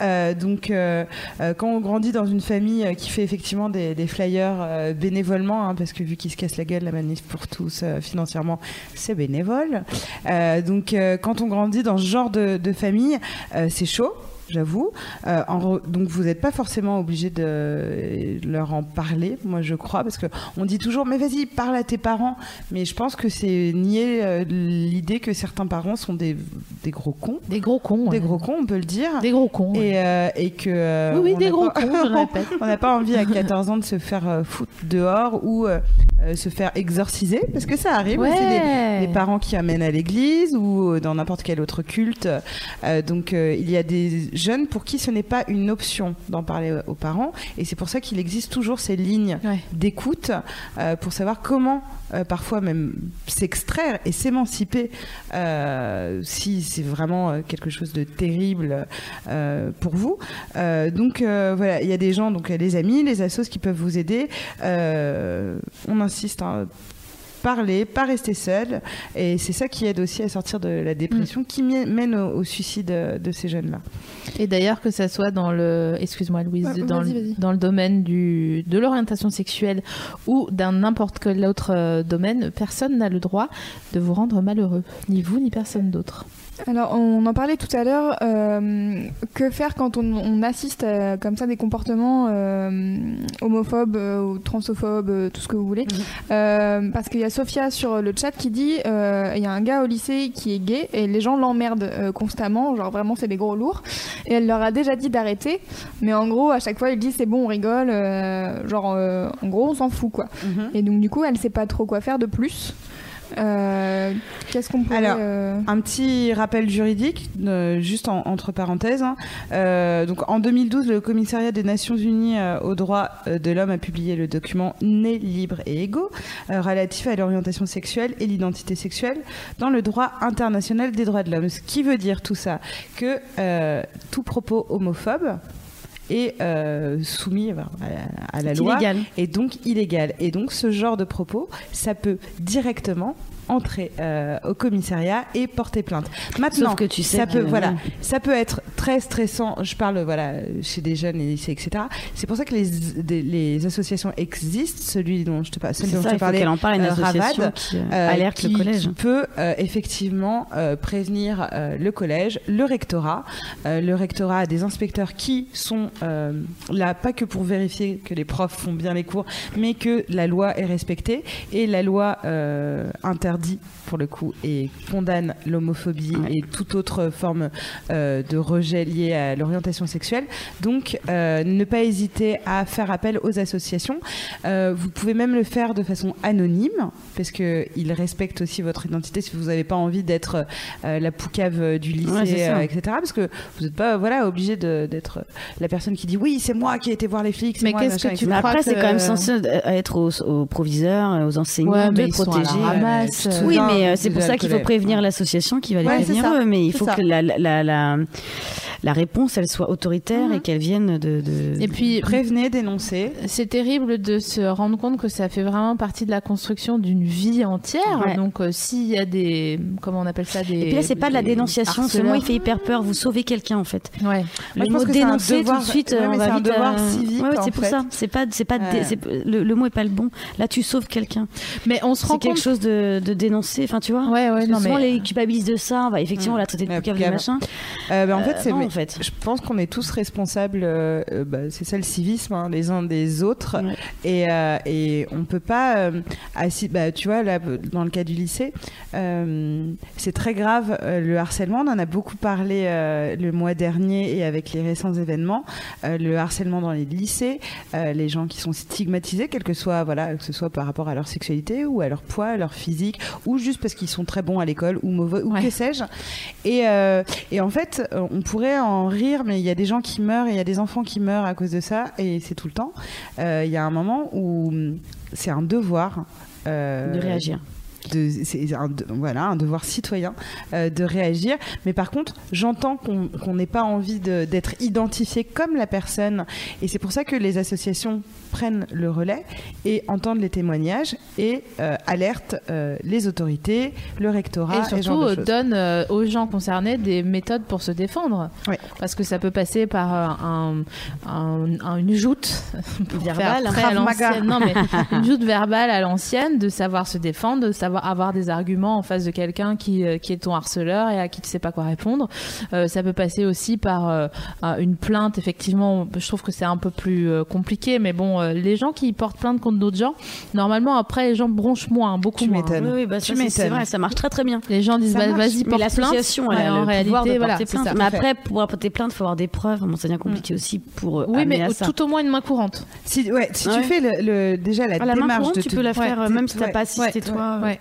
Euh, donc, euh, euh, quand on grandit dans une famille euh, qui fait effectivement des, flyers euh, bénévolement, hein, parce que vu qu'ils se cassent la gueule, la manif pour tous euh, financièrement, c'est bénévole. Euh, donc, euh, quand on grandit dans ce genre de, famille, euh, c'est chaud. J'avoue. Euh, donc vous n'êtes pas forcément obligé de leur en parler, moi je crois, parce que on dit toujours mais vas-y parle à tes parents, mais je pense que c'est nier euh, l'idée que certains parents sont des, des gros cons, Des gros cons. des ouais. gros cons on peut le dire, Des gros cons. et, euh, et que oui, oui, des gros pas- cons, je le répète. on n'a pas envie à 14 ans de se faire foutre dehors ou se faire exorciser, parce que ça arrive. Ouais. Des, des parents qui amènent à l'église ou dans n'importe quel autre culte. Donc il y a des jeunes pour qui ce n'est pas une option d'en parler aux parents et c'est pour ça qu'il existe toujours ces lignes Ouais. d'écoute euh, pour savoir comment euh, parfois même s'extraire et s'émanciper euh, si c'est vraiment euh, quelque chose de terrible euh, pour vous. Euh, donc euh, voilà, il y a des gens, donc euh, les amis, les assos qui peuvent vous aider. Euh, on insiste. hein, Parler, pas rester seul, et c'est ça qui aide aussi à sortir de la dépression, qui mi- mène au, au suicide euh, de ces jeunes-là. Et d'ailleurs que ça soit dans le, excuse-moi Louise, Ouais, dans, le, vas-y. dans le domaine du, de l'orientation sexuelle ou d'un n'importe quel autre euh, domaine, personne n'a le droit de vous rendre malheureux, ni vous ni personne d'autre. Alors, on en parlait tout à l'heure. euh, que faire quand on, on assiste à, comme ça des comportements euh, homophobes euh, ou transophobes, euh, tout ce que vous voulez Euh, Parce qu'il y a Sophia sur le chat qui dit euh, il y a un gars au lycée qui est gay et les gens l'emmerdent euh, constamment. Genre, vraiment, c'est des gros lourds. Et elle leur a déjà dit d'arrêter. Mais en gros, à chaque fois, elle dit c'est bon, on rigole. euh, genre, euh, en gros, on s'en fout, quoi. Et donc, du coup, elle sait pas trop quoi faire de plus. Euh, Qu'est-ce qu'on. Alors, euh, Un petit rappel juridique, euh, juste en- entre parenthèses. hein. Donc, en 2012, le Commissariat des Nations Unies aux droits de l'homme a publié le document Nés, libres et égaux relatif à l'orientation sexuelle et l'identité sexuelle dans le droit international des droits de l'homme. Ce qui veut dire tout ça que tout propos homophobe est euh, soumis bah, à, à la loi illégal. et donc illégal. Et donc ce genre de propos, ça peut directement entrer euh, au commissariat et porter plainte. Maintenant, Sauf que tu sais ça que- peut, voilà, ça peut être très stressant. Je parle voilà chez des jeunes, les lycées, etc. C'est pour ça que les, des- les associations existent. Celui dont je te, par- celle dont ça, je te parlais, en parle, une euh, association Ravad, qui euh, euh, alerte qui, le collège. qui peut euh, effectivement euh, prévenir euh, le collège, le rectorat. Euh, le rectorat a des inspecteurs qui sont euh, là pas que pour vérifier que les profs font bien les cours, mais que la loi est respectée. Et la loi euh, interdit pour le coup et condamne l'homophobie Ouais. et toute autre forme euh, de rejet lié à l'orientation sexuelle. Donc, euh, ne pas hésiter à faire appel aux associations. Euh, vous pouvez même le faire de façon anonyme, parce qu'ils respectent aussi votre identité si vous n'avez pas envie d'être euh, la poucave du lycée, Ouais, euh, etc. Parce que vous n'êtes pas voilà, obligé d'être la personne qui dit oui, c'est moi qui ai été voir les flics. c'est Mais qu'est-ce que tu après, c'est quand même censé être aux, aux proviseurs, aux enseignants Ouais, mais de ils sont à la protéger. Euh, Oui, mais euh, c'est pour ça qu'il faut prévenir l'association qui va les prévenir eux. Mais il faut ça. que la, la, la, la réponse, elle soit autoritaire et qu'elle vienne de, de- Et puis, Prévenez, dénoncez. c'est terrible de se rendre compte que ça fait vraiment partie de la construction d'une vie entière. Ouais. Donc, euh, s'il y a des. Comment on appelle ça des, Et puis là, c'est pas de la dénonciation. Ce mot, il fait hyper peur. Vous sauvez quelqu'un, en fait. Ouais. Moi, le je pense mot que c'est un dénoncer devoir- tout de suite, ouais, on c'est va un vite, devoir euh, civique, ouais, ouais, en c'est pour fait. ça. C'est pas, c'est pas, dé- c'est- le, le mot est pas le bon. Là, tu sauves quelqu'un. Mais on se C'est rend quelque compte. chose de, de dénoncer. Enfin, tu vois. Ouais, ouais, non, souvent, mais. les culpabilise de ça. On va effectivement la traiter de machin. Euh, ben, en fait, c'est en fait. je pense qu'on est tous responsables. euh, euh, bah, c'est ça le civisme, hein, les uns des autres. Ouais. Et, euh, et on peut pas. euh, assi- bah, tu vois, là, dans le cas du lycée, c'est très grave le harcèlement. On en a beaucoup parlé le mois dernier et avec les récents événements. Le harcèlement dans les lycées, les gens qui sont stigmatisés, quel que soit, voilà, que ce soit par rapport à leur sexualité ou à leur poids, à leur physique, ou juste parce qu'ils sont très bons à l'école ou mauvais, ou Ouais. que sais-je. Et, et en fait, on pourrait en rire, mais il y a des gens qui meurent et il y a des enfants qui meurent à cause de ça, et c'est tout le temps. Euh, Il y a un moment où hum, c'est un devoir. euh, De réagir. De- c'est un, de- voilà, un devoir citoyen euh, de réagir. Mais par contre, j'entends qu'on n'ait pas envie d'être identifié comme la personne. Et c'est pour ça que les associations prennent le relais et entendent les témoignages et euh, alertent euh, les autorités, le rectorat Et surtout de choses. donne euh, aux gens concernés des méthodes pour se défendre. Parce que ça peut passer par un, un- un- une joute Verbale. Non mais une joute verbale à l'ancienne, de savoir se défendre, de savoir avoir des arguments en face de quelqu'un qui, euh, qui est ton harceleur et à qui tu sais pas quoi répondre. Euh, ça peut passer aussi par euh, une plainte. Effectivement, je trouve que c'est un peu plus compliqué, mais bon, euh, les gens qui portent plainte contre d'autres gens, normalement après les gens bronchent moins, beaucoup Tu moins. m'étonnes. Oui, oui, bah, Tu ça, c'est- c'est m'étonnes. vrai, ça marche très très bien. Les gens disent bah, vas-y Mais porte plainte. l'association, elle Ouais, a en le réalité, de voilà, porter c'est plainte. ça. Mais après, pour pouvoir porter plainte, il faut avoir des preuves. Bon, ça devient compliqué aussi pour Oui, mais à ça. tout au moins une main courante. Si, ouais, si Ouais. tu fais le, le- déjà la Ah, la main démarche courante, de tu te- peux la faire ouais, même si t'as pas assisté toi. Ouais.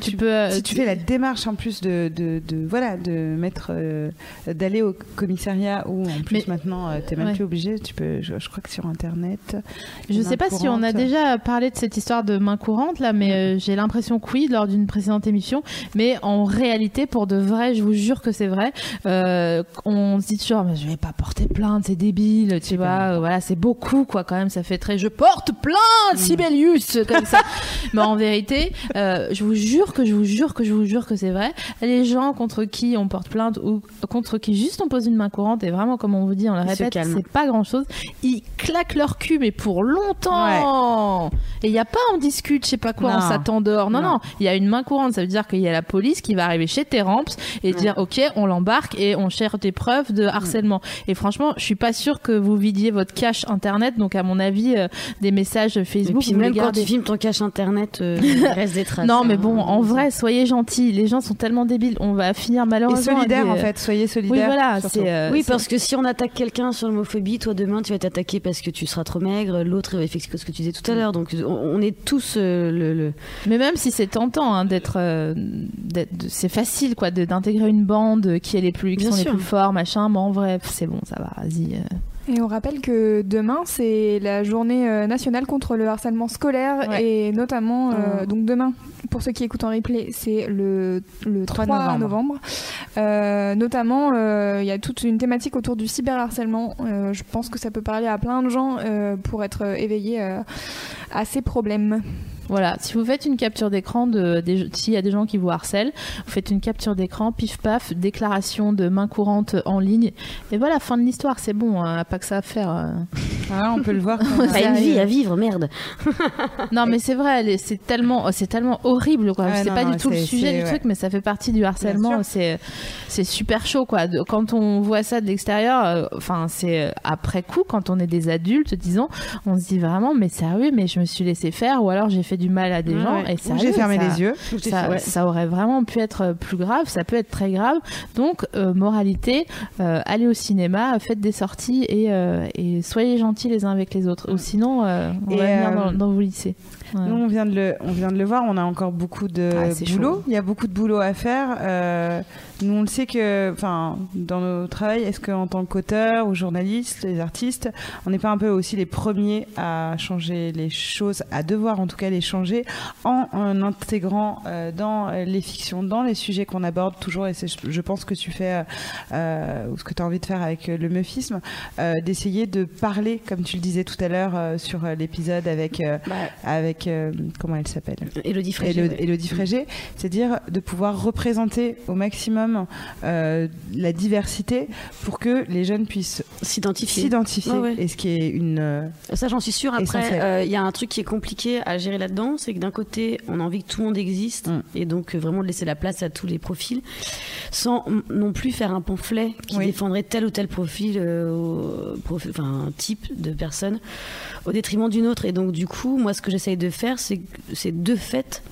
Tu peux. euh, si tu fais la démarche en plus de, de, de- voilà de mettre euh, d'aller au commissariat ou en plus Mais- maintenant euh, t'es même Ouais. plus obligé tu peux je, je crois que sur internet Je main sais pas si on a déjà parlé de cette histoire de main courante là, mais euh, j'ai l'impression que oui lors d'une précédente émission. Mais en réalité, pour de vrai, je vous jure que c'est vrai. euh, on se dit toujours, mais je vais pas porter plainte, c'est débile, tu vois. euh, voilà, c'est beaucoup quoi quand même. Ça fait très, je porte plainte, Sibelius, comme ça. mais en vérité, euh, je vous jure que je vous jure que je vous jure que c'est vrai. Les gens contre qui on porte plainte ou contre qui juste on pose une main courante et vraiment comme on vous dit, on le répète, c'est pas grand chose. Ils claquent leur cul mais pour longtemps. Et il y a pas on discute, je sais pas quoi, on Non. s'attendort. Non Non. non, il y a une main courante, ça veut dire qu'il y a la police qui va arriver chez tes ramps et dire OK, on l'embarque et on cherche des preuves de harcèlement. Et franchement, je suis pas sûre que vous vidiez votre cache internet donc à mon avis euh, des messages Et Facebook puis vous même quand tu filmes ton cache internet, euh, il reste des traces. Non, mais hein. bon, en vrai, soyez gentils. Les gens sont tellement débiles. On va finir et malheureusement. à solidaire des- en fait soyez Oui, solidaire voilà. surtout. C'est. euh, Oui, parce que si on attaque quelqu'un sur l'homophobie, toi demain tu vas t'attaquer parce que tu seras trop maigre, l'autre il va faire ce que tu disais tout à l'heure. Donc on, est tous euh, le, le- Mais même si c'est tentant hein, d'être, euh, c'est facile quoi, d'intégrer une bande qui est les plus, qui Bien sont sûr. les plus forts, machin. Mais en vrai, c'est bon, ça va. Vas-y. Et on rappelle que demain, c'est la journée euh, nationale contre le harcèlement scolaire Ouais. et notamment, euh, Mm. donc demain, pour ceux qui écoutent en replay, c'est le, le 3, 3 novembre. novembre. Euh, notamment, euh, il y a toute une thématique autour du cyberharcèlement. Je pense que ça peut parler à plein de gens pour être éveillés à ces problèmes. Voilà, si vous faites une capture d'écran de des- s'il y a des gens qui vous harcèlent, vous faites une capture d'écran, pif paf, déclaration de main courante en ligne, et voilà, fin de l'histoire, c'est bon, hein, pas que ça à faire. euh. Ah, on peut le voir comme- T'as une vie à vivre, merde. Non, mais c'est vrai, c'est tellement, c'est tellement horrible, quoi. Ouais, c'est non, pas non, du tout le c'est- sujet c'est- du ouais. truc, mais ça fait partie du harcèlement. Bien. C'est, c'est super chaud, quoi. De- Quand on voit ça de l'extérieur, euh, enfin, c'est euh, après coup, quand on est des adultes, disons, on se dit vraiment, mais sérieux, mais je me suis laissé faire, ou alors j'ai fait du mal à des Ouais, gens, ouais. et sérieux, j'ai fermé ça- les yeux ça, Ouais. ça aurait vraiment pu être plus grave, ça peut être très grave. Donc, euh, moralité, euh, allez au cinéma, faites des sorties et, euh, et soyez gentils les uns avec les autres. Ou sinon, euh, on Et, va venir euh, dans, dans vos lycées. Nous, on vient, de le, on vient de le voir, on a encore beaucoup de Ah, boulot. chaud. Il y a beaucoup de boulot à faire. Euh, nous, on le sait que, enfin, dans nos travail, est-ce qu'en tant qu'auteur ou journaliste, les artistes, on n'est pas un peu aussi les premiers à changer les choses, à devoir en tout cas les changer, en, en intégrant euh, dans les fictions, dans les sujets qu'on aborde toujours, et c'est, je pense que tu fais, euh, ou ce que tu as envie de faire avec le meufisme, d'essayer de parler, comme tu le disais tout à l'heure sur l'épisode avec, Bah, avec euh, comment elle s'appelle Élodie Frégé. Élo- ouais. Élodie Frégé, c'est-à-dire de pouvoir représenter au maximum euh, la diversité pour que les jeunes puissent S'identifier. s'identifier. Ouais, ouais. Et ce qui est une. euh, Ça, j'en suis sûre. Après, il y a un truc qui est compliqué à gérer là-dedans, c'est que d'un côté, on a envie que tout le monde existe, Mm. et donc vraiment de laisser la place à tous les profils, sans non plus faire un pamphlet qui Oui. défendrait tel ou tel profil, enfin type de personne, au détriment d'une autre. Et donc, du coup, moi, ce que j'essaye de faire, c'est de fait.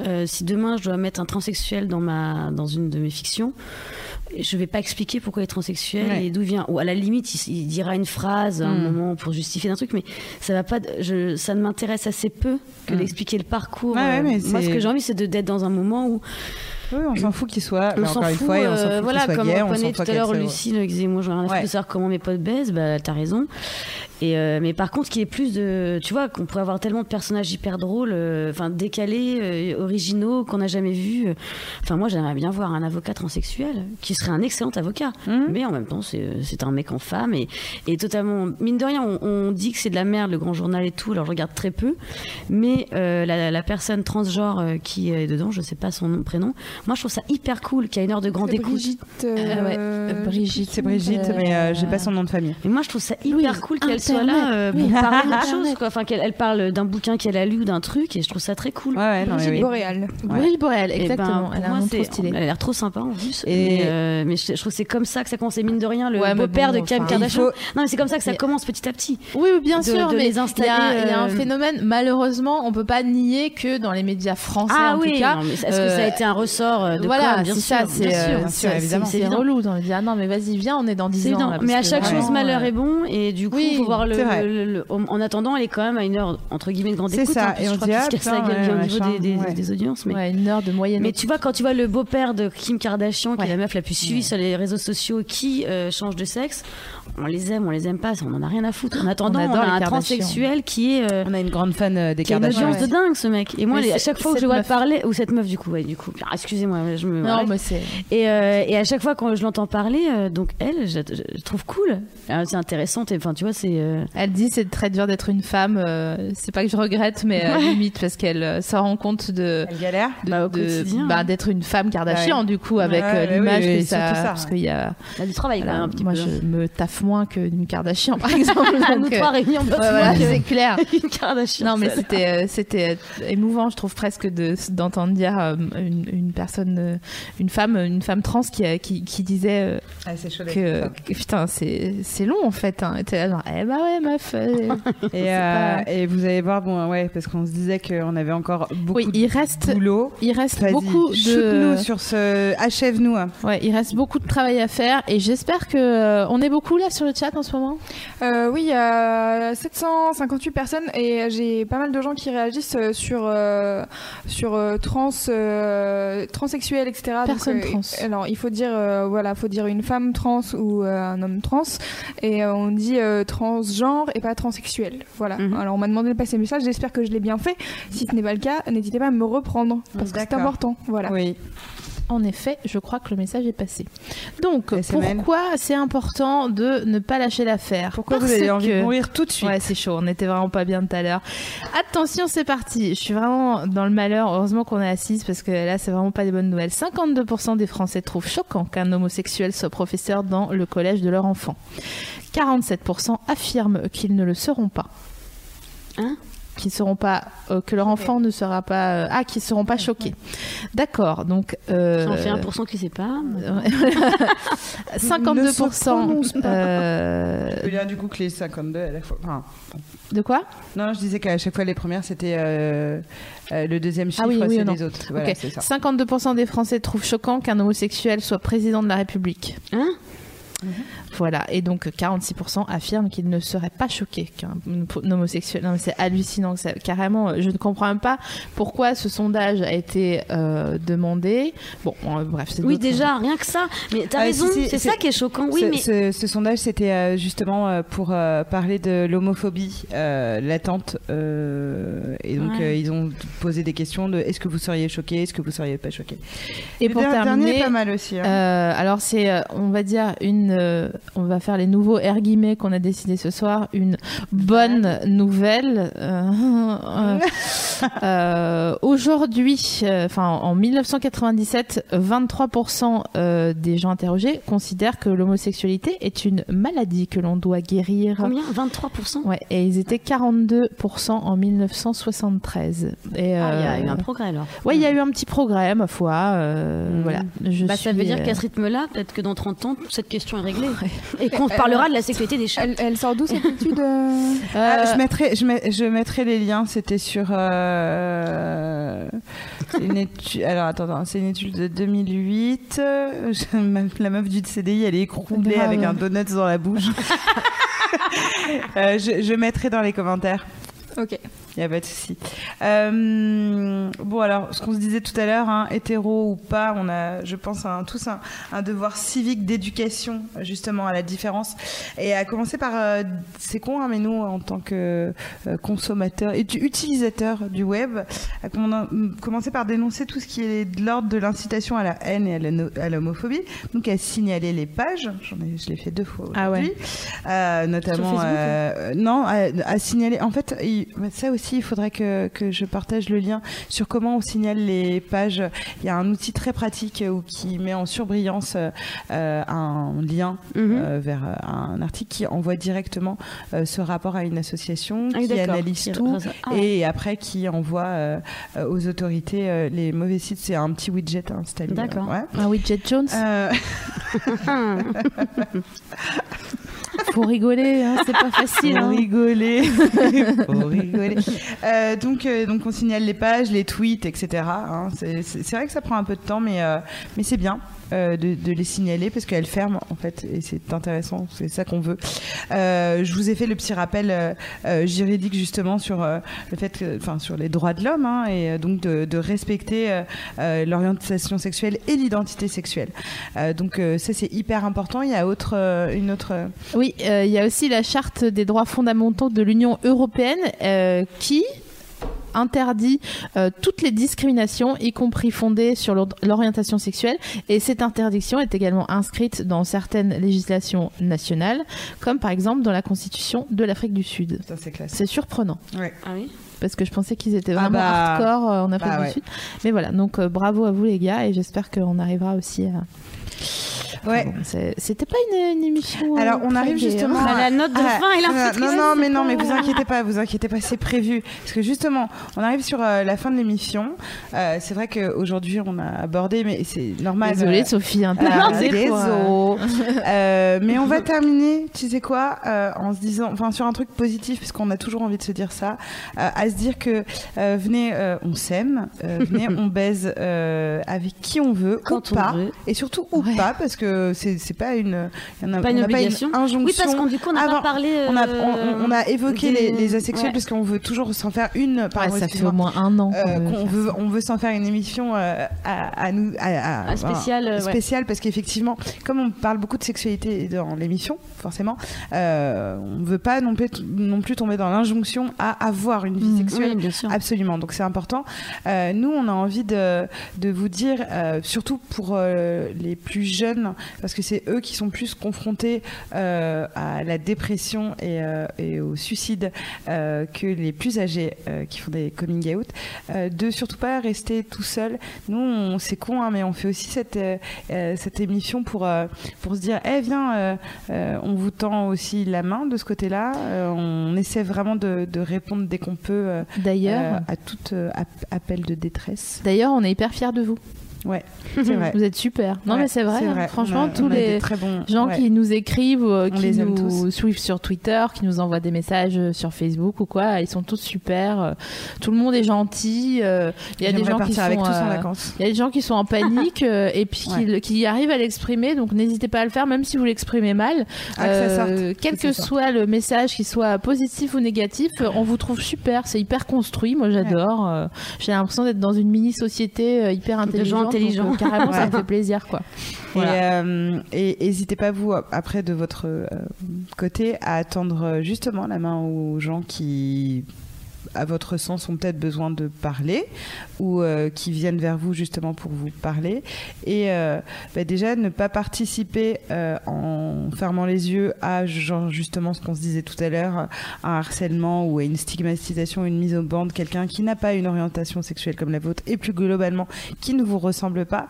euh, si demain je dois mettre un transsexuel dans ma dans une de mes fictions, je vais pas expliquer pourquoi il est transsexuel Ouais. et d'où il vient. Ou à la limite, il, il dira une phrase à un Mm. moment pour justifier un truc, mais ça va pas. Je, ça ne m'intéresse assez peu que Mm. d'expliquer le parcours. Ouais, ouais, Euh, mais moi, ce que j'ai envie, c'est de- d'être dans un moment où On s'en fout qu'il soit. on encore une fout. fois, et on s'en euh, fout voilà, qu'il soit comme gay, on on prenait s'en tout à l'heure Lucille qui disait moi à foutre Ouais. de savoir comment mes potes baisent, bah t'as raison. Et euh, mais par contre, qui est plus de, tu vois, qu'on pourrait avoir tellement de personnages hyper drôles, euh, enfin décalés, euh, originaux qu'on n'a jamais vus. Enfin moi, j'aimerais bien voir un avocat transsexuel qui serait un excellent avocat, Mhm. mais en même temps, c'est un mec en femme et, et totalement mine de rien, on, on dit que c'est de la merde le grand journal et tout. Alors je regarde très peu, mais la, la personne transgenre qui est dedans, je sais pas son nom, prénom. Moi, je trouve ça hyper cool qu'il y a une heure de grande C'est écoute. Brigitte. Euh, ouais, euh, euh, Brigitte. C'est Brigitte, mais euh, j'ai pas son nom de famille. Et moi, je trouve ça hyper cool qu'elle soit là euh, pour parler d'autre chose. Quoi. Enfin, qu'elle elle parle d'un bouquin qu'elle a lu ou d'un truc, et je trouve ça très cool. Ouais, non, mais Brigitte oui. Boréal. Brigitte Boréal, Et ben, exactement. Elle a un nom trop stylé. Elle a l'air trop sympa en plus. Et- Mais, euh, mais je, trouve que c'est comme ça que ça commence. Et mine de rien, le Ouais, mais beau-père bon, de Kim enfin, Kardashian. Non, mais c'est comme ça que ça Mais- commence petit à petit. Oui, bien sûr, de mais les il y, a, installer, il y a un phénomène. Malheureusement, on peut pas nier que dans les médias français, ah en oui, tout cas, mais est-ce que ça a été un ressort de voilà, c'est sûr, ça, c'est euh, c'est- c'est- C'est c'est relou. On dit ah non, mais vas-y, viens, on est dans 10 C'est ans. là, mais à chaque chose, malheur est bon. Et du coup, faut voir le, c'est vrai. le- le- En en attendant, elle est quand même à une heure, entre guillemets, de grande C'est écoute. ça, hein, et que on je crois dit, qu'il ah, se casse la putain, gueule ouais, au niveau des, audiences. Une heure de moyenne. Mais tu vois, quand tu vois le beau-père de Kim Kardashian, qui est la meuf la plus suivie sur les réseaux sociaux, qui euh, change de sexe, on les aime, on les aime pas, on en a rien à foutre. En attendant, on, adore a un Kardashian. transsexuel qui est. euh, On a une grande fan euh, des a une Kardashians. audience de dingue ce mec et moi les- à chaque fois que je vois meuf. parler ou cette meuf du coup ouais du coup Ah, excusez-moi je me non, mais c'est. et, euh, et à chaque fois quand je l'entends parler euh, donc elle je, je- je trouve cool c'est intéressant et enfin tu vois c'est euh, Elle dit c'est très dur d'être une femme. euh, c'est pas que je regrette, mais euh, limite parce qu'elle euh, se rend compte de. Elle galère. de- Bah, au de- quotidien, bah, hein. d'être une femme Kardashian Ouais. du coup avec Ouais, ouais, l'image oui, que oui, ça, parce qu'il y a il y a du travail quand voilà, même un petit moi je me taffe moins que une Kardashian par exemple nous donc, euh, trois réunis en ouais, voilà, c'est clair une Kardashian non mais c'était euh, c'était euh, émouvant je trouve presque de d'entendre dire euh, une, une personne euh, une femme une femme trans qui a- qui, qui disait euh, Ah, que, que, putain c'est c'est long en fait hein. Et t'es là, genre, eh bah ouais meuf euh, Et, euh, pas- et vous allez voir, bon, ouais, parce qu'on se disait qu'on avait encore beaucoup oui il reste de boulot. il reste Vas-y, beaucoup de shoot-nous sur ce. Achève-nous. hein. ouais il reste beaucoup de travail à faire et j'espère que euh, on est beaucoup là sur le chat en ce moment Euh, oui, il y a 758 personnes et j'ai pas mal de gens qui réagissent euh, sur euh, sur euh, trans, euh, transsexuels, etc. Donc, Personne euh, trans. Alors il faut dire euh, voilà, faut dire une femme trans ou euh, un homme trans et euh, on dit euh, transgenre et pas transsexuel. Voilà. Mhm. Alors on m'a demandé de passer le message. J'espère que je l'ai bien fait. Si ce n'est pas le cas, n'hésitez pas à me reprendre parce que c'est important. Voilà. Oui. En effet, je crois que le message est passé. Donc, pourquoi c'est important de ne pas lâcher l'affaire Pourquoi Parce vous avez envie que- de mourir tout de suite Ouais, c'est chaud. On était vraiment pas bien tout à l'heure. Attention, c'est parti. Je suis vraiment dans le malheur. Heureusement qu'on est assise parce que là, c'est vraiment pas des bonnes nouvelles. 52% des Français trouvent choquant qu'un homosexuel soit professeur dans le collège de leur enfant. 47% affirment qu'ils ne le seront pas. Hein? Qui seront pas, euh, que leur enfant ne sera pas, euh, ah, qui seront pas choqués. D'accord. Donc, euh, ça en fait 1% qui sait pas Ne se 52%. prononce pas. euh, Je du coup que les 52 à la fois. enfin, de quoi? Non, je disais qu'à chaque fois les premières c'était euh, euh, le deuxième chiffre, Ah oui, oui, les autres. Voilà, Ok. c'est ça. 52% des Français trouvent choquant qu'un homosexuel soit président de la République. hein? Voilà, et donc 46% affirment qu'ils ne seraient pas choqués qu'un homosexuel. Non, mais c'est hallucinant, c'est carrément. Je ne comprends même pas pourquoi ce sondage a été euh, demandé. Bon, euh, bref, c'est Oui, déjà, rien que ça. Mais t'as Ah, raison, c'est c'est- ça qui est choquant. Oui, ce, mais ce- ce sondage, c'était euh, justement euh, pour euh, parler de l'homophobie euh, latente. euh, et donc, Ouais. euh, ils ont posé des questions de est-ce que vous seriez choqué, est-ce que vous seriez pas choqué. Et Le pour dernier terminer, est pas mal aussi. hein. Euh, alors c'est, euh, on va dire une, euh, on va faire les nouveaux air guillemets qu'on a décidé ce soir, une bonne nouvelle. Euh, euh, euh, Aujourd'hui, euh, enfin en 1997, 23% euh, des gens interrogés considèrent que l'homosexualité est une maladie que l'on doit guérir. combien? 23% Ouais, et ils étaient 42% en 1973. Et, Ah, il y a eu un progrès alors. Ouais, il y a eu un petit progrès, ma foi. euh, Mm. Voilà. Je Bah, ça veut dire qu'à ce rythme-là, peut-être que dans 30 ans, cette question est réglée. Et qu'on parlera de la sécurité des chats. Elle, elle sort d'où cette étude euh Ah, euh, je, mettrai, je, mettrai les liens, c'était sur. euh, c'est une étude, alors attends, attends, c'est une étude de 2008. euh, je- ma- la meuf du CDI, elle est écroulée Grave. avec un donut dans la bouche. Euh, je, je mettrai dans les commentaires. Ok. Il n'y a pas de souci. Euh, bon, alors, ce qu'on se disait tout à l'heure, hein, hétéro ou pas, on a, je pense, un- tous un, un devoir civique d'éducation, justement, à la différence. Et à commencer par, euh, c'est con, hein, mais nous, en tant que euh, consommateurs et utilisateurs du web, à comm- commencer par dénoncer tout ce qui est de l'ordre de l'incitation à la haine et à l'homophobie. Donc, à signaler les pages. J'en ai, je l'ai fait deux fois Ah ouais. aujourd'hui. Euh, notamment euh, non à, à signaler en fait il- ça aussi il faudrait que, que je partage le lien sur comment on signale les pages il y a un outil très pratique euh, où qui met en surbrillance euh, euh, un lien Mhm. euh, vers un article qui envoie directement euh, ce rapport à une association Ah qui analyse Qui- tout Ah et après qui envoie aux autorités les mauvais sites c'est un petit widget installé D'accord. ouais. Un widget Jones, faut rigoler, hein, c'est pas facile. Faut hein. rigoler. Faut rigoler. Euh, donc, euh, donc on signale les pages, les tweets, etc. hein. C'est vrai que ça prend un peu de temps, mais, euh, mais c'est bien. Euh, de, de les signaler parce qu'elles ferment en fait et c'est intéressant c'est ça qu'on veut. Euh, je vous ai fait le petit rappel euh, juridique justement sur le fait enfin sur les droits de l'homme hein, et donc de, de respecter l'orientation sexuelle et l'identité sexuelle. Donc ça c'est hyper important. Il y a autre une autre Oui, il y a aussi la charte des droits fondamentaux de l'Union européenne qui interdit euh, toutes les discriminations, y compris fondées sur l'or- l'orientation sexuelle. Et cette interdiction est également inscrite dans certaines législations nationales, comme par exemple dans la Constitution de l'Afrique du Sud. ça c'est classe C'est surprenant. Ah oui? Parce que je pensais qu'ils étaient Ah vraiment bah. hardcore euh, en Afrique Bah du ouais. Sud. Mais voilà, donc euh, bravo à vous les gars et j'espère qu'on arrivera aussi à. Ouais C'était pas une, une émission. euh, Alors, on arrive hein. justement Bah, la note de Ah, fin est là. non, non, mais non, mais vous inquiétez pas, vous inquiétez pas, c'est prévu. Parce que justement, on arrive sur euh, la fin de l'émission. Euh, c'est vrai qu'aujourd'hui, on a abordé, mais c'est normal. Désolée euh, Sophie, désolé. Euh, mais on va terminer, tu sais quoi, euh, en se disant, enfin sur un truc positif, parce qu'on a toujours envie de se dire ça, euh, à se dire que euh, venez, euh, on s'aime, euh, venez, on baise euh, avec qui on veut, Quand ou on pas, veut. et surtout ou Ouais. pas, parce que c'est pas une, a- Pas on une obligation. injonction. Oui, parce qu'on du coup, on Avant, pas parlé. On a, euh, on, on a évoqué des- les, les asexuels ouais. parce qu'on veut toujours s'en faire une par Ouais, ça fait au moins un an. Euh, qu'on veut on veut s'en faire une émission euh, à, à nous, à, à- Un spécial, euh, ouais. spécial parce qu'effectivement, comme on parle beaucoup de sexualité dans l'émission, forcément, on veut pas non plus, non plus tomber dans l'injonction à avoir une vie Mhm. sexuelle. Oui, bien sûr. Absolument, donc c'est important. Nous, on a envie de, de vous dire, surtout pour les plus jeunes, parce que c'est eux qui sont plus confrontés euh, à la dépression et, euh, et au suicide euh, que les plus âgés qui font des coming out, de surtout pas rester tout seul. Nous, on, c'est con, hein, mais on fait aussi cette, cette émission pour, pour se dire, eh viens, euh, euh, on vous tend aussi la main de ce côté-là. On essaie vraiment de, de répondre dès qu'on peut D'ailleurs, à tout app- appel de détresse. d'ailleurs, on est hyper fiers de vous. Ouais, c'est vrai. Vous êtes super. Non, Ouais, mais c'est vrai. Franchement, a- tous les très bons gens ouais. qui nous écrivent, euh, On qui les nous suivent sur Twitter, qui nous envoient des messages euh, sur Facebook ou quoi, ils sont tous super. euh, Tout le monde est gentil. euh, Il y a des gens qui sont avec tous en vacances. Il y a des gens qui sont en panique et puis qui, Ouais. qui arrivent à l'exprimer, donc n'hésitez pas à le faire, même si vous l'exprimez mal. Ah, que ça sorte. Euh, quel Que soit le message, qu'il soit positif ou négatif, on vous trouve super. C'est hyper construit. Moi, j'adore. J'ai l'impression d'être dans une mini société hyper intelligente. Donc, euh, carrément, ça me fait plaisir, quoi. Et, Voilà. euh, et n'hésitez pas, vous, après, de votre euh, côté, à attendre justement la main aux gens qui, à votre sens, ont peut-être besoin de parler ou euh, qui viennent vers vous justement pour vous parler. Et euh, bah, déjà, ne pas participer euh, en fermant les yeux à genre, justement ce qu'on se disait tout à l'heure, un harcèlement ou à une stigmatisation, une mise au banc de quelqu'un qui n'a pas une orientation sexuelle comme la vôtre et plus globalement qui ne vous ressemble pas.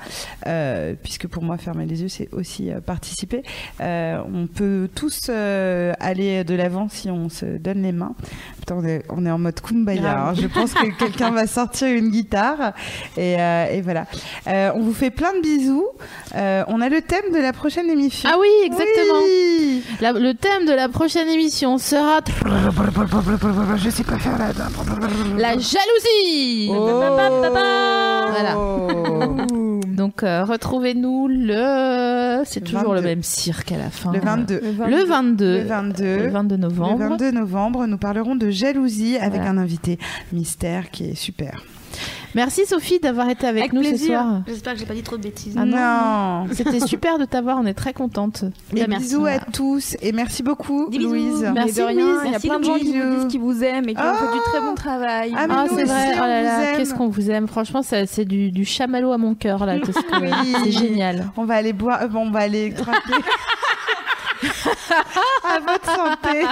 Puisque pour moi, fermer les yeux, c'est aussi participer. On peut tous aller de l'avant si on se donne les mains. Putain, on est en mode kumbaya. hein. Je pense que quelqu'un va sortir une guitare. Et, euh, et voilà. Euh, on vous fait plein de bisous. Euh, on a le thème de la prochaine émission. Ah oui, exactement. Oui. La- le thème de la prochaine émission sera Je sais pas faire la. la jalousie. Oh. Voilà. Donc euh, retrouvez-nous le, c'est toujours 22. le même cirque à la fin. Le 22. Le 22. Le 22. Le 22 novembre. Le 22 novembre, nous parlerons de jalousie avec Voilà. un invité mystère qui est super. Merci Sophie d'avoir été avec, Avec nous ce plaisir. soir. J'espère que j'ai pas dit trop de bêtises. Ah non. non. C'était super de t'avoir, on est très contente. Et merci. bisous à tous et merci beaucoup Des. Louise. Merci, de rien, Louise. il y a Merci, plein de gens qui vous disent qu'ils vous aiment et qui Ah. ont fait du très bon travail. Ah, Ah, c'est vrai, oh là là, qu'est-ce qu'on vous aime. Franchement, c'est du, du chamallow à mon cœur, là, ce Oui. c'est génial. On va aller boire, euh, bon, on va aller. à votre santé.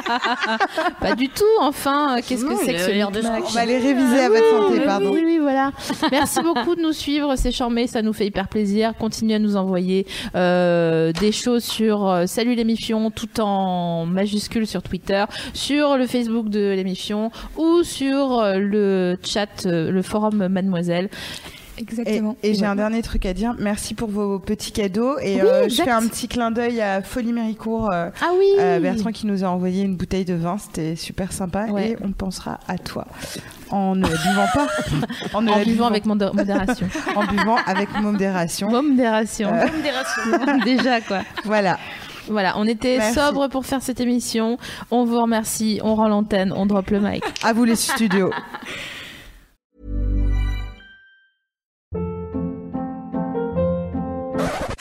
Pas du tout, enfin, qu'est-ce que c'est que ce l'air de On va aller réviser à votre santé, Oui, pardon. Oui, oui, voilà. Merci beaucoup de nous suivre, c'est charmé, ça nous fait hyper plaisir. Continuez à nous envoyer euh, des choses sur euh, Salut l'émission, tout en majuscule sur Twitter, sur le Facebook de l'émission ou sur euh, le chat, euh, le forum Mademoiselle. Et, Exactement. et j'ai un dernier truc à dire. Merci pour vos petits cadeaux. Et Oui, euh, je fais un petit clin d'œil à Folie Méricourt. euh, Ah oui euh, Bertrand qui nous a envoyé une bouteille de vin, c'était super sympa Ouais. et on pensera à toi en ne buvant pas, en, ne En la buvant avec modération. en buvant avec modération. Modération. Euh. Déjà, quoi. Voilà. Voilà, on était Merci. sobre pour faire cette émission. On vous remercie, on rend l'antenne, on drop le mic. À vous les studios.